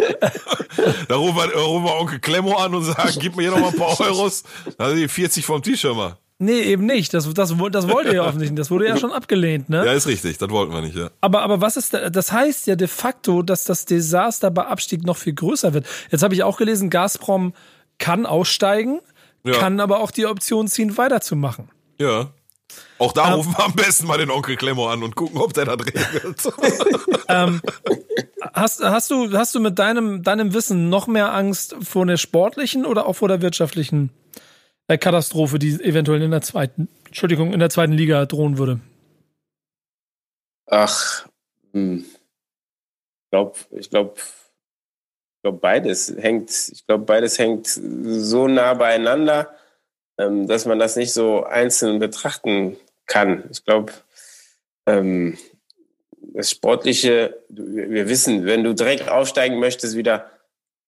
da rufen wir, rufen wir Onkel Klemmo an und sagen, gib mir hier noch mal ein paar Euros. Da sind die 40 vom Tisch immer. Nee, eben nicht. Das, das, das wollte ihr ja offensichtlich nicht. Das wurde ja schon abgelehnt, ne? Ja, ist richtig. Das wollten wir nicht, ja. Aber, aber was ist, da, das heißt ja de facto, dass das Desaster bei Abstieg noch viel größer wird. Jetzt habe ich auch gelesen, Gazprom kann aussteigen, ja. kann aber auch die Option ziehen, weiterzumachen. Ja. Auch da ähm, rufen wir am besten mal den Onkel Klemmo an und gucken, ob der das regelt. ähm, Hast, hast, du, hast du mit deinem, deinem Wissen noch mehr Angst vor der sportlichen oder auch vor der wirtschaftlichen äh, Katastrophe, die eventuell in der zweiten, Entschuldigung, in der zweiten Liga drohen würde? Ach, hm. ich glaube, ich glaube, ich glaube, beides hängt, ich glaube, beides hängt so nah beieinander, ähm, dass man das nicht so einzeln betrachten kann. Ich glaube, ähm, das Sportliche, wir wissen, wenn du direkt aufsteigen möchtest wieder,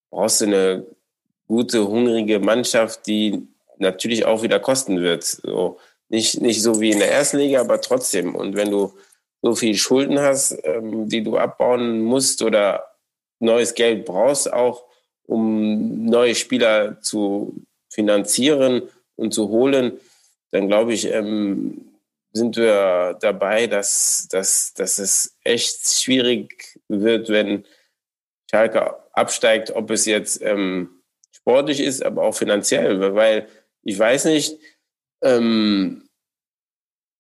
brauchst du eine gute, hungrige Mannschaft, die natürlich auch wieder kosten wird. So, nicht, nicht so wie in der ersten Liga, aber trotzdem. Und wenn du so viel Schulden hast, ähm, die du abbauen musst oder neues Geld brauchst, auch um neue Spieler zu finanzieren und zu holen, dann glaube ich, ähm, sind wir dabei, dass, dass, dass es echt schwierig wird, wenn Schalke absteigt, ob es jetzt ähm, sportlich ist, aber auch finanziell, weil ich weiß nicht, ähm,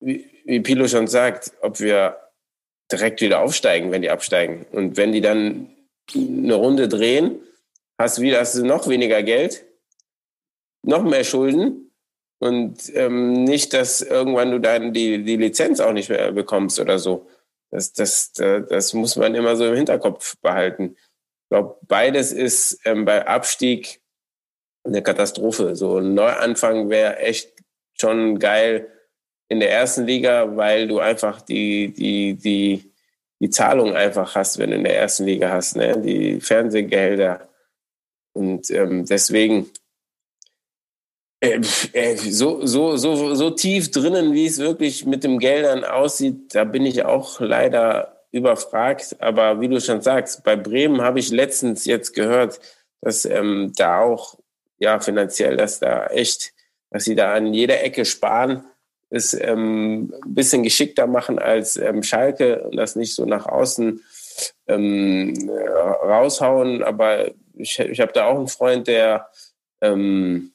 wie, wie Pilo schon sagt, ob wir direkt wieder aufsteigen, wenn die absteigen. Und wenn die dann eine Runde drehen, hast du wieder hast du noch weniger Geld, noch mehr Schulden und ähm, nicht, dass irgendwann du dann die, die Lizenz auch nicht mehr bekommst oder so. Das, das, das muss man immer so im Hinterkopf behalten. Ich glaube, beides ist ähm, bei Abstieg eine Katastrophe. So ein Neuanfang wäre echt schon geil in der ersten Liga, weil du einfach die, die, die, die Zahlung einfach hast, wenn du in der ersten Liga hast, ne? die Fernsehgelder. Und ähm, deswegen äh, äh, so, so, so, so tief drinnen, wie es wirklich mit den Geldern aussieht, da bin ich auch leider überfragt. Aber wie du schon sagst, bei Bremen habe ich letztens jetzt gehört, dass ähm, da auch ja finanziell, dass da echt, dass sie da an jeder Ecke sparen, es ähm, ein bisschen geschickter machen als ähm, Schalke und das nicht so nach außen ähm, raushauen. Aber ich, ich habe da auch einen Freund, der ähm,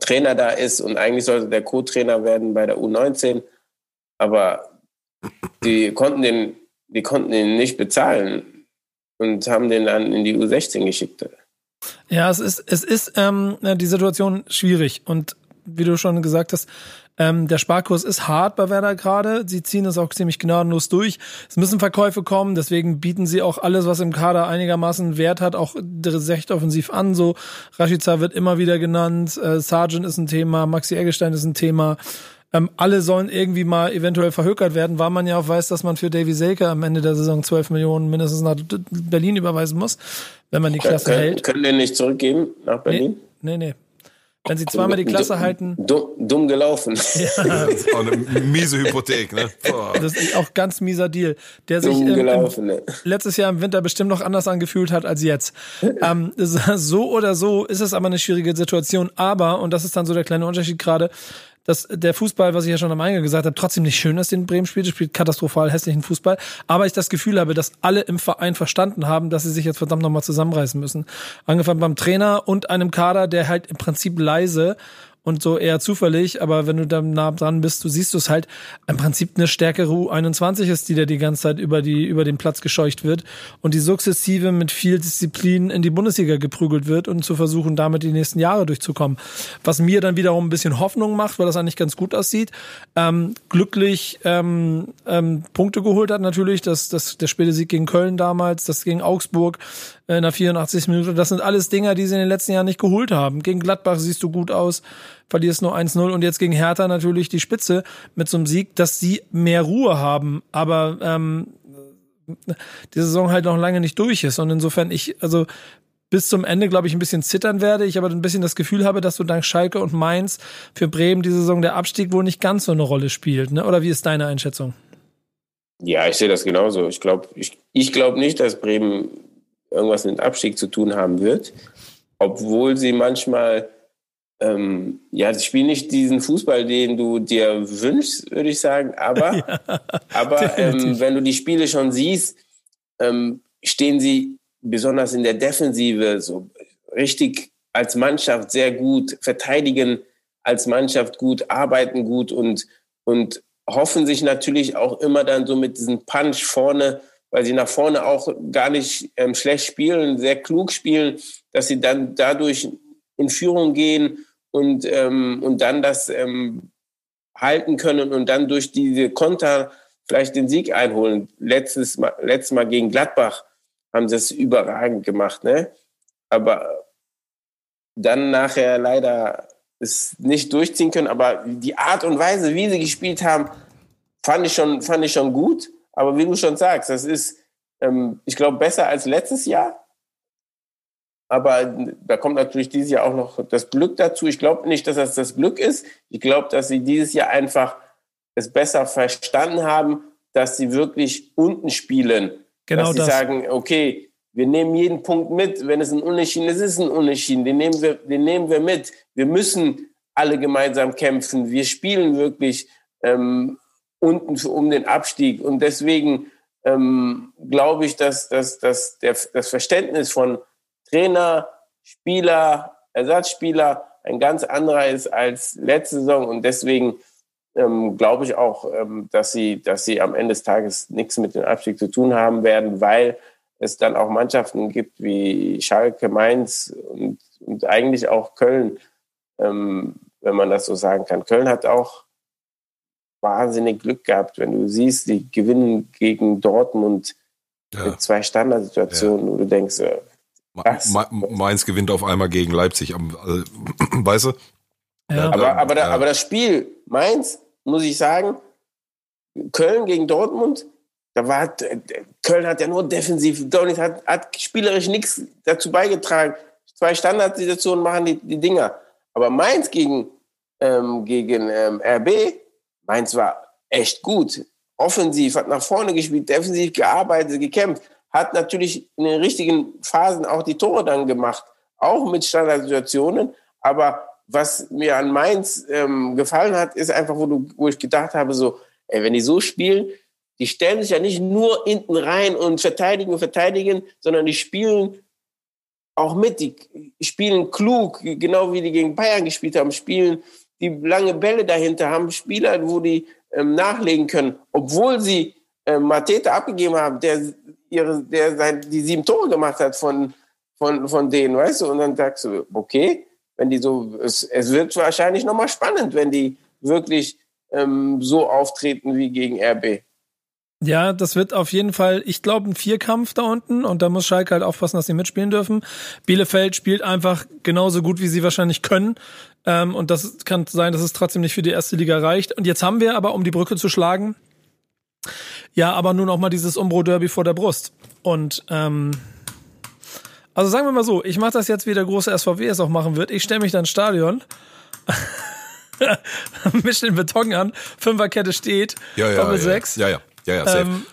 Trainer da ist und eigentlich sollte der Co-Trainer werden bei der U19, aber die konnten den, die konnten ihn nicht bezahlen und haben den dann in die U16 geschickt. Ja, es ist, es ist ähm, die Situation schwierig und wie du schon gesagt hast, ähm, der Sparkurs ist hart bei Werder gerade. Sie ziehen es auch ziemlich gnadenlos durch. Es müssen Verkäufe kommen, deswegen bieten sie auch alles, was im Kader einigermaßen Wert hat, auch recht offensiv an. So Rashica wird immer wieder genannt, äh, Sargent ist ein Thema, Maxi Eggestein ist ein Thema. Ähm, alle sollen irgendwie mal eventuell verhökert werden, weil man ja auch weiß, dass man für Davy Selke am Ende der Saison 12 Millionen mindestens nach Berlin überweisen muss, wenn man die Klasse können, hält. Können den nicht zurückgeben nach Berlin? Nee, nee. nee. Wenn sie zweimal die Klasse halten. Dumm, dumm gelaufen. Ja. Das ist auch eine miese Hypothek, ne? Boah. Das ist auch ganz mieser Deal, der sich im, im, ne? letztes Jahr im Winter bestimmt noch anders angefühlt hat als jetzt. ähm, so oder so ist es aber eine schwierige Situation. Aber, und das ist dann so der kleine Unterschied gerade, dass der Fußball, was ich ja schon am Eingang gesagt habe, trotzdem nicht schön ist, den Bremen spielt. Es spielt katastrophal hässlichen Fußball. Aber ich das Gefühl habe, dass alle im Verein verstanden haben, dass sie sich jetzt verdammt nochmal zusammenreißen müssen. Angefangen beim Trainer und einem Kader, der halt im Prinzip leise und so eher zufällig, aber wenn du da nah dran bist, du siehst es halt im Prinzip eine stärkere U21 ist, die da die ganze Zeit über die über den Platz gescheucht wird und die sukzessive mit viel Disziplin in die Bundesliga geprügelt wird und zu versuchen, damit die nächsten Jahre durchzukommen. Was mir dann wiederum ein bisschen Hoffnung macht, weil das eigentlich ganz gut aussieht. Ähm, glücklich ähm, ähm, Punkte geholt hat natürlich, das, das der späte Sieg gegen Köln damals, das gegen Augsburg in der 84. Minute. Das sind alles Dinger, die sie in den letzten Jahren nicht geholt haben. Gegen Gladbach siehst du gut aus, verlierst nur 1-0 und jetzt gegen Hertha natürlich die Spitze mit so einem Sieg, dass sie mehr Ruhe haben. Aber ähm, die Saison halt noch lange nicht durch ist. Und insofern ich, also bis zum Ende, glaube ich, ein bisschen zittern werde. Ich aber ein bisschen das Gefühl habe, dass so dank Schalke und Mainz für Bremen die Saison der Abstieg wohl nicht ganz so eine Rolle spielt. Ne? Oder wie ist deine Einschätzung? Ja, ich sehe das genauso. Ich glaube ich, ich glaub nicht, dass Bremen irgendwas mit Abstieg zu tun haben wird, obwohl sie manchmal ähm, ja, sie spielen nicht diesen Fußball, den du dir wünschst, würde ich sagen, aber, ja, aber ähm, wenn du die Spiele schon siehst, ähm, stehen sie besonders in der Defensive so richtig als Mannschaft sehr gut, verteidigen als Mannschaft gut, arbeiten gut und, und hoffen sich natürlich auch immer dann so mit diesem Punch vorne weil sie nach vorne auch gar nicht ähm, schlecht spielen, sehr klug spielen, dass sie dann dadurch in Führung gehen und, ähm, und dann das ähm, halten können und dann durch diese Konter vielleicht den Sieg einholen. Letztes Mal, letztes Mal gegen Gladbach haben sie es überragend gemacht, ne? Aber dann nachher leider es nicht durchziehen können. Aber die Art und Weise, wie sie gespielt haben, fand ich schon, fand ich schon gut. Aber wie du schon sagst, das ist, ähm, ich glaube, besser als letztes Jahr. Aber da kommt natürlich dieses Jahr auch noch das Glück dazu. Ich glaube nicht, dass das das Glück ist. Ich glaube, dass sie dieses Jahr einfach es besser verstanden haben, dass sie wirklich unten spielen. Genau dass sie das. sagen, okay, wir nehmen jeden Punkt mit. Wenn es ein Unentschieden ist, ist es ein Unentschieden. Den nehmen wir, den nehmen wir mit. Wir müssen alle gemeinsam kämpfen. Wir spielen wirklich ähm, unten um den Abstieg. Und deswegen ähm, glaube ich, dass, dass, dass der, das Verständnis von Trainer, Spieler, Ersatzspieler ein ganz anderer ist als letzte Saison. Und deswegen ähm, glaube ich auch, ähm, dass, sie, dass sie am Ende des Tages nichts mit dem Abstieg zu tun haben werden, weil es dann auch Mannschaften gibt wie Schalke, Mainz und, und eigentlich auch Köln, ähm, wenn man das so sagen kann. Köln hat auch wahnsinnig Glück gehabt, wenn du siehst, die gewinnen gegen Dortmund ja. mit zwei Standardsituationen, ja. wo du denkst, äh? Mainz gewinnt auf einmal gegen Leipzig am, äh, weißt du? Ja. Aber, aber, da, aber das Spiel Mainz, muss ich sagen, Köln gegen Dortmund, da war Köln hat ja nur defensiv, Dortmund hat, hat spielerisch nichts dazu beigetragen. Zwei Standardsituationen machen die, die Dinger. Aber Mainz gegen, ähm, gegen ähm, RB, Mainz war echt gut. Offensiv, hat nach vorne gespielt, defensiv gearbeitet, gekämpft hat natürlich in den richtigen Phasen auch die Tore dann gemacht, auch mit Standardsituationen. Aber was mir an Mainz ähm, gefallen hat, ist einfach, wo, du, wo ich gedacht habe, so, ey, wenn die so spielen, die stellen sich ja nicht nur hinten rein und verteidigen und verteidigen, sondern die spielen auch mit, die spielen klug, genau wie die gegen Bayern gespielt haben, spielen die lange Bälle dahinter, haben Spieler, wo die ähm, nachlegen können, obwohl sie äh, Mateta abgegeben haben, der ihre, der sein, die sieben Tore gemacht hat von, von, von denen, weißt du? Und dann sagst du, okay, wenn die so, es, es wird wahrscheinlich nochmal spannend, wenn die wirklich ähm, so auftreten wie gegen RB. Ja, das wird auf jeden Fall, ich glaube, ein Vierkampf da unten und da muss Schalke halt aufpassen, dass sie mitspielen dürfen. Bielefeld spielt einfach genauso gut, wie sie wahrscheinlich können. Ähm, und das kann sein, dass es trotzdem nicht für die erste Liga reicht. Und jetzt haben wir aber, um die Brücke zu schlagen, ja, aber nun auch mal dieses Umbro-Derby vor der Brust. Und ähm, also sagen wir mal so, ich mache das jetzt, wie der große SVW es auch machen wird. Ich stelle mich dann ins Stadion, misch den Beton an, Fünferkette steht, ja, ja, Doppel ja, sechs. Ja, ja, ja, ja, safe. Ähm,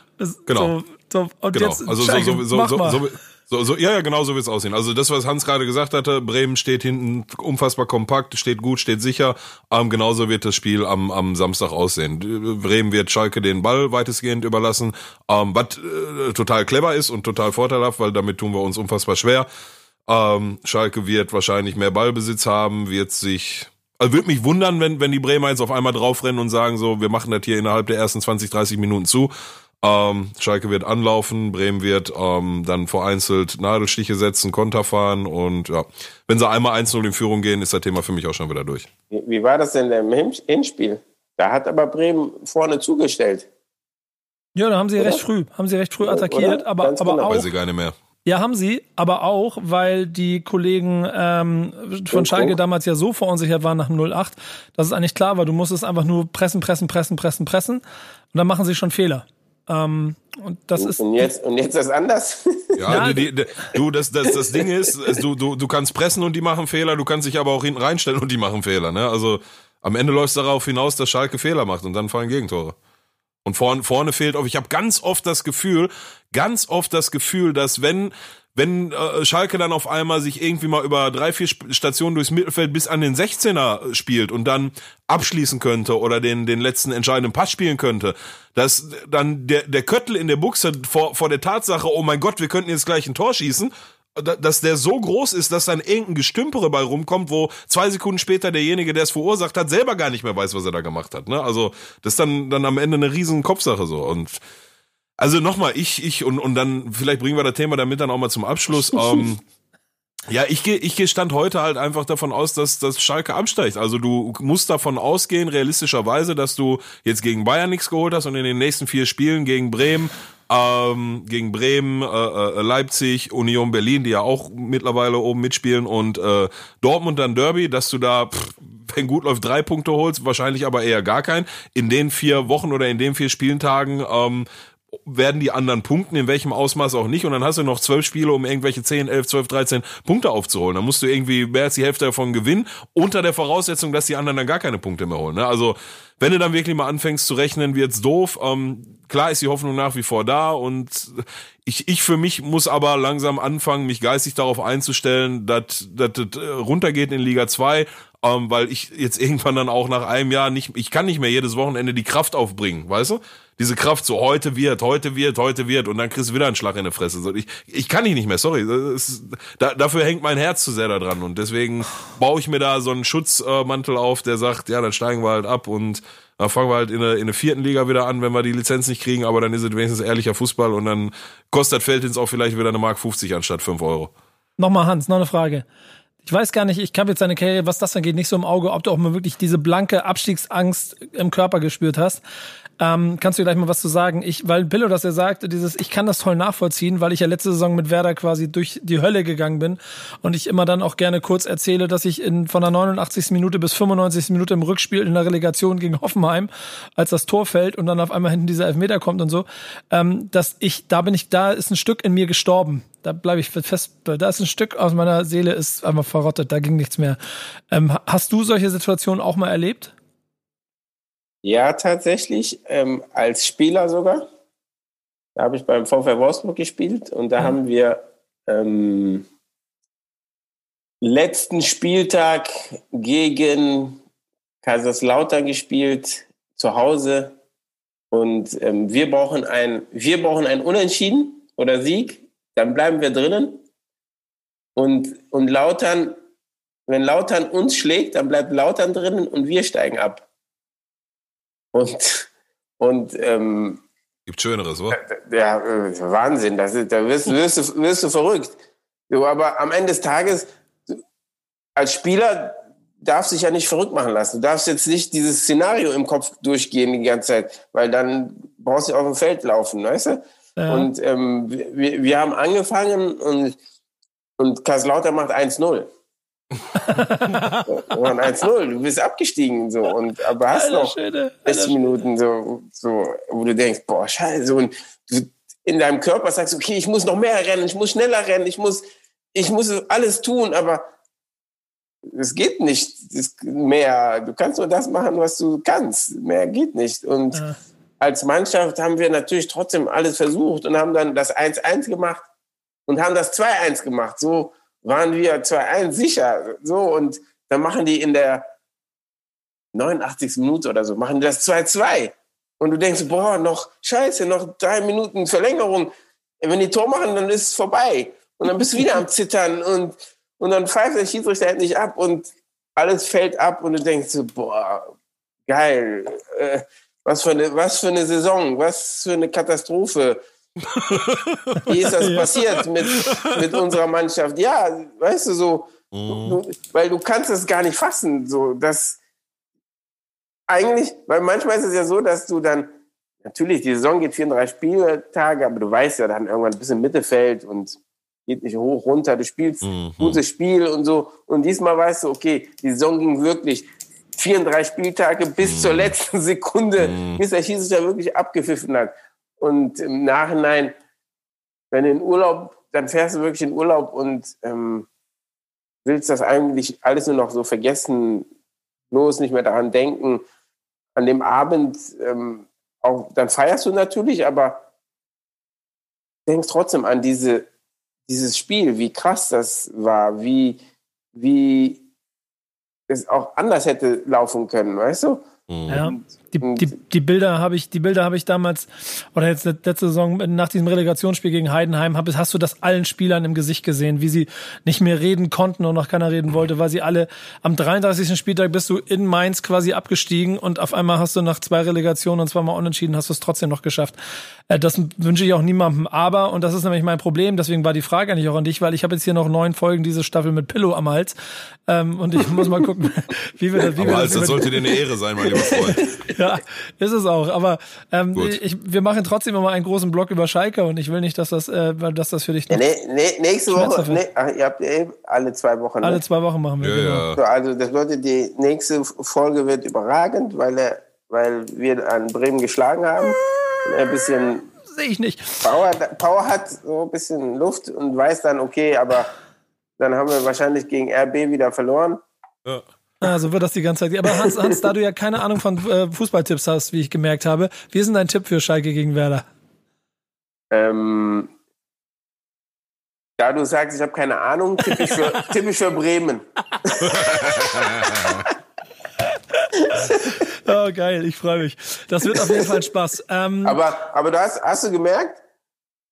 genau. So, so, und genau. jetzt, also so, so, so, so, so, so, so, ja, ja, genau so wird's aussehen. Also das, was Hans gerade gesagt hatte, Bremen steht hinten unfassbar kompakt, steht gut, steht sicher. Ähm, genauso wird das Spiel am, am Samstag aussehen. Bremen wird Schalke den Ball weitestgehend überlassen, ähm, was äh, total clever ist und total vorteilhaft, weil damit tun wir uns unfassbar schwer. Ähm, Schalke wird wahrscheinlich mehr Ballbesitz haben, wird sich also würde mich wundern, wenn, wenn die Bremer jetzt auf einmal draufrennen und sagen so, wir machen das hier innerhalb der ersten 20, 30 Minuten zu. Ähm, Schalke wird anlaufen, Bremen wird ähm, dann vereinzelt Nadelstiche setzen, Konter fahren und ja, wenn sie einmal 1-0 in Führung gehen, ist das Thema für mich auch schon wieder durch. Wie, wie war das denn im Hinspiel? Da hat aber Bremen vorne zugestellt. Ja, da haben sie Oder? recht früh, haben sie recht früh attackiert, Oder? aber, aber genau. auch. Weiß ich gar nicht mehr. Ja, haben sie, aber auch, weil die Kollegen ähm, von Schalke damals ja so verunsichert waren nach dem 08, dass es eigentlich klar war, du musstest einfach nur pressen, pressen, pressen, pressen, pressen und dann machen sie schon Fehler. Ähm, und das und, ist. Und jetzt, und jetzt ist anders? Ja, ja. Die, die, du, das, das, das Ding ist, du, du, du kannst pressen und die machen Fehler, du kannst dich aber auch hinten reinstellen und die machen Fehler, ne? Also, am Ende läuft es darauf hinaus, dass Schalke Fehler macht und dann fallen Gegentore. Und vorne, vorne fehlt auf. Ich habe ganz oft das Gefühl, ganz oft das Gefühl, dass wenn wenn äh, Schalke dann auf einmal sich irgendwie mal über drei, vier Stationen durchs Mittelfeld bis an den 16er spielt und dann abschließen könnte oder den, den letzten entscheidenden Pass spielen könnte, dass dann der, der Köttel in der Buchse vor, vor der Tatsache, oh mein Gott, wir könnten jetzt gleich ein Tor schießen, dass der so groß ist, dass dann irgendein Gestümpere bei rumkommt, wo zwei Sekunden später derjenige, der es verursacht hat, selber gar nicht mehr weiß, was er da gemacht hat. Ne? Also das ist dann, dann am Ende eine riesen Kopfsache so. Und Also nochmal, ich, ich und, und dann, vielleicht bringen wir das Thema damit dann auch mal zum Abschluss. ähm, ja, ich gehe ich geh stand heute halt einfach davon aus, dass, dass Schalke absteigt. Also du musst davon ausgehen, realistischerweise, dass du jetzt gegen Bayern nichts geholt hast und in den nächsten vier Spielen gegen Bremen, ähm, gegen Bremen, äh, äh, Leipzig, Union Berlin, die ja auch mittlerweile oben mitspielen und äh, Dortmund dann Derby, dass du da, pff, wenn gut läuft, drei Punkte holst, wahrscheinlich aber eher gar keinen. In den vier Wochen oder in den vier Spieltagen ähm, werden die anderen punkten, in welchem Ausmaß auch nicht. Und dann hast du noch zwölf Spiele, um irgendwelche 10, 11, 12, 13 Punkte aufzuholen. Dann musst du irgendwie mehr als die Hälfte davon gewinnen, unter der Voraussetzung, dass die anderen dann gar keine Punkte mehr holen. Ne? Also wenn du dann wirklich mal anfängst zu rechnen, wird's doof. Ähm, klar ist die Hoffnung nach wie vor da und ich, ich für mich muss aber langsam anfangen, mich geistig darauf einzustellen, dass das runtergeht in Liga 2, ähm, weil ich jetzt irgendwann dann auch nach einem Jahr nicht, ich kann nicht mehr jedes Wochenende die Kraft aufbringen, weißt du? Diese Kraft so, heute wird, heute wird, heute wird und dann kriegst du wieder einen Schlag in die Fresse. So, ich, ich kann nicht mehr, sorry. Ist, da, dafür hängt mein Herz zu sehr da dran und deswegen baue ich mir da so einen Schutzmantel auf, der sagt, ja, dann steigen wir halt ab und dann fangen wir halt in der, in der vierten Liga wieder an, wenn wir die Lizenz nicht kriegen, aber dann ist es wenigstens ehrlicher Fußball und dann kostet Feldins auch vielleicht wieder eine Mark 50 anstatt 5 Euro. Nochmal Hans, noch eine Frage. Ich weiß gar nicht, ich habe jetzt deine Karriere, was das angeht, nicht so im Auge, ob du auch mal wirklich diese blanke Abstiegsangst im Körper gespürt hast. Ähm, kannst du gleich mal was zu sagen? Ich, weil Pillow das ja sagt, dieses, ich kann das toll nachvollziehen, weil ich ja letzte Saison mit Werder quasi durch die Hölle gegangen bin und ich immer dann auch gerne kurz erzähle, dass ich in, von der 89. Minute bis 95. Minute im Rückspiel in der Relegation gegen Hoffenheim, als das Tor fällt und dann auf einmal hinten dieser Elfmeter kommt und so, ähm, dass ich, da bin ich, da ist ein Stück in mir gestorben. Da bleibe ich fest, da ist ein Stück aus meiner Seele ist einfach verrottet, da ging nichts mehr. Ähm, hast du solche Situationen auch mal erlebt? Ja, tatsächlich, ähm, als Spieler sogar. Da habe ich beim VfL Wolfsburg gespielt und da mhm. haben wir ähm, letzten Spieltag gegen Kaiserslautern gespielt, zu Hause. Und ähm, wir, brauchen ein, wir brauchen ein Unentschieden oder Sieg, dann bleiben wir drinnen. Und, und Lautern, wenn Lautern uns schlägt, dann bleibt Lautern drinnen und wir steigen ab. Und, und ähm, gibt Schöneres, oder? Ja, äh, Wahnsinn. Das ist, da wirst, wirst, du, wirst du verrückt. So, aber am Ende des Tages, als Spieler darfst du dich ja nicht verrückt machen lassen. Du darfst jetzt nicht dieses Szenario im Kopf durchgehen die ganze Zeit, weil dann brauchst du auf dem Feld laufen, weißt du? Ja. Und ähm, wir, wir haben angefangen und, und Kaiserslautern macht 1-0. 1-0, du bist abgestiegen so und aber hast Alter, noch Schöne, 60 Minuten so, so, wo du denkst, boah, scheiße, und du in deinem Körper sagst, okay, ich muss noch mehr rennen, ich muss schneller rennen, ich muss, ich muss alles tun, aber es geht nicht mehr. Du kannst nur das machen, was du kannst. Mehr geht nicht. Und ja. als Mannschaft haben wir natürlich trotzdem alles versucht und haben dann das 1-1 gemacht und haben das 2-1 gemacht. So, waren wir 2-1 sicher. So, und dann machen die in der 89. Minute oder so, machen die das 2-2. Und du denkst, boah, noch scheiße, noch drei Minuten Verlängerung. Wenn die Tor machen, dann ist es vorbei. Und dann bist du wieder am Zittern und, und dann pfeift der Schiedsrichter endlich ab und alles fällt ab und du denkst so, boah, geil. Äh, was, für eine, was für eine Saison, was für eine Katastrophe. Wie ist das ja. passiert mit, mit unserer Mannschaft? Ja, weißt du, so, mhm. du, weil du kannst es gar nicht fassen, so, dass eigentlich, weil manchmal ist es ja so, dass du dann, natürlich, die Saison geht 34 Spieltage, aber du weißt ja dann irgendwann ein bisschen Mittelfeld und geht nicht hoch, runter, du spielst mhm. gutes Spiel und so. Und diesmal weißt du, okay, die Saison ging wirklich 34 Spieltage bis mhm. zur letzten Sekunde, mhm. bis der Schiedsrichter wirklich abgepfiffen hat. Und im Nachhinein, wenn du in Urlaub, dann fährst du wirklich in Urlaub und ähm, willst das eigentlich alles nur noch so vergessen, bloß nicht mehr daran denken. An dem Abend, ähm, auch, dann feierst du natürlich, aber denkst trotzdem an diese, dieses Spiel, wie krass das war, wie, wie es auch anders hätte laufen können, weißt du? Ja. Die, die, die Bilder habe ich, die Bilder habe ich damals oder jetzt letzte Saison nach diesem Relegationsspiel gegen Heidenheim, hab, hast du das allen Spielern im Gesicht gesehen, wie sie nicht mehr reden konnten und noch keiner reden wollte, weil sie alle am 33. Spieltag bist du in Mainz quasi abgestiegen und auf einmal hast du nach zwei Relegationen und zweimal unentschieden hast du es trotzdem noch geschafft. Äh, das wünsche ich auch niemandem. Aber und das ist nämlich mein Problem. Deswegen war die Frage eigentlich auch an dich, weil ich habe jetzt hier noch neun Folgen diese Staffel mit Pillow am Hals ähm, und ich muss mal gucken, wie wir das. Wie aber wir das, das, das sollte dir eine Ehre sein, mein lieber Freund. ja, ist es auch. Aber ähm, ich, wir machen trotzdem immer einen großen Blog über Schalke und ich will nicht, dass das, äh, dass das für dich. Ja, nee, nee, nächste Woche. Nee, ach, ihr habt ja eh alle zwei Wochen. Ne? Alle zwei Wochen machen wir. Ja, genau. ja. Also das bedeutet, die nächste Folge wird überragend, weil er, weil wir an Bremen geschlagen haben. Er ein bisschen Sehe ich nicht. Power, Power hat so ein bisschen Luft und weiß dann, okay, aber dann haben wir wahrscheinlich gegen RB wieder verloren. Ja. So wird das die ganze Zeit. Aber Hans, Hans, da du ja keine Ahnung von äh, Fußballtipps hast, wie ich gemerkt habe, wie ist denn dein Tipp für Schalke gegen Werder? Ähm, da du sagst, ich habe keine Ahnung, tippe ich für, tippe ich für Bremen. Oh, geil, ich freue mich. Das wird auf jeden Fall Spaß. Ähm, Aber, aber du hast, hast du gemerkt,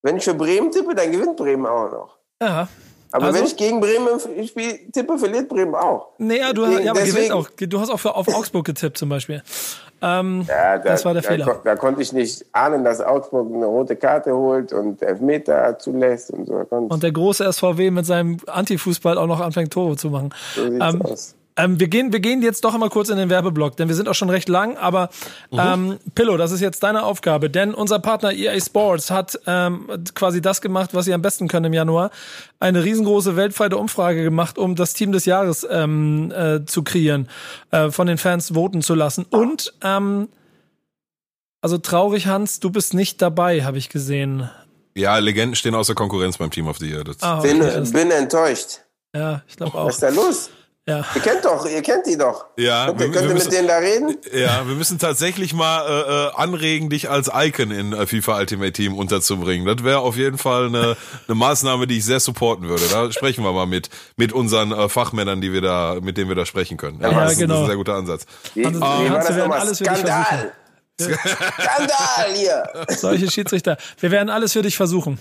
wenn ich für Bremen tippe, dann gewinnt Bremen auch noch. ja. Aber Also? wenn ich gegen Bremen spiel, tippe, verliert Bremen auch. Naja, du, ja, aber deswegen- auch. Du hast auch für, auf Augsburg getippt zum Beispiel. Ähm, Ja, da, Das war der da, Fehler. kon- Da konnte ich nicht ahnen, dass Augsburg eine rote Karte holt und Elfmeter zulässt und so. Da und der große SVW mit seinem Antifußball auch noch anfängt, Tore zu machen. so sieht's Ähm, aus. Ähm, wir, gehen, wir gehen jetzt doch einmal kurz in den Werbeblock, denn wir sind auch schon recht lang. Aber ähm, Pillow, das ist jetzt deine Aufgabe, denn unser Partner EA Sports hat ähm, quasi das gemacht, was sie am besten können im Januar. Eine riesengroße weltweite Umfrage gemacht, um das Team des Jahres ähm, äh, zu kreieren, äh, von den Fans voten zu lassen. Und ähm, also traurig, Hans, du bist nicht dabei, habe ich gesehen. ja, Legenden stehen außer Konkurrenz beim Team of the Year. Das, Ah, okay, Bin, bin enttäuscht. ja, ich glaube Was auch. ist da los? Ja. Ihr kennt doch, ihr kennt die doch. Ja, könnt, wir- ihr- wir könnt ihr müssen- mit denen da reden? Ja, wir müssen tatsächlich mal äh, äh, anregen, dich als Icon in äh, FIFA Ultimate Team unterzubringen. Das wäre auf jeden Fall eine, eine Maßnahme, die ich sehr supporten würde. Da sprechen wir mal mit mit unseren äh, Fachmännern, die wir da, mit denen wir da sprechen können. Ja, das, ist, das genau. ist ein sehr guter Ansatz. Wie, Also, Hans, war das wir werden nochmal? alles für dich Skandal! Skandal hier! Solche Schiedsrichter. Wir werden alles für dich versuchen.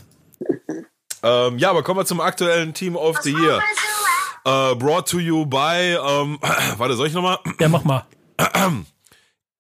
Ähm, ja, aber kommen wir zum aktuellen Team of the Year. Äh, brought to you by, ähm, warte, soll ich nochmal? Ja, mach mal.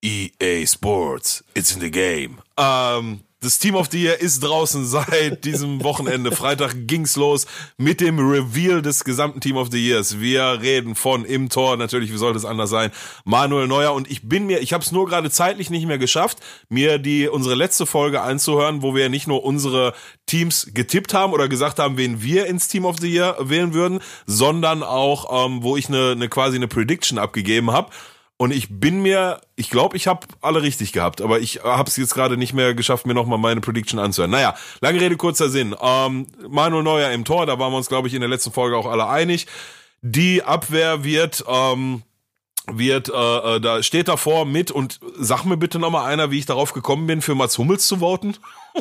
EA Sports, it's in the game. Ähm, das Team of the Year ist draußen seit diesem Wochenende. Freitag ging's los mit dem Reveal des gesamten Team of the Years. Wir reden von im Tor, natürlich, wie sollte es anders sein, Manuel Neuer. Und ich bin mir, ich habe es nur gerade zeitlich nicht mehr geschafft, mir die unsere letzte Folge einzuhören, wo wir nicht nur unsere Teams getippt haben oder gesagt haben, wen wir ins Team of the Year wählen würden, sondern auch, ähm, wo ich eine, eine quasi eine Prediction abgegeben habe. Und ich bin mir, ich glaube, ich habe alle richtig gehabt, aber ich habe es jetzt gerade nicht mehr geschafft, mir nochmal meine Prediction anzuhören. Naja, lange Rede, kurzer Sinn. Ähm, Manuel Neuer im Tor, da waren wir uns, glaube ich, in der letzten Folge auch alle einig. Die Abwehr wird, ähm, wird, äh, äh, da steht davor mit und sag mir bitte nochmal einer, wie ich darauf gekommen bin, für Mats Hummels zu voten.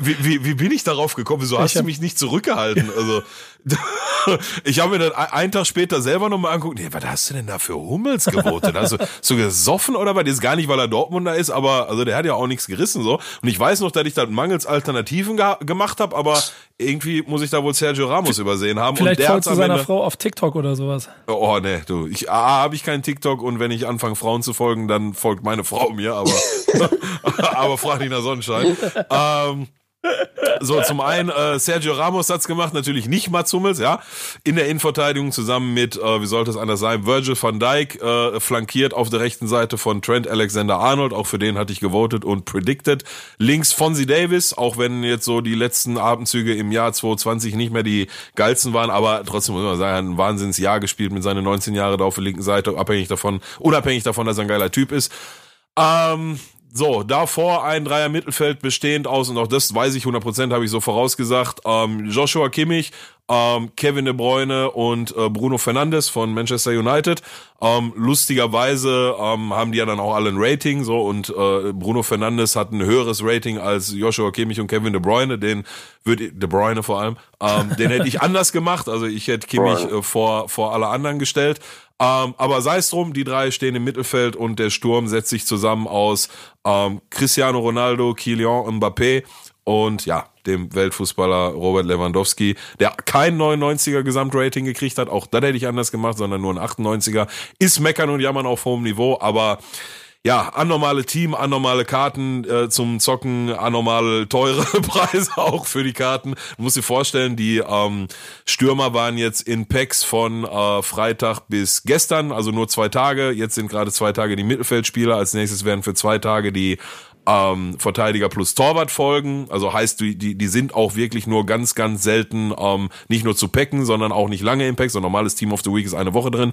Wie, wie, wie bin ich darauf gekommen? Wieso hast du mich nicht zurückgehalten? Also, ich habe mir dann ein- einen Tag später selber nochmal angeguckt, nee, was hast du denn da für Hummels gewotet? Hast du so gesoffen oder was? Ist gar nicht, weil er Dortmunder ist, aber also der hat ja auch nichts gerissen so. Und ich weiß noch, dass ich da mangels Alternativen gemacht habe, aber irgendwie muss ich da wohl Sergio Ramos übersehen haben. Vielleicht und der folgst du seiner Frau auf TikTok oder sowas. Oh nee, du, ich A habe ich keinen TikTok und wenn ich anfange Frauen zu folgen, dann folgt meine Frau mir, aber aber frag nicht nach Sonnenschein. Ähm, so, zum einen, äh, Sergio Ramos hat's gemacht, natürlich nicht Mats Hummels, ja. In der Innenverteidigung zusammen mit, äh, wie sollte es anders sein, Virgil van Dijk, äh, flankiert auf der rechten Seite von Trent Alexander-Arnold, auch für den hatte ich gewotet und predicted. Links Fonzie Davis, auch wenn jetzt so die letzten Abendzüge im Jahr 2020 nicht mehr die geilsten waren, aber trotzdem muss man sagen, ein Wahnsinnsjahr gespielt mit seinen 19 Jahren da auf der linken Seite, abhängig davon, unabhängig davon, dass er ein geiler Typ ist. Ähm, so, davor ein Dreier Mittelfeld bestehend aus, und auch das weiß ich 100%, habe ich so vorausgesagt, ähm, Joshua Kimmich, ähm, Kevin De Bruyne und äh, Bruno Fernandes von Manchester United. Ähm, lustigerweise ähm, haben die ja dann auch alle ein Rating, so, und äh, Bruno Fernandes hat ein höheres Rating als Joshua Kimmich und Kevin De Bruyne, den würde, De Bruyne vor allem, ähm, den hätte ich anders gemacht, also ich hätte Kimmich äh, vor, vor alle anderen gestellt. Ähm, aber sei es drum, die drei stehen im Mittelfeld und der Sturm setzt sich zusammen aus ähm, Cristiano Ronaldo, Kylian Mbappé und ja, dem Weltfußballer Robert Lewandowski, der kein 99er Gesamtrating gekriegt hat, auch das hätte ich anders gemacht, sondern nur ein 98er, ist meckern und jammern auf hohem Niveau, aber ja, anormale Team, anormale Karten äh, zum Zocken, anormal teure Preise auch für die Karten. Du musst dir vorstellen, die ähm, Stürmer waren jetzt in Packs von äh, Freitag bis gestern, also nur zwei Tage. Jetzt sind gerade zwei Tage die Mittelfeldspieler. Als nächstes werden für zwei Tage die ähm, Verteidiger plus Torwart folgen. Also heißt, die, die, die sind auch wirklich nur ganz, ganz selten ähm, nicht nur zu packen, sondern auch nicht lange im Pack. So ein normales Team of the Week ist eine Woche drin.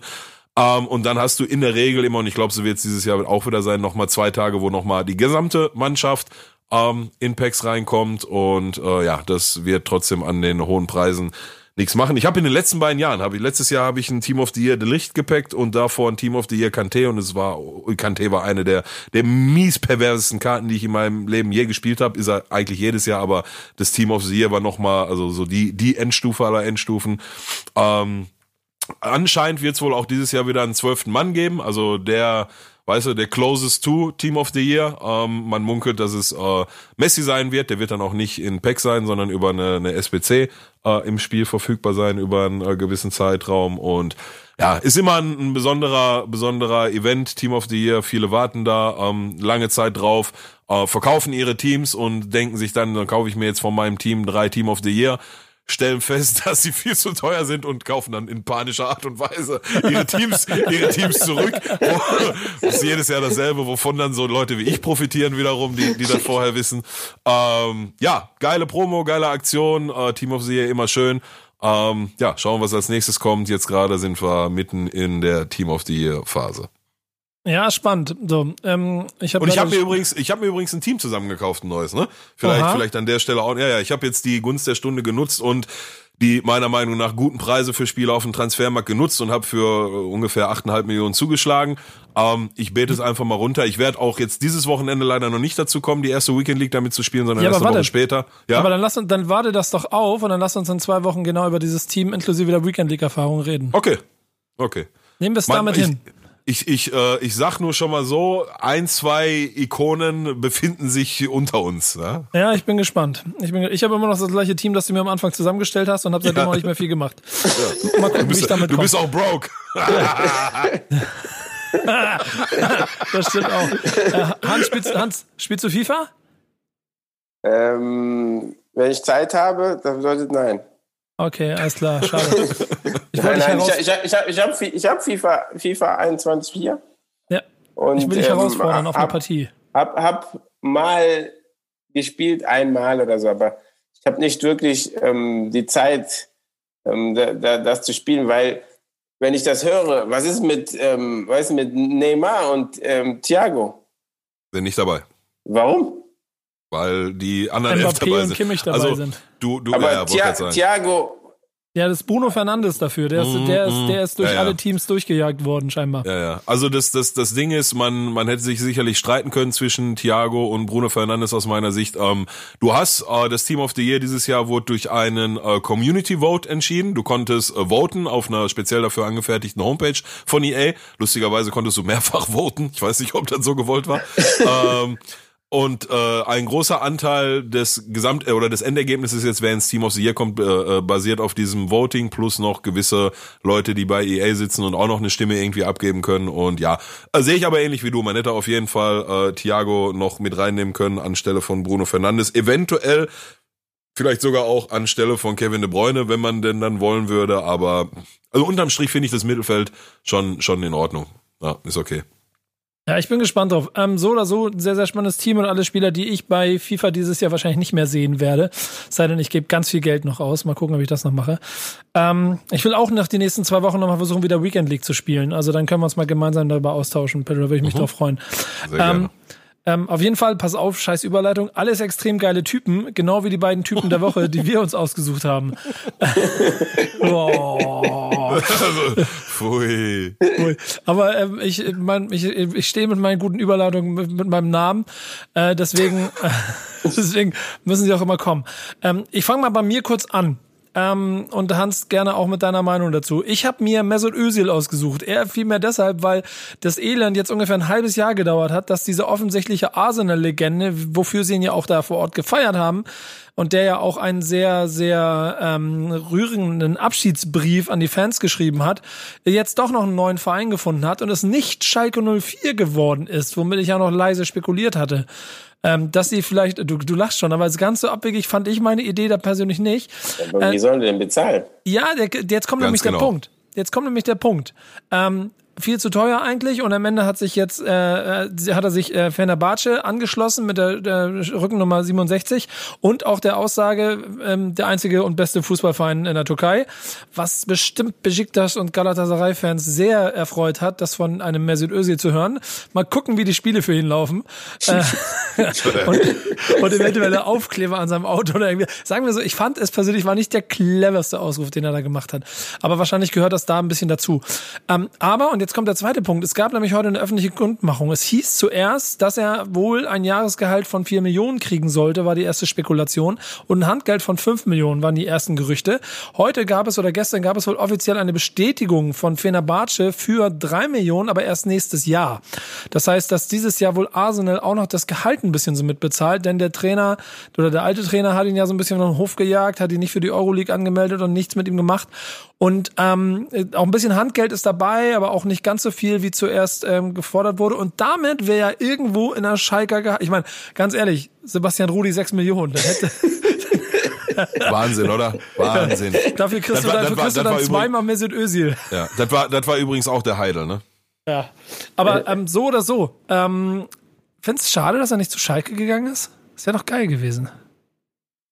Ähm, und dann hast du in der Regel immer, und ich glaube, so wird es dieses Jahr auch wieder sein, nochmal zwei Tage, wo nochmal die gesamte Mannschaft ähm, in Packs reinkommt. Und äh, ja, das wird trotzdem an den hohen Preisen nichts machen. Ich habe in den letzten beiden Jahren, habe ich letztes Jahr habe ich ein Team of the Year Licht gepackt und davor ein Team of the Year Kante und es war Kante war eine der der mies perversesten Karten, die ich in meinem Leben je gespielt habe. Ist er eigentlich jedes Jahr, aber das Team of the Year war nochmal also so die die Endstufe aller Endstufen. Ähm, Anscheinend wird es wohl auch dieses Jahr wieder einen zwölften Mann geben, also der, weißt du, der closest to Team of the Year. Ähm, man munkelt, dass es äh, Messi sein wird. Der wird dann auch nicht in Pack sein, sondern über eine, eine SBC äh, im Spiel verfügbar sein über einen äh, gewissen Zeitraum. Und ja, ist immer ein, ein, besonderer, besonderer Event, Team of the Year. Viele warten da ähm, lange Zeit drauf, äh, verkaufen ihre Teams und denken sich dann, dann kaufe ich mir jetzt von meinem Team drei Team of the Year stellen fest, dass sie viel zu teuer sind und kaufen dann in panischer Art und Weise ihre Teams, ihre Teams zurück. Das ist jedes Jahr dasselbe, wovon dann so Leute wie ich profitieren wiederum, die, die das vorher wissen. Ähm, ja, geile Promo, geile Aktion, äh, Team of the Year immer schön. Ähm, ja, schauen, was als nächstes kommt. Jetzt gerade sind wir mitten in der Team of the Year Phase. Ja, spannend. So, ähm, ich hab und ich habe mir übrigens, ich habe mir übrigens ein Team zusammengekauft, ein neues, ne? Vielleicht, Aha. vielleicht an der Stelle auch. Ja, ja, ich habe jetzt die Gunst der Stunde genutzt und die meiner Meinung nach guten Preise für Spieler auf dem Transfermarkt genutzt und habe für äh, ungefähr 8,5 Millionen zugeschlagen. Ähm, ich bete es einfach mal runter. Ich werde auch jetzt dieses Wochenende leider noch nicht dazu kommen, die erste Weekend League damit zu spielen, sondern ja, erst eine Woche später. Ja? Aber dann lass uns, dann warte das doch auf und dann lass uns in zwei Wochen genau über dieses Team inklusive der Weekend League Erfahrung reden. Okay. Okay. Nehmen wir es damit ich, hin ich, ich, äh, ich sag nur schon mal so, ein, zwei Ikonen befinden sich unter uns. Ja, ja ich bin gespannt. Ich, bin, ich habe immer noch das gleiche Team, das du mir am Anfang zusammengestellt hast und habe seitdem ja. auch nicht mehr viel gemacht. Ja. Mal gucken, du bist, wie ich damit Du bist auch broke. das stimmt auch. Äh, Hans, spielst, Hans, spielst du FIFA? Ähm, wenn ich Zeit habe, dann bedeutet nein. Okay, alles klar, schade. Ich nein, nein, ich, ich, ich, ich habe ich hab FIFA, FIFA 21.4. Ja. Und, ich will dich ähm, herausfordern auf eine Partie. Hab, hab mal gespielt, einmal oder so, aber ich habe nicht wirklich ähm, die Zeit, ähm, da, da, das zu spielen, weil wenn ich das höre, was ist mit, ähm, was ist mit Neymar und ähm, Thiago? Sind nicht dabei. Warum? Weil die anderen Mbappé dabei sind. und Kimmich dabei also, sind. Du, du, aber ja, Thia Thiago, ja, das ist Bruno Fernandes dafür. Der ist, mm, der ist, der ist durch ja, ja. alle Teams durchgejagt worden, scheinbar. Ja, ja. Also das, das, das Ding ist, man, man hätte sich sicherlich streiten können zwischen Thiago und Bruno Fernandes aus meiner Sicht. Ähm, du hast äh, das Team of the Year dieses Jahr wurde durch einen äh, Community Vote entschieden. Du konntest äh, voten auf einer speziell dafür angefertigten Homepage von EA. Lustigerweise konntest du mehrfach voten. Ich weiß nicht, ob das so gewollt war. ähm, und äh, ein großer Anteil des Gesamt- äh, oder des Endergebnisses jetzt, wer ins Team of the Year kommt, äh, äh, basiert auf diesem Voting plus noch gewisse Leute, die bei EA sitzen und auch noch eine Stimme irgendwie abgeben können. Und ja, äh, sehe ich aber ähnlich wie du. Man hätte auf jeden Fall äh, Thiago noch mit reinnehmen können anstelle von Bruno Fernandes. Eventuell vielleicht sogar auch anstelle von Kevin De Bruyne, wenn man denn dann wollen würde. Aber also unterm Strich finde ich das Mittelfeld schon schon in Ordnung. Ja, ist okay. Ja, ich bin gespannt drauf. Ähm, so oder so, sehr, sehr spannendes Team und alle Spieler, die ich bei FIFA dieses Jahr wahrscheinlich nicht mehr sehen werde. Sei denn, ich gebe ganz viel Geld noch aus. Mal gucken, ob ich das noch mache. Ähm, ich will auch nach den nächsten zwei Wochen nochmal versuchen, wieder Weekend League zu spielen. Also dann können wir uns mal gemeinsam darüber austauschen. Pedro, da würde ich mich mhm. drauf freuen. Sehr ähm, gerne. Ähm, auf jeden Fall, pass auf, scheiß Überleitung. Alles extrem geile Typen, genau wie die beiden Typen der Woche, die wir uns ausgesucht haben. oh. Pfui. Pfui. Aber ähm, ich, mein, ich, ich stehe mit meinen guten Überleitungen mit, mit meinem Namen. Äh, deswegen, äh, deswegen müssen sie auch immer kommen. Ähm, ich fange mal bei mir kurz an. Ähm, und Hans gerne auch mit deiner Meinung dazu. Ich habe mir Mesut Özil ausgesucht. Er vielmehr deshalb, weil das Elend jetzt ungefähr ein halbes Jahr gedauert hat, dass diese offensichtliche Arsenal-Legende, wofür sie ihn ja auch da vor Ort gefeiert haben, und der ja auch einen sehr, sehr ähm, rührenden Abschiedsbrief an die Fans geschrieben hat, jetzt doch noch einen neuen Verein gefunden hat und es nicht Schalke 04 geworden ist, womit ich ja noch leise spekuliert hatte. Ähm, dass sie vielleicht, du, du lachst schon, aber ganz so abwegig fand ich meine Idee da persönlich nicht. Aber wie äh, sollen die denn bezahlen? Ja, der, jetzt kommt ganz nämlich genau. der Punkt. Jetzt kommt nämlich der Punkt. Ähm, viel zu teuer eigentlich und am Ende hat sich jetzt äh, äh hat er sich äh, Fenerbahce angeschlossen mit der, der Rückennummer 67 und auch der Aussage ähm, der einzige und beste Fußballverein in der Türkei, was bestimmt Besiktas und Galatasaray Fans sehr erfreut hat, das von einem Mesut Özil zu hören. Mal gucken, wie die Spiele für ihn laufen äh, und, und eventuell Aufkleber an seinem Auto oder irgendwie. Sagen wir so, ich fand es persönlich war nicht der cleverste Ausruf, den er da gemacht hat, aber wahrscheinlich gehört das da ein bisschen dazu. Ähm, aber und jetzt kommt der zweite Punkt. Es gab nämlich heute eine öffentliche Kundmachung. Es hieß zuerst, dass er wohl ein Jahresgehalt von vier Millionen kriegen sollte, war die erste Spekulation. Und ein Handgeld von fünf Millionen waren die ersten Gerüchte. Heute gab es oder gestern gab es wohl offiziell eine Bestätigung von Fenerbahce für drei Millionen, aber erst nächstes Jahr. Das heißt, dass dieses Jahr wohl Arsenal auch noch das Gehalt ein bisschen so mitbezahlt, denn der Trainer oder der alte Trainer hat ihn ja so ein bisschen auf den Hof gejagt, hat ihn nicht für die Euroleague angemeldet und nichts mit ihm gemacht. Und ähm, auch ein bisschen Handgeld ist dabei, aber auch nicht ganz so viel, wie zuerst ähm, gefordert wurde. Und damit wäre ja irgendwo in der Schalker gehabt. Ich meine, ganz ehrlich, Sebastian Rudi sechs Millionen. Hätte Wahnsinn, oder? Wahnsinn. dafür kriegst das du, war, dafür kriegst war, du dann zweimal Mesut Özil. Ja, das war, das war übrigens auch der Heidel, ne? Ja. Aber ähm, so oder so. Ähm, Findest du schade, dass er nicht zu Schalke gegangen ist? Ist ja doch geil gewesen.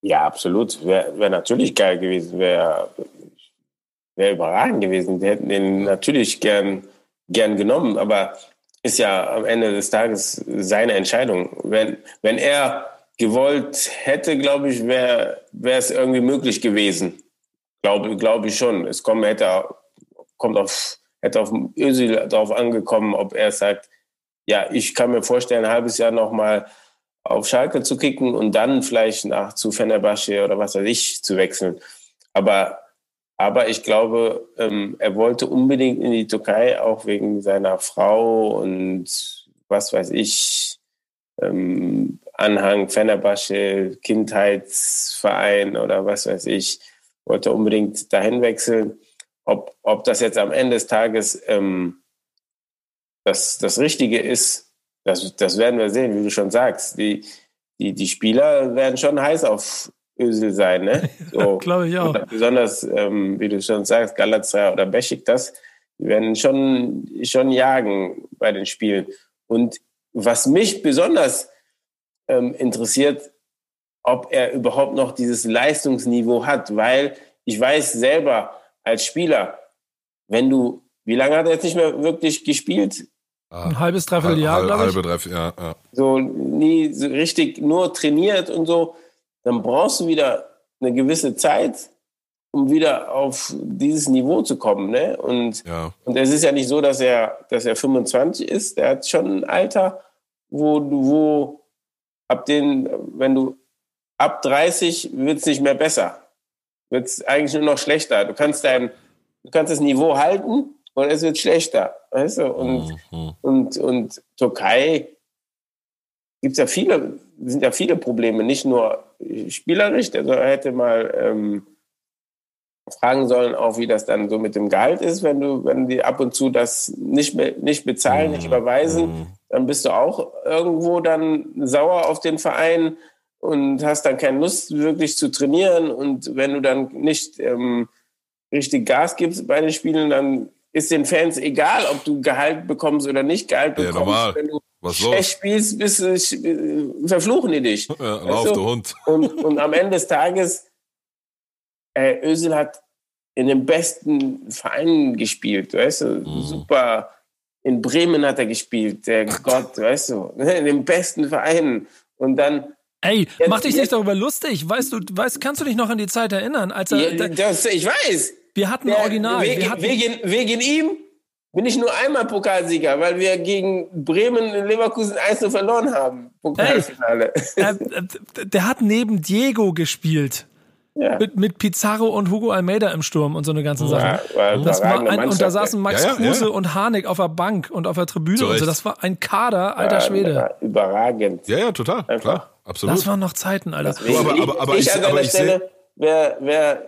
Ja, absolut. Wäre wär natürlich geil gewesen. Wäre wär überragend gewesen. Die hätten ihn natürlich gern gern genommen, aber ist ja am Ende des Tages seine Entscheidung. Wenn, wenn er gewollt hätte, glaube ich, wäre es irgendwie möglich gewesen. Glaube glaub ich schon. Es kommt, hätte, kommt auf, hätte auf Özil darauf angekommen, ob er sagt, ja, ich kann mir vorstellen, ein halbes Jahr nochmal auf Schalke zu kicken und dann vielleicht nach zu Fenerbahce oder was weiß ich zu wechseln. Aber aber ich glaube, ähm, er wollte unbedingt in die Türkei, auch wegen seiner Frau und was weiß ich, ähm, Anhang, Fenerbahce, Kindheitsverein oder was weiß ich, wollte unbedingt dahin wechseln. Ob, ob das jetzt am Ende des Tages ähm, das, das Richtige ist, das, das werden wir sehen, wie du schon sagst. Die, die, die Spieler werden schon heiß auf Ösel sein, ne? So. Glaube ich auch. besonders, ähm, wie du schon sagst, Galatasaray oder Besiktas, die werden schon, schon jagen bei den Spielen. Und was mich besonders ähm, interessiert, ob er überhaupt noch dieses Leistungsniveau hat, weil ich weiß selber als Spieler, wenn du, wie lange hat er jetzt nicht mehr wirklich gespielt? Ein halbes, dreiviertel Jahr, glaube ich. Halbe, dreiviertel, ja, ja. So nie so richtig nur trainiert und so dann brauchst du wieder eine gewisse Zeit, um wieder auf dieses Niveau zu kommen. Ne? Und, ja. und es ist ja nicht so, dass er, dass er 25 ist. Der hat schon ein Alter, wo du, wo ab den, wenn du ab 30 wird es nicht mehr besser. Wird es eigentlich nur noch schlechter. Du kannst dein, du kannst das Niveau halten und es wird schlechter. Weißt du? Und, mhm. und, und Türkei gibt es ja viele, sind ja viele Probleme, nicht nur spielerisch. Also er hätte mal ähm, fragen sollen, auch wie das dann so mit dem Gehalt ist, wenn du, wenn die ab und zu das nicht, nicht bezahlen, nicht mhm. überweisen, mhm. dann bist du auch irgendwo dann sauer auf den Verein und hast dann keine Lust wirklich zu trainieren. Und wenn du dann nicht ähm, richtig Gas gibst bei den Spielen, dann ist den Fans egal, ob du Gehalt bekommst oder nicht Gehalt bekommst. Ja, wenn du was schlecht spielst, bist, äh, verfluchen die dich. Ja, lauf, du? Hund. Und, und am Ende des Tages, äh, Özil hat in den besten Vereinen gespielt, weißt du, mhm. super. In Bremen hat er gespielt, der Gott, weißt du, in den besten Vereinen. Und dann Ey, mach dich nicht darüber lustig. Weißt du, weißt, kannst du dich noch an die Zeit erinnern, als er. Ja, das, ich weiß. Wir hatten der, Original. Wegen, wir hatten, wegen, wegen ihm bin ich nur einmal Pokalsieger, weil wir gegen Bremen in Leverkusen 1 verloren haben. Pokalfinale. Hey, äh, der hat neben Diego gespielt. Ja. Mit, mit Pizarro und Hugo Almeida im Sturm und so eine ganze Sache. Ja, war das war ein, und da saßen Max ja, Kruse und Harnik auf der Bank und auf der Tribüne und so. Das war ein Kader, alter Schwede. Überragend. Ja, ja, total. Einfach. Klar, absolut. Das waren noch Zeiten, Alter. Deswegen, aber, aber, aber ich, ich, an aber ich Stelle wäre wär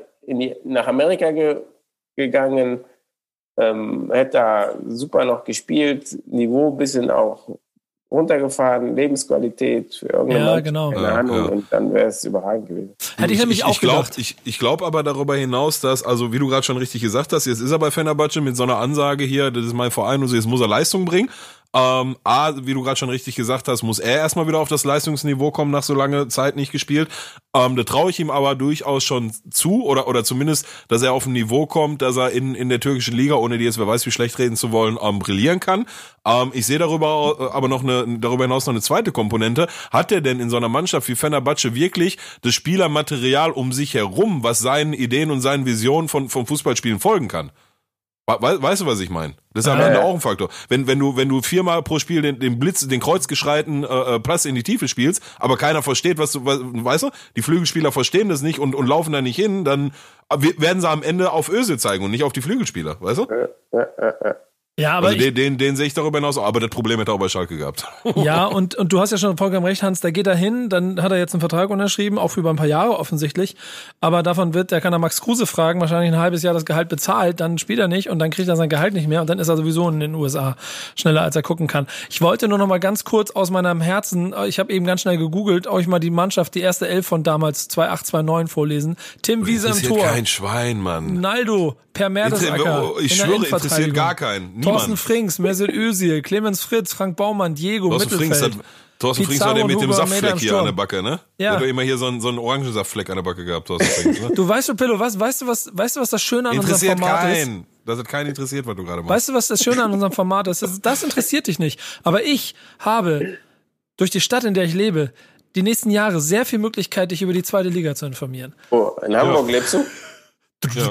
nach Amerika ge, gegangen, ähm, hätte da super noch gespielt, Niveau bisschen auch runtergefahren, Lebensqualität für irgendeine ja, genau. keine ja, Ahnung, ja. und dann wäre es überragend gewesen. Hätte ich nämlich ich, auch ich glaub, gedacht. Ich, ich glaube aber darüber hinaus, dass, also wie du gerade schon richtig gesagt hast, jetzt ist er bei Fenerbahce mit so einer Ansage hier, das ist mein Verein und so, jetzt muss er Leistung bringen. Ähm, A, wie du gerade schon richtig gesagt hast, muss er erstmal wieder auf das Leistungsniveau kommen, nach so langer Zeit nicht gespielt. Ähm, da traue ich ihm aber durchaus schon zu, oder, oder zumindest, dass er auf ein Niveau kommt, dass er in, in der türkischen Liga, ohne die jetzt wer weiß, wie schlecht reden zu wollen, ähm, brillieren kann. Ähm, ich sehe darüber äh, aber noch eine, darüber hinaus noch eine zweite Komponente. Hat er denn in so einer Mannschaft wie Fenerbahce wirklich das Spielermaterial um sich herum, was seinen Ideen und seinen Visionen von, vom Fußballspielen folgen kann? Weißt du, was ich meine? Das ist am ah, Ende ja. auch ein Faktor. Wenn, wenn du, wenn du viermal pro Spiel den, den Blitz, den kreuzgeschreiten äh, äh Pass in die Tiefe spielst, aber keiner versteht, was du, was, weißt du, die Flügelspieler verstehen das nicht und, und laufen da nicht hin, dann werden sie am Ende auf Öse zeigen und nicht auf die Flügelspieler, weißt du? Ja, ja, ja. Ja, aber also den, den, den sehe ich darüber hinaus, aber das Problem hätte er auch bei Schalke gehabt. Ja, und, und du hast ja schon vollkommen recht, Hans, da geht er hin, dann hat er jetzt einen Vertrag unterschrieben, auch für über ein paar Jahre offensichtlich, aber davon wird, der kann er Max Kruse fragen, wahrscheinlich ein halbes Jahr das Gehalt bezahlt, dann spielt er nicht und dann kriegt er sein Gehalt nicht mehr und dann ist er sowieso in den USA schneller, als er gucken kann. Ich wollte nur noch mal ganz kurz aus meinem Herzen, ich habe eben ganz schnell gegoogelt, euch mal die Mannschaft, die erste Elf von damals 2829 vorlesen. Tim Wiese im Tor. kein Schwein, Mann. Naldo, Per Mertesacker. Ich schwöre, interessiert gar keinen. Niemand. Thorsten Frings, Mesut Özil, Clemens Fritz, Frank Baumann, Diego, Thorsten Mittelfeld. Frings hat, Thorsten Frings war der mit dem Saftfleck hier an der Backe, ne? Ja. Der hat doch immer hier so einen, so einen Orangensaftfleck an der Backe gehabt, Thorsten Frings, ne? Du weißt du, Pillow, was, weißt du, was, weißt du, was das Schöne an unserem Format keinen. ist? Das hat keinen interessiert, was du gerade machst. Weißt du, was das Schöne an unserem Format ist? Das, das interessiert dich nicht. Aber ich habe durch die Stadt, in der ich lebe, die nächsten Jahre sehr viel Möglichkeit, dich über die zweite Liga zu informieren. Oh, in Hamburg ja. lebst du? Ja.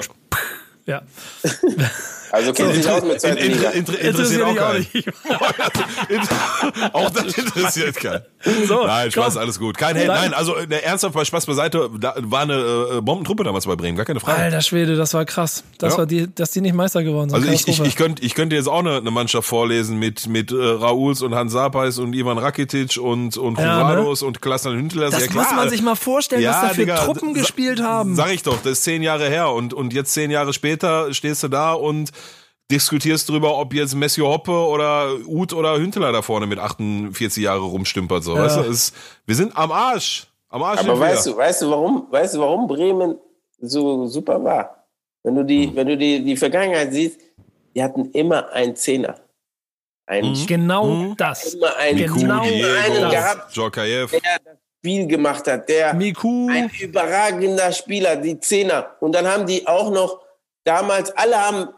Ja. Also kennt sich aus mit zweiter Liga. Inter, inter, interessiert auch keinen. auch das interessiert keinen. So, nein, Spaß, komm. alles gut. Kein Hate, nein, also äh, ernsthaft bei Spaß beiseite, da war eine äh, Bombentruppe damals bei Bremen, gar keine Frage. Alter Schwede, das war krass. Das ja. war die, dass die nicht Meister geworden sind. Also ich, ich, ich könnte ich könnte jetzt auch eine, eine Mannschaft vorlesen mit mit äh, Rauls und Hans Sapais und Ivan Rakitic und und ja, ne? und Klaas-Jan Hüntler. Das ja, muss man sich mal vorstellen, ja, was da für Digga, Truppen gespielt haben. Sag ich doch, das ist zehn Jahre her und und jetzt zehn Jahre später stehst du da und diskutierst drüber, ob jetzt Messi Hoppe oder Uth oder Hünteler da vorne mit 48 Jahre rumstümpert. So, ja. weißt du, es, wir sind am Arsch. Am Arsch Aber weißt du, weißt du, warum, weißt du, warum Bremen so super war? Wenn du die, hm. wenn du die, die Vergangenheit siehst, die hatten immer einen Zehner. Einen mhm. Genau mhm. das. Immer einen, Miku, genau Diego, einen gehabt, der das Spiel gemacht hat. Der Miku. ein überragender Spieler, die Zehner. Und dann haben die auch noch damals, alle haben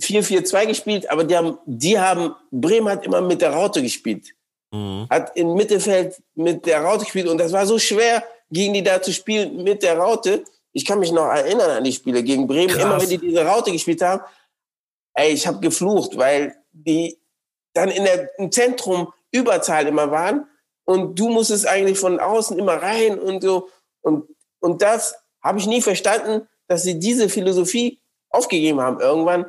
4-4-2 gespielt, aber die haben, die haben, Bremen hat immer mit der Raute gespielt. Mhm. Hat im Mittelfeld mit der Raute gespielt und das war so schwer, gegen die da zu spielen mit der Raute. Ich kann mich noch erinnern an die Spiele gegen Bremen, Krass. immer wenn die diese Raute gespielt haben. Ey, ich habe geflucht, weil die dann in der, im Zentrum Überzahl immer waren und du musstest eigentlich von außen immer rein und so. Und, und das habe ich nie verstanden, dass sie diese Philosophie aufgegeben haben irgendwann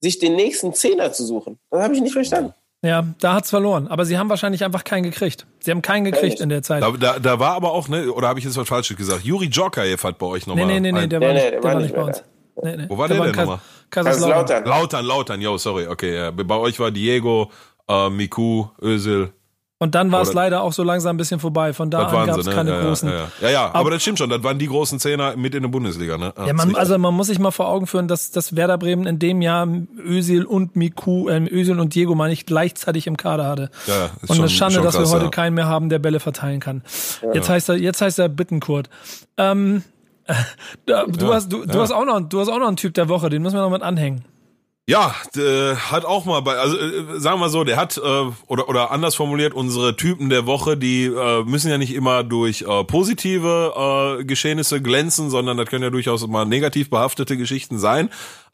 sich den nächsten Zehner zu suchen. Das habe ich nicht verstanden. Ja, da hat's verloren. Aber sie haben wahrscheinlich einfach keinen gekriegt. Sie haben keinen gekriegt in der Zeit. Da, da, da war aber auch, ne, oder habe ich jetzt was Falsches gesagt? Juri Djorkaev hat bei euch nochmal. Nee, nee, nee, nee, der war, nee, nicht, der war nicht bei uns. Nee, nee. Wo war der, der denn nochmal? Kaiserslautern. Lautern, Lautern, yo, sorry, okay. Ja. Bei euch war Diego, äh, Miku, Özil, und dann war es leider auch so langsam ein bisschen vorbei. Von da an gab es ne? keine ja, großen. Ja, ja. ja, ja aber, aber, das stimmt schon. Das waren die großen Zehner mit in der Bundesliga. Ne? ja, man, also man muss sich mal vor Augen führen, dass, dass Werder Bremen in dem Jahr Özil und Miku, äh, Özil und Diego, meine ich, gleichzeitig im Kader hatte. Ja, ist und eine Schande, krass, dass wir heute keinen mehr haben, der Bälle verteilen kann. Jetzt heißt er, jetzt heißt er Bittenkurt. Ähm, du hast, du, du hast auch noch, du hast auch noch einen Typ der Woche, den müssen wir noch mit anhängen. Ja, der hat auch mal bei, also äh, sagen wir so, der hat äh, oder oder anders formuliert, unsere Typen der Woche, die äh, müssen ja nicht immer durch äh, positive äh, Geschehnisse glänzen, sondern das können ja durchaus mal negativ behaftete Geschichten sein.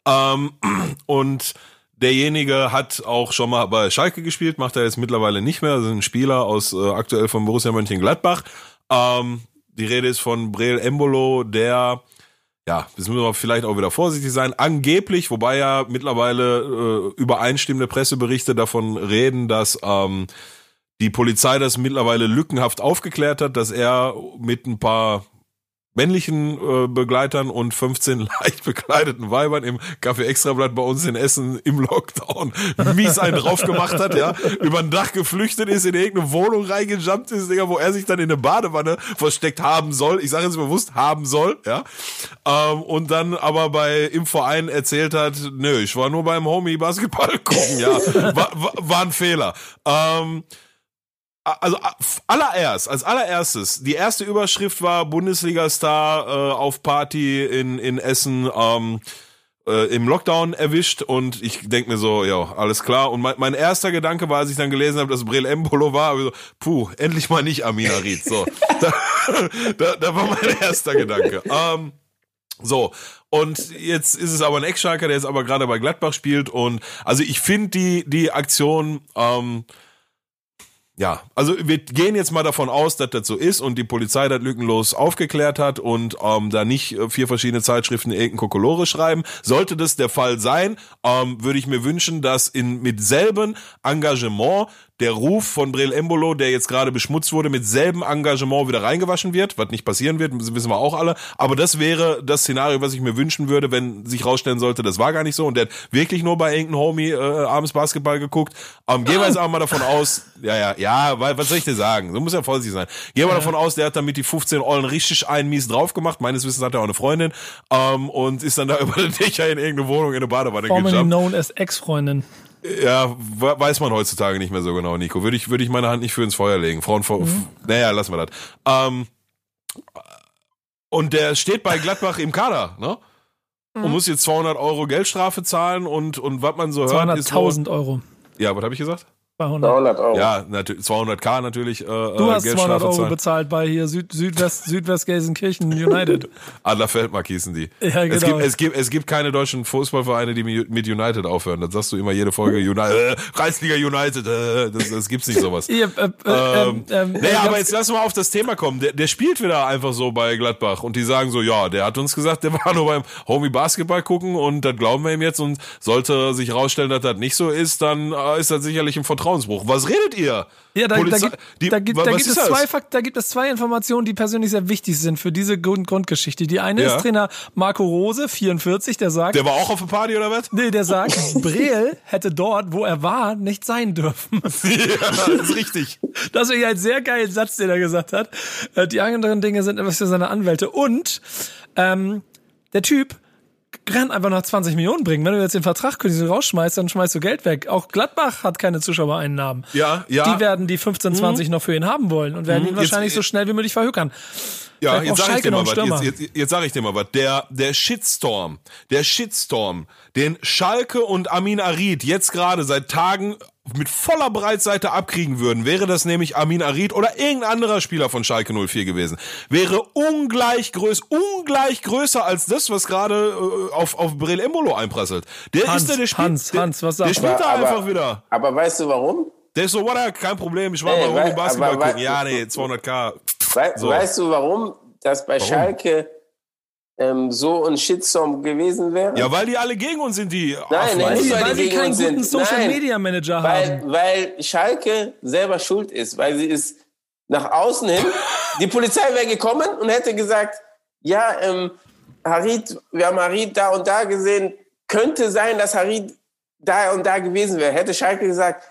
Ähm, und derjenige hat auch schon mal bei Schalke gespielt, macht er jetzt mittlerweile nicht mehr. Das ist ein Spieler aus äh, aktuell von Borussia Mönchengladbach. Ähm, die Rede ist von Breel Embolo, der ja, das müssen wir vielleicht auch wieder vorsichtig sein. Angeblich, wobei ja mittlerweile äh, übereinstimmende Presseberichte davon reden, dass ähm, die Polizei das mittlerweile lückenhaft aufgeklärt hat, dass er mit ein paar männlichen äh, Begleitern und 15 leicht bekleideten Weibern im Café Extrablatt bei uns in Essen im Lockdown mies einen drauf gemacht hat, ja, über ein Dach geflüchtet ist, in irgendeine Wohnung reingejumpt ist, Digga, wo er sich dann in eine Badewanne versteckt haben soll. Ich sage jetzt bewusst, haben soll, ja. Ähm, und dann aber bei im Verein erzählt hat, nö, ich war nur beim Homie Basketball gucken, ja. War, war, war ein Fehler. Ähm, also allererst, als allererstes, die erste Überschrift war Bundesliga-Star äh, auf Party in, in Essen ähm, äh, im Lockdown erwischt und ich denk mir so, ja, alles klar. Und mein, mein erster Gedanke war, als ich dann gelesen habe, dass Brel Embolo war, so, puh, endlich mal nicht Amina Ried. So, da, da, da war mein erster Gedanke. Ähm, so, und jetzt ist es aber ein Eckschalker, der jetzt aber gerade bei Gladbach spielt und also ich finde die, die Aktion ähm, ja, also wir gehen jetzt mal davon aus, dass das so ist und die Polizei das lückenlos aufgeklärt hat und ähm, da nicht äh, vier verschiedene Zeitschriften irgendein Kokolore schreiben. Sollte das der Fall sein, ähm, würde ich mir wünschen, dass in mit selben Engagement der Ruf von Brel Embolo, der jetzt gerade beschmutzt wurde, mit selben Engagement wieder reingewaschen wird, was nicht passieren wird, wissen wir auch alle. Aber das wäre das Szenario, was ich mir wünschen würde, wenn sich rausstellen sollte, das war gar nicht so und der hat wirklich nur bei irgendeinem Homie äh, abends Basketball geguckt. Ähm, gehen wir jetzt auch mal davon aus, ja, ja, ja, weil, was soll ich dir sagen? Du musst ja vorsichtig sein. Gehen wir ja. davon aus, der hat damit die 15 Ollen richtig einen mies drauf gemacht. Meines Wissens hat er auch eine Freundin ähm, und ist dann da über den Dächer in irgendeine Wohnung in eine Badewanne gejumpt. known as Ex-Freundin. Ja, weiß man heutzutage nicht mehr so genau, Nico. Würde ich, würde ich meine Hand nicht für ins Feuer legen. Frauen, mhm. naja, lassen wir das. Ähm, und der steht bei Gladbach im Kader, ne? Mhm. Und muss jetzt 200 Euro Geldstrafe zahlen und, und was man so hört. 200.000 Euro. Ja, was habe ich gesagt? 200. 200 Euro. Ja, 200k natürlich. Äh, du hast 200 Euro zahlen. bezahlt bei hier Süd, Südwest, Südwestgelsenkirchen United. Adler Feldmark hießen die. Ja, genau. Es gibt, es, gibt, es gibt keine deutschen Fußballvereine, die mit United aufhören. Das sagst du immer jede Folge. United, äh, Kreisliga United, äh, das, das gibt's nicht sowas. ja, äh, äh, ähm, ähm, naja, aber jetzt lass mal auf das Thema kommen. Der, der spielt wieder einfach so bei Gladbach und die sagen so, ja, der hat uns gesagt, der war nur beim Homie Basketball gucken und das glauben wir ihm jetzt und sollte sich rausstellen, dass das nicht so ist, dann äh, ist das sicherlich ein Vertrauensbruch. Was redet ihr? Ja, da, da, gibt, die, da, gibt, da, gibt es zwei Fakt, da gibt es zwei Informationen, die persönlich sehr wichtig sind für diese Grund Grundgeschichte. Die eine ja. ist Trainer Marco Rose, 44, der sagt. Der war auch auf der Party oder was? Nee, der sagt, Breel hätte dort, wo er war, nicht sein dürfen. ja, das ist richtig. Das ist ein sehr geiler Satz, den er gesagt hat. Äh, die anderen Dinge sind etwas für seine Anwälte. Und ähm, der Typ kann einfach noch 20 Millionen bringen. Wenn du jetzt den Vertrag kündigst rausschmeißt, dann schmeißt du Geld weg. Auch Gladbach hat keine Zuschauereinnahmen. Ja, ja. Die werden die 15, 20 mhm. noch für ihn haben wollen und werden mhm. ihn wahrscheinlich jetzt, so schnell wie möglich verhökern. Ja, jetzt sag ich dir mal was. Jetzt, jetzt, jetzt sag ich dir mal was. Der, der Shitstorm, der Shitstorm, den Schalke und Amin Arid jetzt gerade seit Tagen mit voller Breitseite abkriegen würden, wäre das nämlich Amin Arid oder irgendein anderer Spieler von Schalke 04 gewesen. Wäre ungleich größ, ungleich größer als das, was gerade äh, auf, auf Brel Embolo einprasselt. Der Hans, ist der, der spielt, Hans, der, Hans, was sagst Der spielt da einfach wieder. Aber weißt du warum? Der ist so, what, kein Problem, ich war nee, mal rum Basketball gucken. Ja, nee, 200k. Wei so. Weißt du warum? Dass bei warum? Schalke ähm, so ein Shitstorm gewesen wäre? Ja, weil die alle gegen uns sind, die. Nein, nein nicht, weil, weil die keinen guten Social nein, Media Manager weil, haben. Weil Schalke selber schuld ist, weil sie ist nach außen hin. die Polizei wäre gekommen und hätte gesagt, ja, ähm, Harid, wir haben Harid da und da gesehen. Könnte sein, dass Harid da und da gewesen wäre. Hätte Schalke gesagt,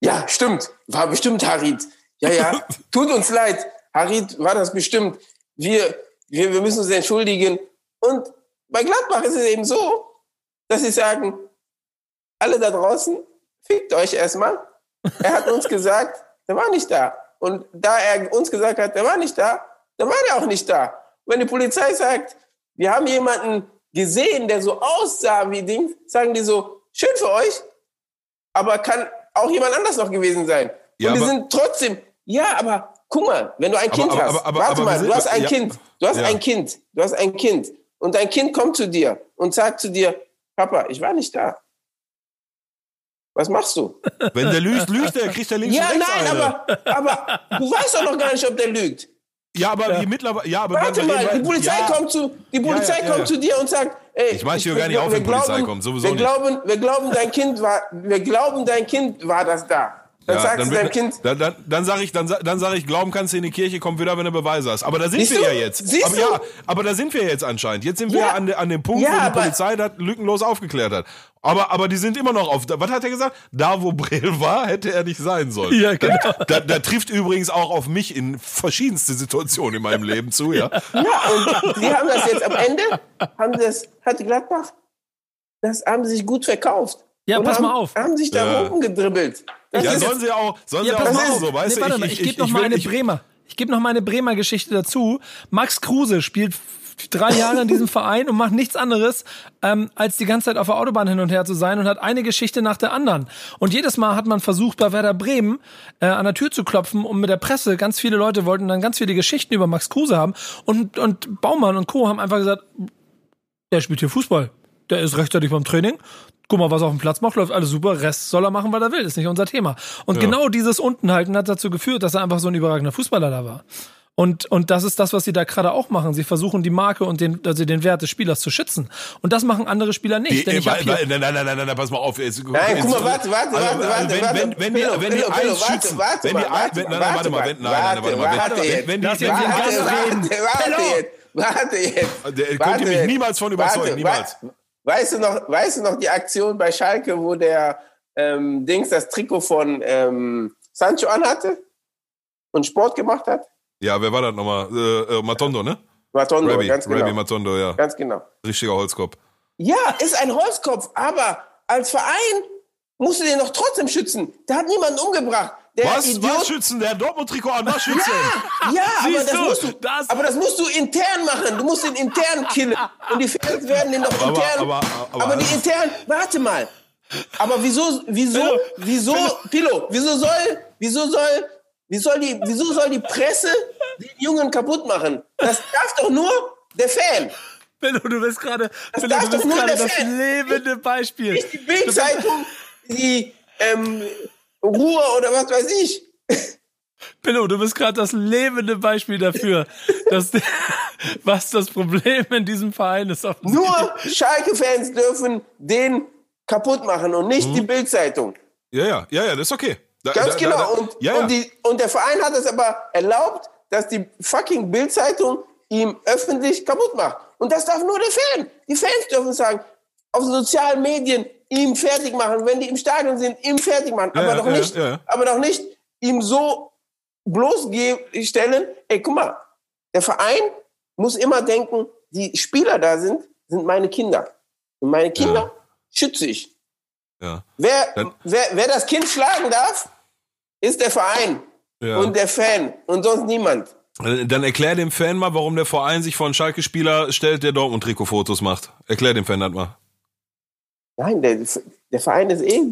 ja, stimmt, war bestimmt Harid. Ja, ja, tut uns leid. Harid war das bestimmt. Wir, wir, müssen uns entschuldigen. Und bei Gladbach ist es eben so, dass sie sagen, alle da draußen, fickt euch erstmal. Er hat uns gesagt, der war nicht da. Und da er uns gesagt hat, der war nicht da, dann war der auch nicht da. wenn die Polizei sagt, wir haben jemanden gesehen, der so aussah wie Dings, sagen die so, schön für euch, aber kann auch jemand anders noch gewesen sein. Ja, Und die sind trotzdem, ja, aber guck mal, wenn du ein Kind aber, hast, aber, aber, warte mal, du hast ein ja, Kind, du hast ja. ein Kind, du hast ein Kind und dein Kind kommt zu dir und sagt zu dir, Papa, ich war nicht da. Was machst du? Wenn der lügt, lügt er, kriegt er links Ja, und nein, aber, aber du weißt doch noch gar nicht, ob der lügt. Ja, aber ja. mittlerweile, ja, aber Warte mal, die Polizei ja. kommt zu, die Polizei ja, kommt zu dir und sagt, ey, ich weiß hier gar nicht auf, wenn die Polizei kommt, sowieso wir glauben, wir glauben, dein Kind war, wir glauben, dein Kind war das da. Dann ja, sagst dann, du deinem Kind. Dann, dann, dann sage ich, dann, dann sag ich, glauben kannst du in die Kirche, kommt wieder, wenn du Beweise hast. Aber da sind Siehst wir du? ja jetzt. Siehst aber, du? Ja, aber da sind wir jetzt anscheinend. Jetzt sind wir ja. an, de, an dem Punkt, ja, wo die Polizei das lückenlos aufgeklärt hat. Aber, aber die sind immer noch auf. Was hat er gesagt? Da, wo Brill war, hätte er nicht sein sollen. Ja, genau. Da, da, da trifft übrigens auch auf mich in verschiedenste Situationen in meinem Leben zu, ja. Ja, und die haben das jetzt am Ende, haben das, hat Gladbach, das haben sie sich gut verkauft. Ja, pass haben, mal auf. Haben sich da ja. rumgedribbelt. Das ja, sollen sie auch, sollen ja, sie auch machen, so, weißt nee, du? Warte ich, ich, ich gebe noch mal eine Bremer. Ich gebe noch mal eine Bremer Geschichte dazu. Max Kruse spielt drei Jahre in diesem Verein und macht nichts anderes, ähm, als die ganze Zeit auf der Autobahn hin und her zu sein und hat eine Geschichte nach der anderen. Und jedes Mal hat man versucht, bei Werder Bremen äh, an der Tür zu klopfen, um mit der Presse, ganz viele Leute wollten dann ganz viele Geschichten über Max Kruse haben. Und, und Baumann und Co. haben einfach gesagt, der spielt hier Fußball. Der ist rechtzeitig beim Training guck mal, was er auf dem Platz macht, läuft alles super, Rest soll er machen, was er will, ist nicht unser Thema. Und ja. genau dieses Untenhalten hat dazu geführt, dass er einfach so ein überragender Fußballer da war. Und, und das ist das, was sie da gerade auch machen. Sie versuchen die Marke und den, also den Wert des Spielers zu schützen. Und das machen andere Spieler nicht. Nein, nein, nein, nein, nein, pass mal auf. Jetzt, nein, guck mal, warte, warte, also, warte, warte, wenn, warte. Wenn, wenn, Pillow, wenn die eins schützen, warte, wenn die warte, nein, nein, warte mal, wenn, nein, nein, warte mal, warte wenn, wenn die, warte, warte, warte jetzt, warte jetzt. Der könnte mich niemals von überzeugen, niemals. Weißt du noch, weißt du noch die Aktion bei Schalke, wo der ähm, Dings das Trikot von ähm, Sancho anhatte und Sport gemacht hat? Ja, wer war das nochmal? Äh, äh, Matondo, ne? Matondo, Rabbi, ganz genau. Rabbi Matondo, ja. Ganz genau. Richtiger Holzkopf. Ja, ist ein Holzkopf, aber als Verein musst du den doch trotzdem schützen. Der hat niemanden umgebracht. Der was, Idiot, was schützen? Der Dortmund-Trikot an, was schützen? Ja, ja aber, das musst du, das aber das musst du intern machen. Du musst den intern killen. Und die Fans werden den doch intern. Aber, aber, aber, aber die intern, warte mal. Aber wieso, wieso, wieso, Pilo, wieso soll, wieso soll, wie soll die, wieso soll die Presse den Jungen kaputt machen? Das darf doch nur der Fan. Bello, du bist gerade, Bello, du bist gerade das lebende Beispiel. Nicht die Bildzeitung, die, ähm, Ruhe oder was weiß ich. Pillow, du bist gerade das lebende Beispiel dafür, dass, was das Problem in diesem Verein ist. Nur Schalke-Fans dürfen den kaputt machen und nicht mhm. die Bildzeitung. Ja, ja, ja, ja, das ist okay. Da, Ganz da, genau. Da, und, ja, ja. Und, die, und der Verein hat es aber erlaubt, dass die fucking Bildzeitung ihm öffentlich kaputt macht. Und das darf nur der Fan. Die Fans dürfen sagen, auf sozialen Medien, ihm fertig machen, wenn die im Stadion sind, ihm fertig machen, aber ja, doch nicht, ja, ja. aber doch nicht ihm so bloßstellen, ey, guck mal, der Verein muss immer denken, die Spieler da sind, sind meine Kinder. Und meine Kinder schütze ich. Wer, wer, wer das Kind schlagen darf, ist der Verein und der Fan und sonst niemand. Dann erklär dem Fan mal, warum der Verein sich von Schalke-Spieler stellt, der Dortmund-Trikot-Fotos macht. Erklär dem Fan das mal. Nein, der, der Verein ist eh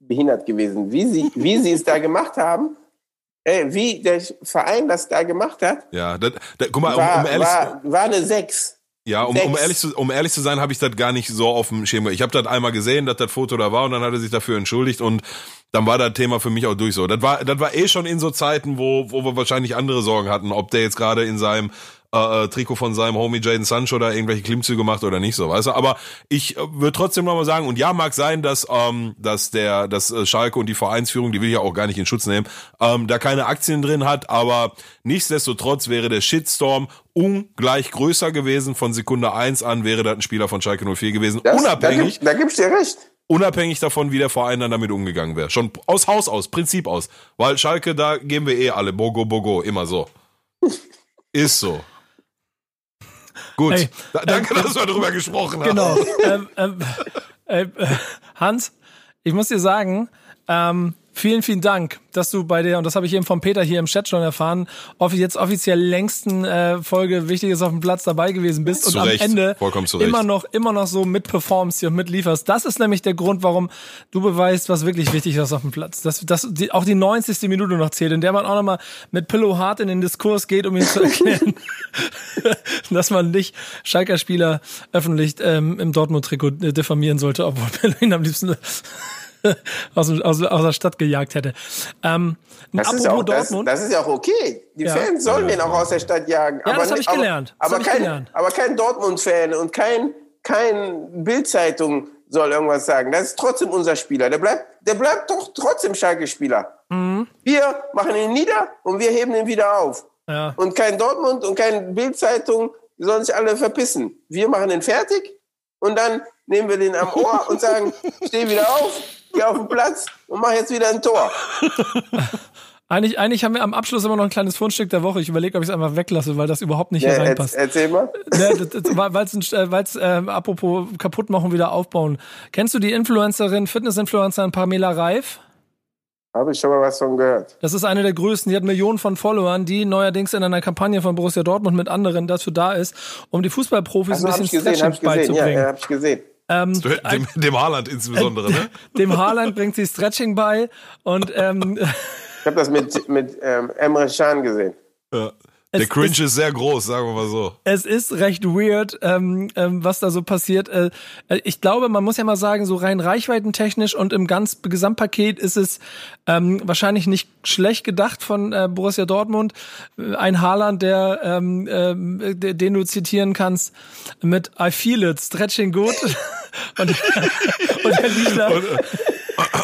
behindert gewesen. Wie sie, wie sie es da gemacht haben, äh, wie der Verein das da gemacht hat, ja, das, das, guck mal, war, um, um ehrlich, war, war eine 6. Ja, um, um, ehrlich zu, um ehrlich zu sein, habe ich das gar nicht so auf dem Schirm. Ich habe das einmal gesehen, dass das Foto da war und dann hat er sich dafür entschuldigt und dann war das Thema für mich auch durch so. Das war, das war eh schon in so Zeiten, wo, wo wir wahrscheinlich andere Sorgen hatten, ob der jetzt gerade in seinem äh, äh, Trikot von seinem Homie Jaden Sancho da irgendwelche Klimmzüge macht oder nicht so, weißt du. Aber ich äh, würde trotzdem nochmal sagen, und ja, mag sein, dass, ähm, dass der, dass äh, Schalke und die Vereinsführung, die will ich ja auch gar nicht in Schutz nehmen, ähm, da keine Aktien drin hat, aber nichtsdestotrotz wäre der Shitstorm ungleich größer gewesen. Von Sekunde eins an wäre das ein Spieler von Schalke 04 gewesen. Das, unabhängig. Da, da gibt's dir recht unabhängig davon, wie der Verein dann damit umgegangen wäre. Schon aus Haus aus, Prinzip aus. Weil Schalke, da gehen wir eh alle Bogo Bogo, immer so. Ist so. Gut, da, danke, äh, dass wir darüber gesprochen haben. Genau. ähm, ähm, äh, Hans, ich muss dir sagen, ähm, Vielen, vielen Dank, dass du bei der, und das habe ich eben von Peter hier im Chat schon erfahren, jetzt offiziell längsten äh, Folge Wichtiges auf dem Platz dabei gewesen bist und am Ende immer noch, immer noch so mitperformst und mitlieferst. Das ist nämlich der Grund, warum du beweist, was wirklich wichtig ist auf dem Platz. Dass, dass die, auch die 90. Minute noch zählt, in der man auch nochmal mit Pillow hart in den Diskurs geht, um ihm zu erklären, dass man nicht Schalker Spieler öffentlich ähm, im Dortmund-Trikot diffamieren sollte, obwohl Pillow ihn am liebsten aus, aus, aus der Stadt gejagt hätte. Ähm, das, ist auch, das, das, ist ja auch okay. Die ja. Fans sollen ja. den auch aus der Stadt jagen. Ja, aber das habe ich gelernt. Aber, aber, kein, gelernt. aber kein Dortmund-Fan und kein, kein Bild-Zeitung soll irgendwas sagen. Das ist trotzdem unser Spieler. Der bleibt, der bleibt doch trotzdem Schalke-Spieler. Mhm. Wir machen ihn nieder und wir heben ihn wieder auf. Ja. Und kein Dortmund und kein Bild-Zeitung, sollen sich alle verpissen. Wir machen ihn fertig und dann nehmen wir den am Ohr und sagen, steh wieder auf, geh auf den Platz und mach jetzt wieder ein Tor. Eigentlich, eigentlich haben wir am Abschluss immer noch ein kleines Fundstück der Woche. Ich überlege, ob ich es einfach weglasse, weil das überhaupt nicht hier ja, reinpasst. Erzähl mal. weil es äh, apropos kaputt machen, wieder aufbauen. Kennst du die Influencerin, Fitness-Influencerin Pamela Reif? Habe ich schon mal was von gehört. Das ist eine der größten. Die hat Millionen von Followern, die neuerdings in einer Kampagne von Borussia Dortmund mit anderen dazu da ist, um die Fußballprofis also, ein bisschen Stretching beizubringen. Ja, ja, hab ich gesehen. Ähm, dem, dem Haaland insbesondere, ne? Dem Haaland bringt sie Stretching bei und ähm, Ich habe das mit, mit ähm, Emre Can gesehen. Ja. Der Cringe ist, ist, sehr groß, sagen wir mal so. Es ist recht weird, ähm, ähm, was da so passiert. Äh, äh, ich glaube, man muss ja mal sagen, so rein reichweitentechnisch und im ganz Gesamtpaket ist es ähm, wahrscheinlich nicht schlecht gedacht von äh, Borussia Dortmund. Ein Haaland, der, ähm, äh, den du zitieren kannst mit I feel it, stretching good. und, und der Liebler. Und, äh,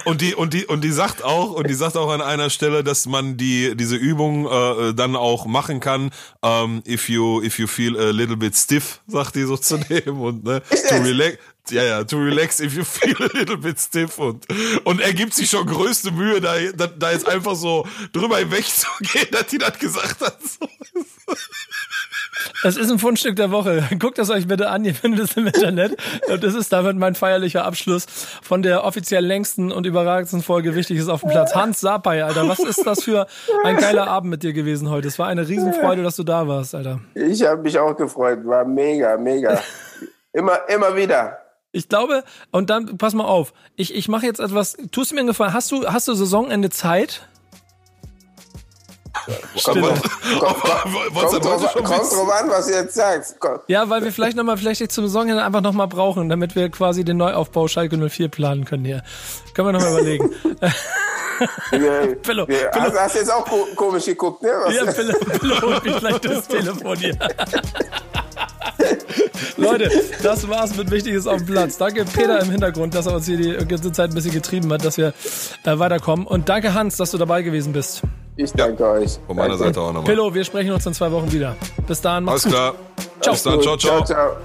und die und die und die sagt auch und die sagt auch an einer Stelle, dass man die diese Übung äh, dann auch machen kann. Um, ähm, if you if you feel a little bit stiff, sagt die so zu dem und ne, to relax. Ja, ja, to relax if you feel a little bit stiff und, und er gibt sich schon größte Mühe, da, da, da jetzt einfach so drüber hinwegzugehen, dass die das gesagt hat. So. Das ist ein Fundstück der Woche. Guckt das euch bitte an, ihr findet es im Internet. Und das ist damit mein feierlicher Abschluss von der offiziell längsten und überragendsten Folge Wichtiges auf dem Platz. Hans Sapai, Alter, was ist das für ein geiler Abend mit dir gewesen heute? Es war eine Riesenfreude, dass du da warst, Alter. Ich habe mich auch gefreut. War mega, mega. Immer, immer wieder. Ich glaube, und dann, pass mal auf, ich, ich mache jetzt etwas, tust du mir einen Gefallen, hast du, hast du Saisonende Zeit? Kommt, kommt, kommt, drauf, kommt drauf an, was du jetzt. Komm. Ja, weil wir vielleicht nochmal, vielleicht zum Saisonende einfach nochmal brauchen, damit wir quasi den Neuaufbau Schalke 04 planen können hier. Können wir nochmal überlegen. Pillow, Pillow. Hast, hast, du jetzt auch komisch geguckt, ne? Was? Ja, Pillow, Pillow holt mich gleich das Telefon hier. Leute, das war's mit Wichtiges auf dem Platz. Danke Peter im Hintergrund, dass er uns hier die ganze Zeit ein bisschen getrieben hat, dass wir äh, weiterkommen. Und danke Hans, dass du dabei gewesen bist. Ich danke ja, euch. Von meiner danke. Seite auch nochmal. Pillow, wir sprechen uns in zwei Wochen wieder. Bis dahin, mach's Alles klar. Ciao. Bis dann, ciao, ciao. ciao, ciao.